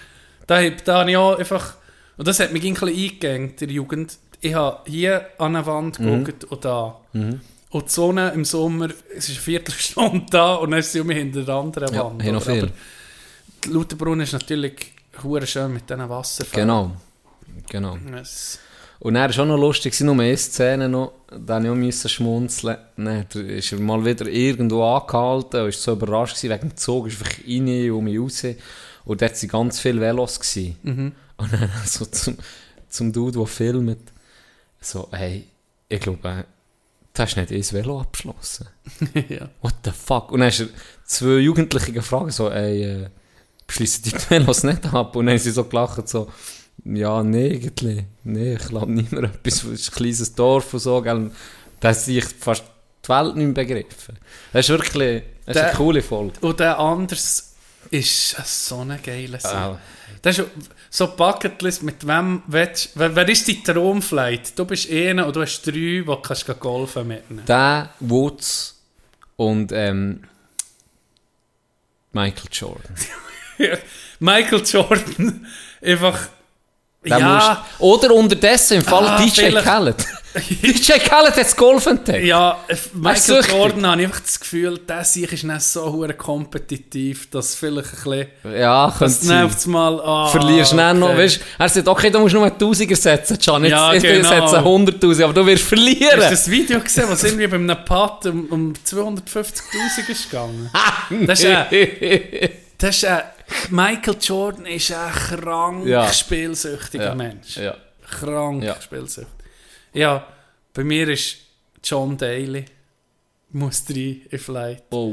da, da habe ich auch einfach, und das hat mich ein bisschen eingegangen, in der Jugend. Ich habe hier an eine Wand Mhm. geguckt und da. Und die Sonne im Sommer, es ist eine Viertelstunde da und dann ist sie um mich hinter der anderen ja, Wand. haben noch viel. Aber die Lauterbrunn ist natürlich hure schön mit diesen Wasserfällen. Genau. Genau. Es- Und dann war auch noch lustig, nur eine Szene noch, da musste ich auch müssen schmunzeln. Dann ist er mal wieder irgendwo angehalten und war so überrascht gewesen, wegen dem Zug, ist einfach rein und mich raus. Und dort waren ganz viele Velos. Gewesen. Mhm. Und dann so zum, zum Dude, der filmt, so, hey, ich glaube, du hast nicht ein Velo abgeschlossen. ja. What the fuck? Und dann hast er zwei Jugendliche gefragt, so, ey, äh, beschließen die Velos nicht ab? Und dann haben sie so gelacht, so, ja, nee, nee, ich glaube nicht mehr etwas, es ist ein kleines Dorf und so, gell? Da hat sich fast die Welt nicht mehr begriffen. Das ist wirklich, das ist eine coole Folge. Und der anders ist so eine geile Sache. Ah. Das ist so Bucketlist, mit wem willst, wer, wer ist dein Traumflight? Du bist einer und du hast drei, die du kannst gehen golfen mitnehmen. Der, Woods und ähm, Michael Jordan. Michael Jordan, einfach, Der ja, musst- oder unterdessen im Fall Ah, DJ vielleicht- Khaled. DJ Khaled hat das Golf entdeckt. ja, Michael. Jordan habe ich einfach das Gefühl, der sich ist nicht so kompetitiv, dass vielleicht ein bisschen, Ja, könnte sein. mal, ah, Verlierst schnell noch, okay. weißt Er sagt, okay, du musst nur einen Tausiger setzen, Can. Jetzt, Ja, jetzt genau. setze 100'000, aber du wirst verlieren. Hast du das Video gesehen, was irgendwie bei einem Putt um, um 250'000 ist gegangen? Das ist ein, das ist ein, Michael Jordan ist ein krank Ja. spielsüchtiger Ja. Mensch. Ja. Krank Ja. spielsüchtig. Ja, bei mir ist John Daly. muss rein in Flight. Oh.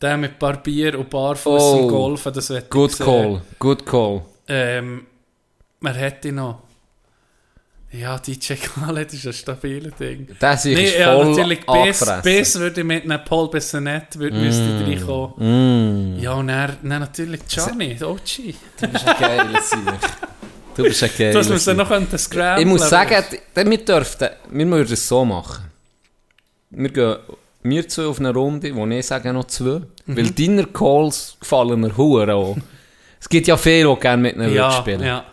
Der mit ein paar Bier und Barfuß Oh. im Golfen, das wird Good call, good call. Ähm, man hätte noch. Ja, DJ Khaled ist ein stabiles Ding. Der sich Nee, ist ja, voll natürlich bis, bis würde ich mit einem Paul Bessonet würde müsste reinkommen. Mm. Ja, und dann, dann natürlich Johnny, OG. Du bist ein geiler Sieg. Du bist ein geiler Dass wir sie noch scramblen. Ich muss sagen, wir dürften, wir würden es so machen. Wir gehen, wir zwei auf eine Runde, wo ich sage noch zwei. Mhm. Weil deine Calls gefallen mir hure auch. Es gibt ja viele, die gerne mit ihnen ja, spielen. ja.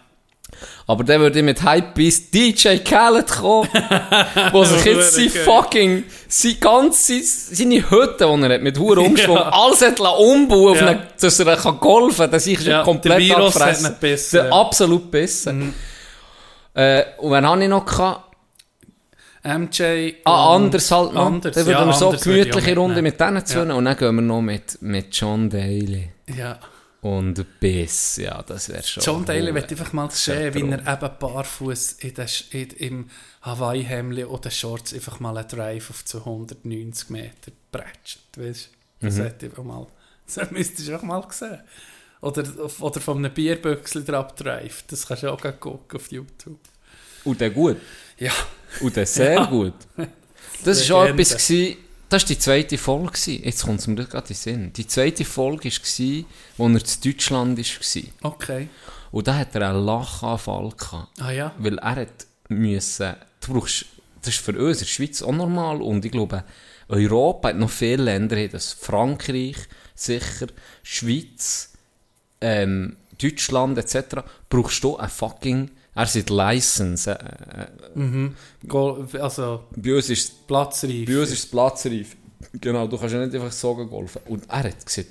Aber dann würde ich mit Hypebeast DJ Khaled kommen, wo sich jetzt sein fucking, sein ganze, seine Hütte, die er hat, mit hure Umschwung, Ja. alles hat umbauen, Ja. eine, dass er kann golfen kann, dass ich schon Ja, komplett der Virus hat Der ja. Mhm. absolut besser. Äh, und wenn habe ich noch gehabt? MJ. Ah, anders halt noch. Anders, dann würden ja, wir so gemütliche Runde mit denen zwei und dann gehen wir noch mit, mit John Daly. Ja. Und Biss, ja, das wäre schon... John Daly wird einfach mal sehen, wie er eben barfuß in Sch- in, im Hawaii-Hemd oder Shorts einfach mal einen Drive auf 290 Meter bretscht. Weißt du? Das hätte ich auch mal. Das müsstest du auch mal sehen. Oder, oder von einem Bierbüchsel drauf Drive. Das kannst du auch gucken auf YouTube. Und der gut. Ja. Und der sehr Ja. gut. Das war auch etwas, gewesen, das war die zweite Folge. Gewesen. Jetzt kommt es mir gerade in den Sinn. Die zweite Folge war, als er in Deutschland war. Okay. Und da hat er einen Lachanfall gehabt. Ah ja. Weil er hat müssen, du brauchst, das ist für uns in der Schweiz auch normal und ich glaube, Europa hat noch viele Länder, das Frankreich, sicher, Schweiz, ähm, Deutschland etc. brauchst du ein fucking, er sagt License. Äh, äh, Go also bei uns ist es Platzreif. bei uns ist es platzreif. Genau, du kannst ja nicht einfach so golfen. Und er hat gesagt,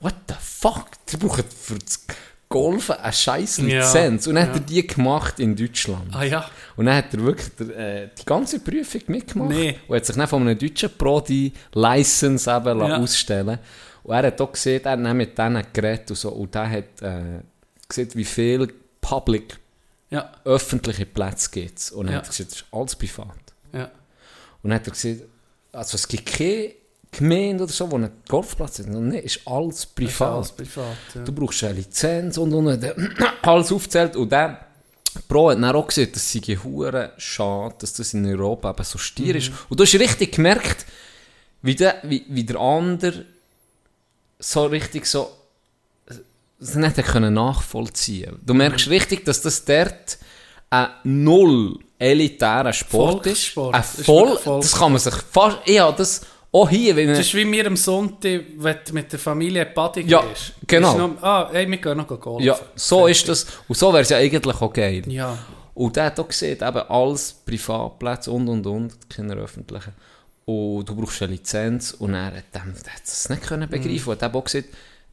what the fuck? Die brauchen für das Golfen eine scheiß Lizenz. Ja, und dann hat ja. er die gemacht in Deutschland. Ah ja. Und dann hat er wirklich der, äh, die ganze Prüfung mitgemacht. Nee. Und hat sich dann von einem deutschen Pro die License eben Ja. ausstellen Und er hat auch gesehen, er hat mit denen geredet und so. Und der hat äh, gesehen, wie viel Public, Ja. öffentliche Plätze gibt es. Und er Ja. hat gesagt, das ist alles privat. Ja. Und dann hat er gesagt, also es gibt keine Gemeinde oder so, wo einen Golfplatz hat. Nein, ist alles privat. alles privat. Ja. Du brauchst eine Lizenz und, und, und alles aufzählt. Und der Pro hat dann auch gesagt, das sei hure schade, dass das in Europa eben so stier ist. Und du hast richtig gemerkt, wie der, wie, wie der andere so richtig so es nicht können nachvollziehen Du merkst richtig, dass das dort ein null elitärer Sport ist. Ein Das ist voll, das kann man sich fast, ja, das auch hier, wenn Das ist wie mir am Sonntag, wenn du mit der Familie Buddy Ja, gehst. genau. Ist Noch, ah, hey, wir gehen noch golfen. Ja, so ist das. Und so wäre es ja eigentlich auch geil. Ja. Und der hat auch gesehen, eben alles Privatplätze und und und, keine öffentlichen. Und du brauchst eine Lizenz und er hat, dem- der hat das nicht können begreifen. Und er hat auch gesagt,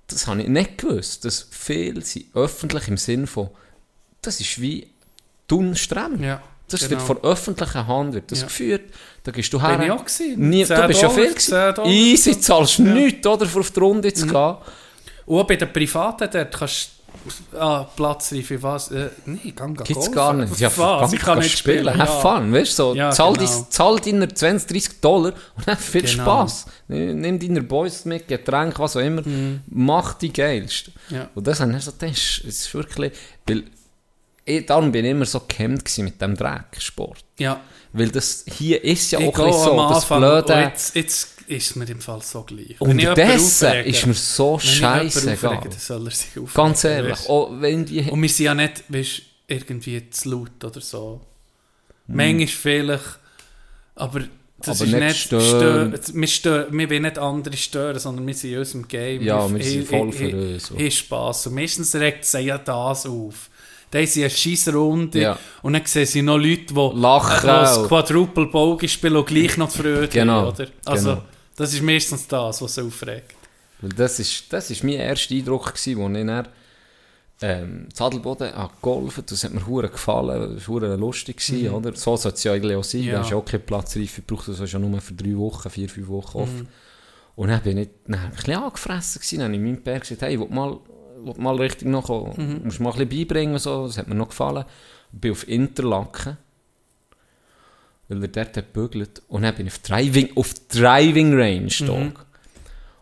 das habe ich nicht gewusst, dass viele sind öffentlich im Sinn von, das ist wie Thun-Strem. Ja, Das genau. wird von öffentlicher Hand wird das Ja. geführt. Da gehst du Bin her. ich auch gewesen. Nie, 10 du bist ja viel 10 gewesen. Easy, zahlst Ja. nichts, oder, für auf die Runde zu gehen. Und auch bei den Privaten dort kannst du ah, Platzreife, was? Äh, nee, ich kann gar Gibt's gar nicht. Ja, was? Ich kann nicht spielen. Have ja. fun, weißt du? So, Ja, zahl, genau. dein- zahl deiner 20, 30 Dollar und dann viel Genau. Spaß. Nimm nimm deine Boys mit, Getränk, was auch immer. Mach die geilst. Mhm. Ja. Und das habe ich so gedacht, es ist wirklich, weil ich, darum bin ich immer so gehemmt mit dem Drecksport. Ja, Weil das hier ist ja ich auch ein so, das Blöde. jetzt, jetzt ist mir im Fall so gleich. Unterdessen aufrege- ist mir so dann soll er sich aufregen. Ganz ehrlich, auch wenn die... Und wir sind ja nicht, weißt, irgendwie zu laut oder so. Hm. Manchmal vielleicht, aber das Aber ist nicht stören. stö- wir, wollen nicht andere stören, sondern wir sind in unserem Game. Ja, wir sind voll für uns. Ich Spass. Und meistens regt sie ja das auf. Da haben sie eine scheisse Runde Ja. und dann sehen sie noch Leute, die Lachen das. Quadruple Bogie spielen und gleich noch zu Freude Genau, oder? Also, genau. Das ist meistens das, was aufregt. Das ist, das ist mein erster Eindruck, als ich dann ähm, Zadelboden habe gegolfen Das hat mir hure gefallen, das war lustig, gewesen, oder? So soll es ja eigentlich auch sein. Mhm. Ja. Du hast ja auch keine Platzreife gebraucht, das ja nur für drei Wochen, vier, fünf Wochen Mhm. offen. Und dann bin ich, dann ein bisschen angefressen gewesen, dann habe ich meinem Pär gesagt, hey, will mal, will mal richtig noch, Mhm. musst mal ein bisschen beibringen, so. das hat mir noch gefallen. Ich bin auf Interlaken. Weil er dort hat bügelt. Und dann bin ich auf Driving, auf Driving Range Mhm. mhm.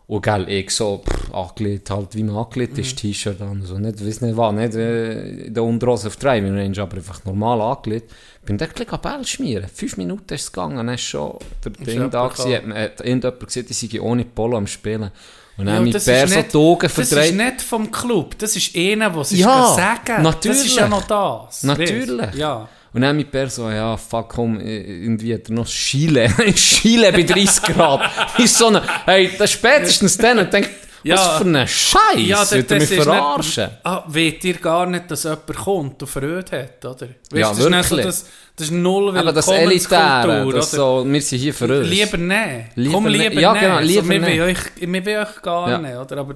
Und gell, ich so, pff, angelegt, halt wie man angelegt Mhm. ist, T-Shirt an, so, nicht, weiss nicht was, nicht äh, in der Unterhose auf Driving Range, aber einfach normal angelegt. Bin dort gleich Ball schmieren. Fünf Minuten ist es gegangen, dann ist schon der Ding da gewesen, hat, man- hat irgendjemand gesehen, ich sei ohne Polo am Spielen. Und dann Ja, das Bär so die Augen Das verdreht. ist nicht vom Club, das ist einer, der sich Ja, sagen Das ist ja noch das. Natürlich. Ja. Und dann mit Bär so, ja, fuck, komm, irgendwie hat er noch Chile. Chile bei 30 Grad. ist so eine, hey, das spätestens dann und denkt, Ja. was für ein Scheiß, Ja, ja, das, er mich das ist verarschen. nicht... Ah, weht ihr gar nicht, dass jemand kommt und Freude hat, oder? Weißt, Ja, das ist nicht so, wirklich. das, das ist null Aber das Willkommenskultur, Elitäre, oder? das so, wir sind hier für uns. Lieber nein. Lieber Komm, nicht. lieber Ja, nein. genau, lieber so, wir, will euch, wir will euch gar Ja. nicht, oder? Aber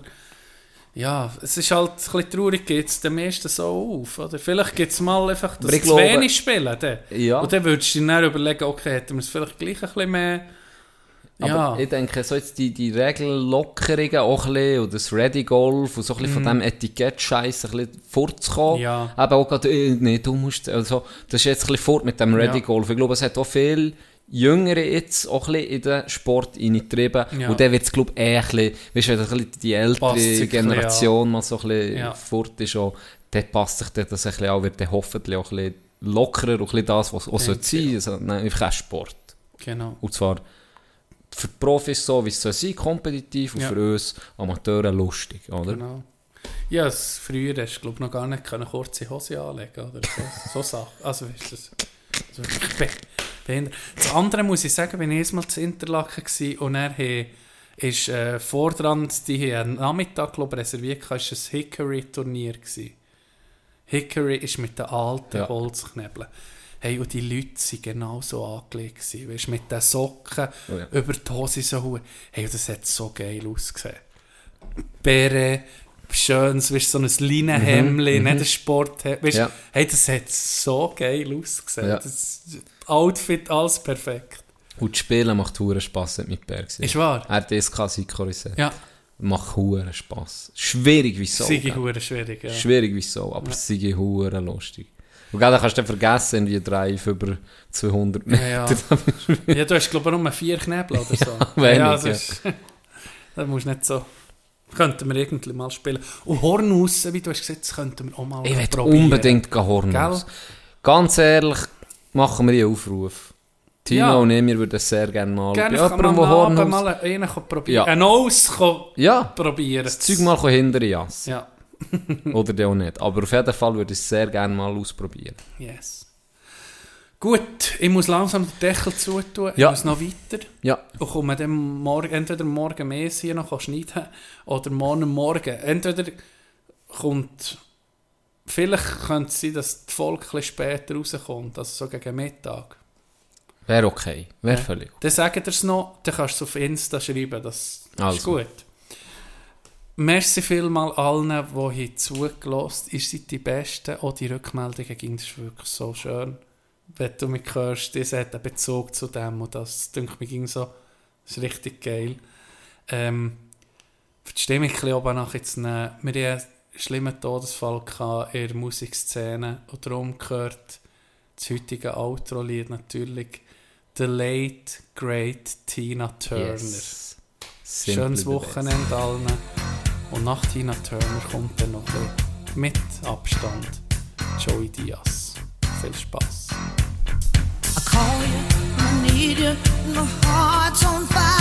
ja, es ist halt ein bisschen traurig, geht es den meisten so auf, oder? Vielleicht gibt es mal einfach, dass zu glaube- wenig spielen, dann. Ja. Und dann würdest du dir dann überlegen, okay, hätten wir es vielleicht gleich ein bisschen mehr... Aber Ja, ich denke, so jetzt die, die Regellockerungen auch ein bisschen, und das Ready Golf und so ein bisschen von dem Etikett-Scheiß ein bisschen vorzukommen. Mhm. Ja. Eben auch gerade, äh, nee, du musst, also, das ist jetzt ein bisschen fort mit dem Ready Ja. Golf. Ich glaube, es hat auch viel Jüngere jetzt auch ein bisschen in den Sport eingetrieben. Ja. Und dann wird es, glaube ich, eh ein bisschen, weißt du, wenn ein bisschen die ältere Generation mal so ein bisschen Ja. fort ist, auch, dann passt sich das ein bisschen auch, wird dann hoffentlich auch ein bisschen lockerer und ein bisschen das, was auch Denke sein. Also, nein, einfach auch Sport. genau. Und zwar für die Profis so, wie es soll sein, kompetitiv und Ja. für uns Amateure lustig, oder? Genau. Ja, es, früher hast du glaub, noch gar nicht können kurze Hose anlegen oder so, so Sachen. Also, weißt du, das, das behindert. Das andere muss ich sagen, wenn ich erst mal zu Interlaken war und er he, ist äh, vordran, die haben einen Nachmittag glaub, reserviert, war ein Hickory-Turnier. Hickory ist mit den alten Ja. Holzknebeln. Hey, und die Leute waren genau so angelegt. Weißt, mit den Socken Oh ja. über die Hose so. Hey, das hat so geil ausgesehen. Bären, schönes, weißt, so ein Leinenhemdli, nicht ein Sport. Weißt, Mhm, Ja. Hey, das hat so geil ausgesehen. Ja. Das Outfit, alles perfekt. Und das Spielen macht hure Spass, hat mit Berg. Ist wahr? Er hat DSK Sikorisset. Ja, Macht hure Spass. Schwierig wie so. sei gell? hure schwierig. Ja. Schwierig wie so, aber es sei hure lustig. Und dann kannst du dann vergessen, wie Drive über 200 Meter. Ja, ja. ja, du hast glaube ich nur vier Knebel oder so. wenig, ja, das, ja. ist, das musst du nicht so... Könnten wir irgendwie mal spielen. Und Hornhaus, wie du hast gesagt, das könnten wir auch mal Ich will probieren. unbedingt Hornhaus. Ganz ehrlich, machen wir einen Aufruf. Tino Ja. und ich, wir würden sehr gerne mal Gerne bei jemandem, man der Hornhaus... mal einen probieren. Ja. Ein Aus kann Ja, probieren. das Zeug mal hinter Jas. Ja, Oder der auch nicht. Aber auf jeden Fall würde ich es sehr gerne mal ausprobieren. yes. Gut, ich muss langsam den Deckel zutun. Ja. Ich muss noch weiter. Ja, Und komme dann morgen, entweder morgen mehr hier noch schneiden oder morgen Morgen. Entweder kommt, vielleicht könnte es sein, dass die Folge ein bisschen später rauskommt, also so gegen Mittag. wäre okay. Wäre Ja. völlig Dann sagt ihr es noch, dann kannst du es auf Insta schreiben, das ist Also. gut. Merci vielmal allen, die hier zugelassen Ihr seid die Besten. Auch die Rückmeldungen ging das ist wirklich so schön. Wenn du mich hörst, das hat einen Bezug zu dem und das denke mir ging so, das ist richtig geil. Ähm, für die Stimmung ein bisschen oben nachher zu nehmen. Wir einen schlimmen Todesfall gehabt in der Musikszene und darum gehört das heutige Outro-Lied natürlich The Late Great Tina Turner. Yes. Schönes. Wochenende allen. Und nach Tina Turner kommt dann noch mit Abstand Joey Diaz. Viel Spaß. I call you, I need you, my heart's on fire.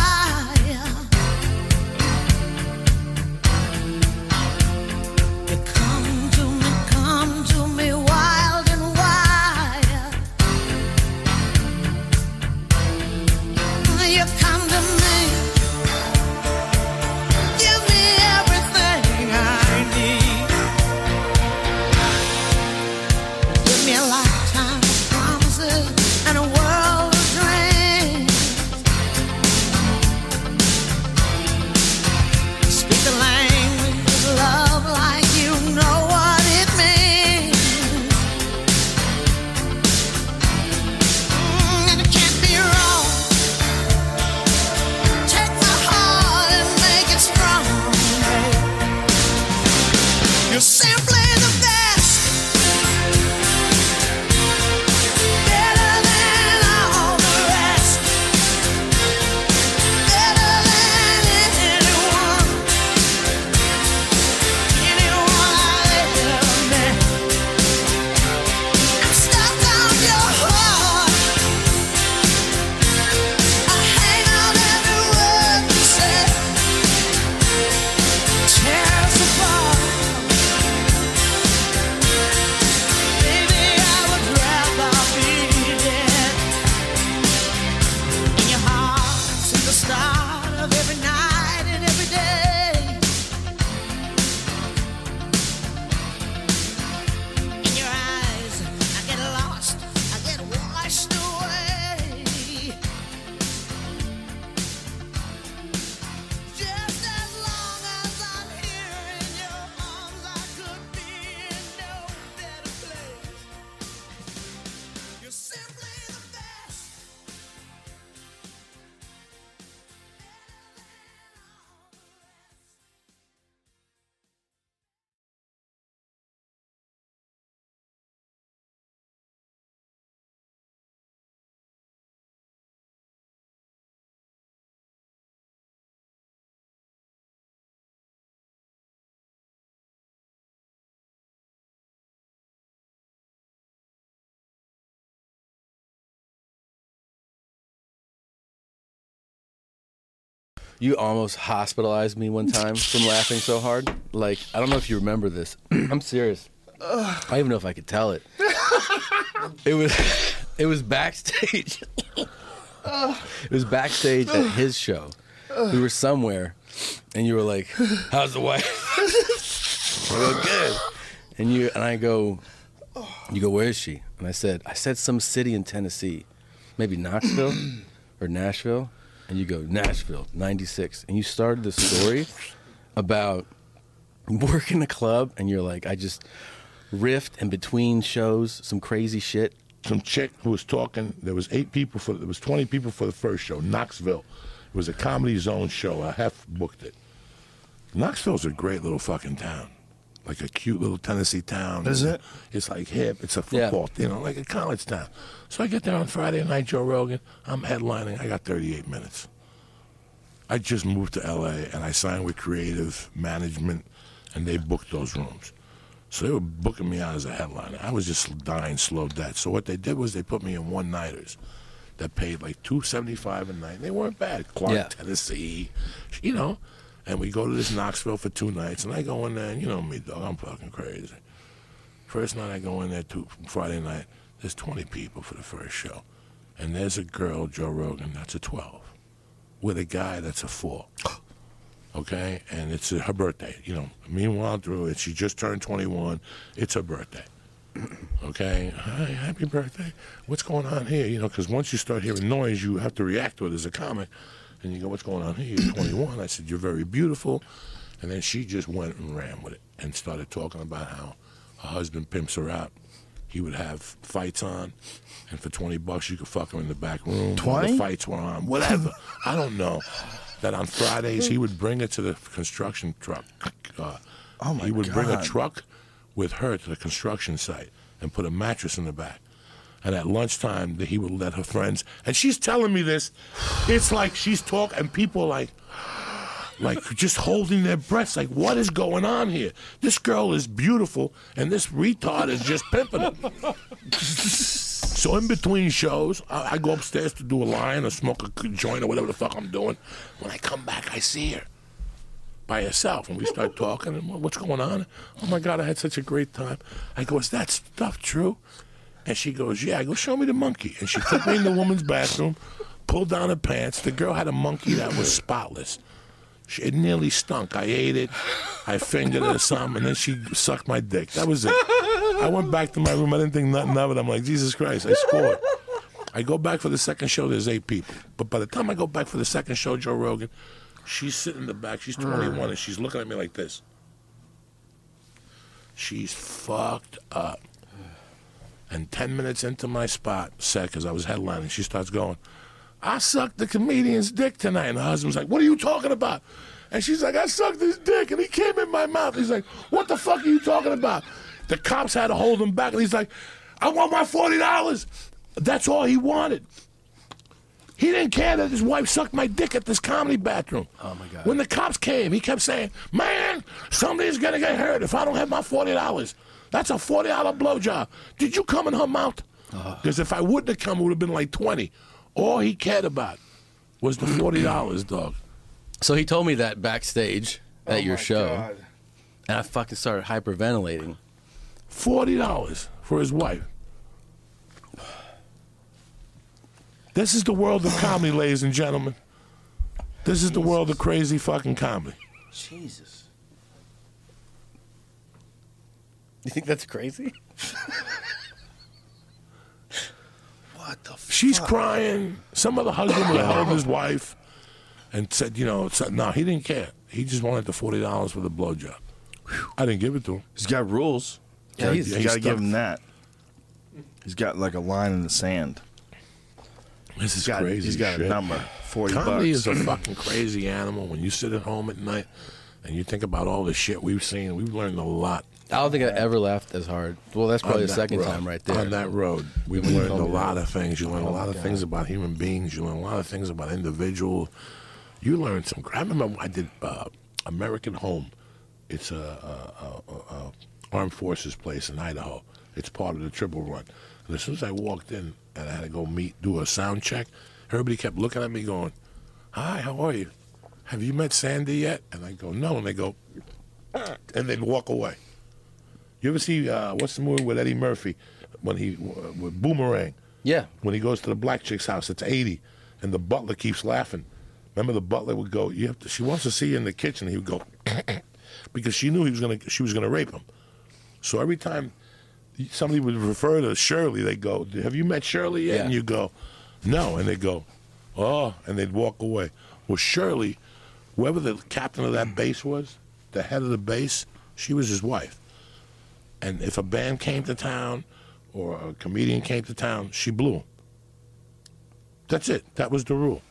You almost hospitalized me one time from laughing so hard. Like, I don't know if you remember this. I'm serious. I don't even know if I could tell it. it was it was backstage. it was backstage at his show. We were somewhere and you were like, How's the wife? Good. And you and I go, You go, where is she? And I said, I said some city in Tennessee. Maybe Knoxville or Nashville. And you go, Nashville, 96. And you started the story about working a club and you're like, I just riffed in between shows, some crazy shit. some chick who was talking. There was eight people for there was twenty people for the first show. Knoxville. It was a comedy zone show. I half booked it. Knoxville's a great little fucking town. Like a cute little Tennessee town. Is it? It's like hip. It's a Yeah. football, you know, like a college town. So I get there on Friday night, Joe Rogan. I'm headlining. I got 38 minutes. I just moved to LA and I signed with Creative Management, and they booked those rooms. So they were booking me out as a headliner. I was just dying slow death. So what they did was they put me in one nighters that paid like two seventy five a night. They weren't bad. Clark, Yeah. Tennessee, you know. And we go to this Knoxville for two nights, and I go in there, and you know me, dog. I'm fucking crazy. First night I go in there, two, Friday night. There's twenty people for the first show, and there's a girl, Joe Rogan, that's a twelve, with a guy that's a four okay? And it's her birthday, you know. Meanwhile, through it, she just turned 21. It's her birthday, okay? Hi, happy birthday. What's going on here? You know, because once you start hearing noise, you have to react to it as a comic. And you go, what's going on here? You're 21. I said, you're very beautiful. And then she just went and ran with it and started talking about how her husband pimps her out. He would have fights on, and for 20 bucks, you could fuck him in the back room. while 20? The fights were on. Whatever. I don't know. That on Fridays, he would bring it to the construction truck. Uh, Oh my God. he would bring a truck with her to the construction site and put a mattress in the back. And at lunchtime, that he would let her friends. And she's telling me this. It's like she's talking, and people like, like just holding their breaths. Like, what is going on here? This girl is beautiful, and this retard is just pimping her. So in between shows, I, I go upstairs to do a line or smoke a joint or whatever the fuck I'm doing. When I come back, I see her by herself, and we start talking. And what's going on? Oh my god, I had such a great time. I go, is that stuff true? And she goes, yeah. I go, show me the monkey. And she took me in the woman's bathroom, pulled down her pants. The girl had a monkey that was spotless. She, it nearly stunk. I ate it. I fingered it or something, and then she sucked my dick. That was it. I went back to my room. I didn't think nothing of it. I'm like, Jesus Christ, I scored. I go back for the second show. There's eight people. But by the time I go back for the second show, Joe Rogan, she's sitting in the back. She's 21, and she's looking at me like this. She's fucked up. And 10 minutes into my spot, set, because I was headlining, she starts going, I sucked the comedian's dick tonight. And her husband's like, What are you talking about? And she's like, I sucked his dick and he came in my mouth. He's like, What the fuck are you talking about? The cops had to hold him back and he's like, I want my $40. That's all he wanted. He didn't care that his wife sucked my dick at this comedy bathroom. Oh my God. When the cops came, he kept saying, Man, somebody's gonna get hurt if I don't have my $40. That's a $40 blowjob. Did you come in her mouth? Uh-huh. Because if I wouldn't have come, it would have been like 20 All he cared about was the $40, dog. So he told me that backstage at Oh your show, God. and I fucking started hyperventilating. $40 for his wife. This is the world of comedy, ladies and gentlemen. This is the world of crazy fucking comedy. Jesus. You think that's crazy? What the fuck? She's crying. Some other husband would have held his wife and said, you know, said, no, he didn't care. He just wanted the forty dollars for the blowjob. I didn't give it to him. He's got rules. Yeah, Yeah, he's- you he's got to give him that. He's got like a line in the sand. This is He's got, crazy. he's got shit. a number. Forty Comedy bucks. is a fucking crazy animal. When you sit at home at night and you think about all the shit we've seen, we've learned a lot. I don't think I ever laughed as hard. Well, that's probably the that second road. time right there. On that road, you learned a lot of things. You learn a Oh, lot my of things about human beings. You learn a lot of things about individuals. You learn some. I remember I did uh, American Home. It's a, a, a, a armed forces place in Idaho. It's part of the Triple Run. And as soon as I walked in and I had to go meet, do a sound check, everybody kept looking at me, going, "Hi, how are you?" have you met Sandy yet? And I go, no. And they go, "Ah," and they'd walk away. You ever see uh, what's the movie with Eddie Murphy when he with Boomerang? Yeah. When he goes to the black chick's house, it's eighty, and the butler keeps laughing. Remember, the butler would go, "You have to." She wants to see you in the kitchen. He would go, because she knew he was gonna. She was gonna rape him. So every time somebody would refer to Shirley, they go, "Have you met Shirley yet?" Yeah. And you go, "No," and they go, "Oh," and they'd walk away. Well, Shirley, whoever the captain of that base was, the head of the base, she was his wife. And if a band came to town or a comedian came to town, she blew. That's it. That was the rule.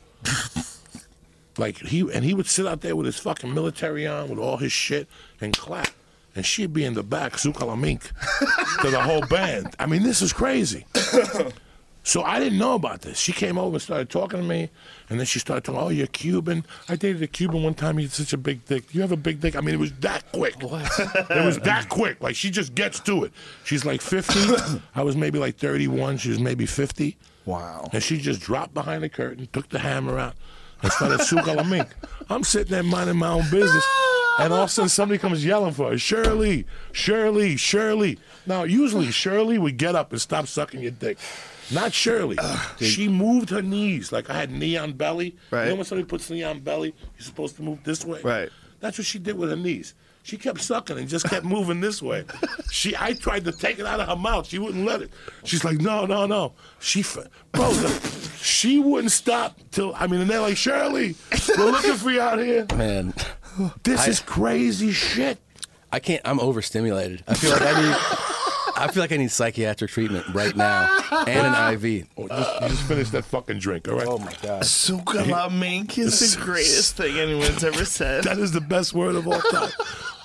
like he and he would sit out there with his fucking military on, with all his shit, and clap. And she'd be in the back, Sukalamink, to the whole band. I mean, this is crazy. So I didn't know about this. She came over and started talking to me, and then she started talking, oh, you're Cuban. I dated a Cuban one time. He's such a big dick. You have a big dick? I mean, it was that quick. What? it was that quick. Like, she just gets to it. She's like 50. I was maybe like 31. She was maybe 50. Wow. And she just dropped behind the curtain, took the hammer out, and started sukalamink. I'm sitting there minding my own business, and all of a sudden somebody comes yelling for her, Shirley, Shirley, Shirley. Now, usually Shirley would get up and stop sucking your dick. Not Shirley. she moved her knees like I had knee on belly. Right. You know when somebody puts knee on belly, you're supposed to move this way. Right. That's what she did with her knees. She kept sucking and just kept moving this way. She, I tried to take it out of her mouth. She wouldn't let it. She's like, no, no, no. She, bro, the, she wouldn't stop till. I mean, and they're like, Shirley, we're looking for you out here. Man, This I- is crazy shit. I can't. I'm overstimulated. I feel like I need. I feel like I need psychiatric treatment right now and an IV. Oh, just, you just finish that fucking drink, all right? Oh my god. Sukala mink is the greatest thing anyone's ever said. That is the best word of all time.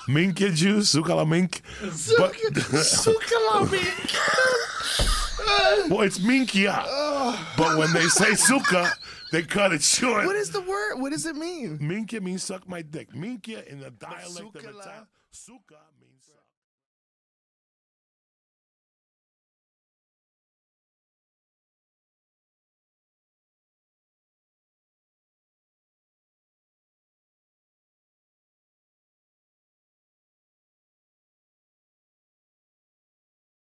Minke juice, sukala mink. But, Sukala mink. well, it's minkia. But when they say suka, they cut it short. What is the word? What does it mean? Minkia means suck my dick. Minkia in the dialect of Sukala. Italian. Suka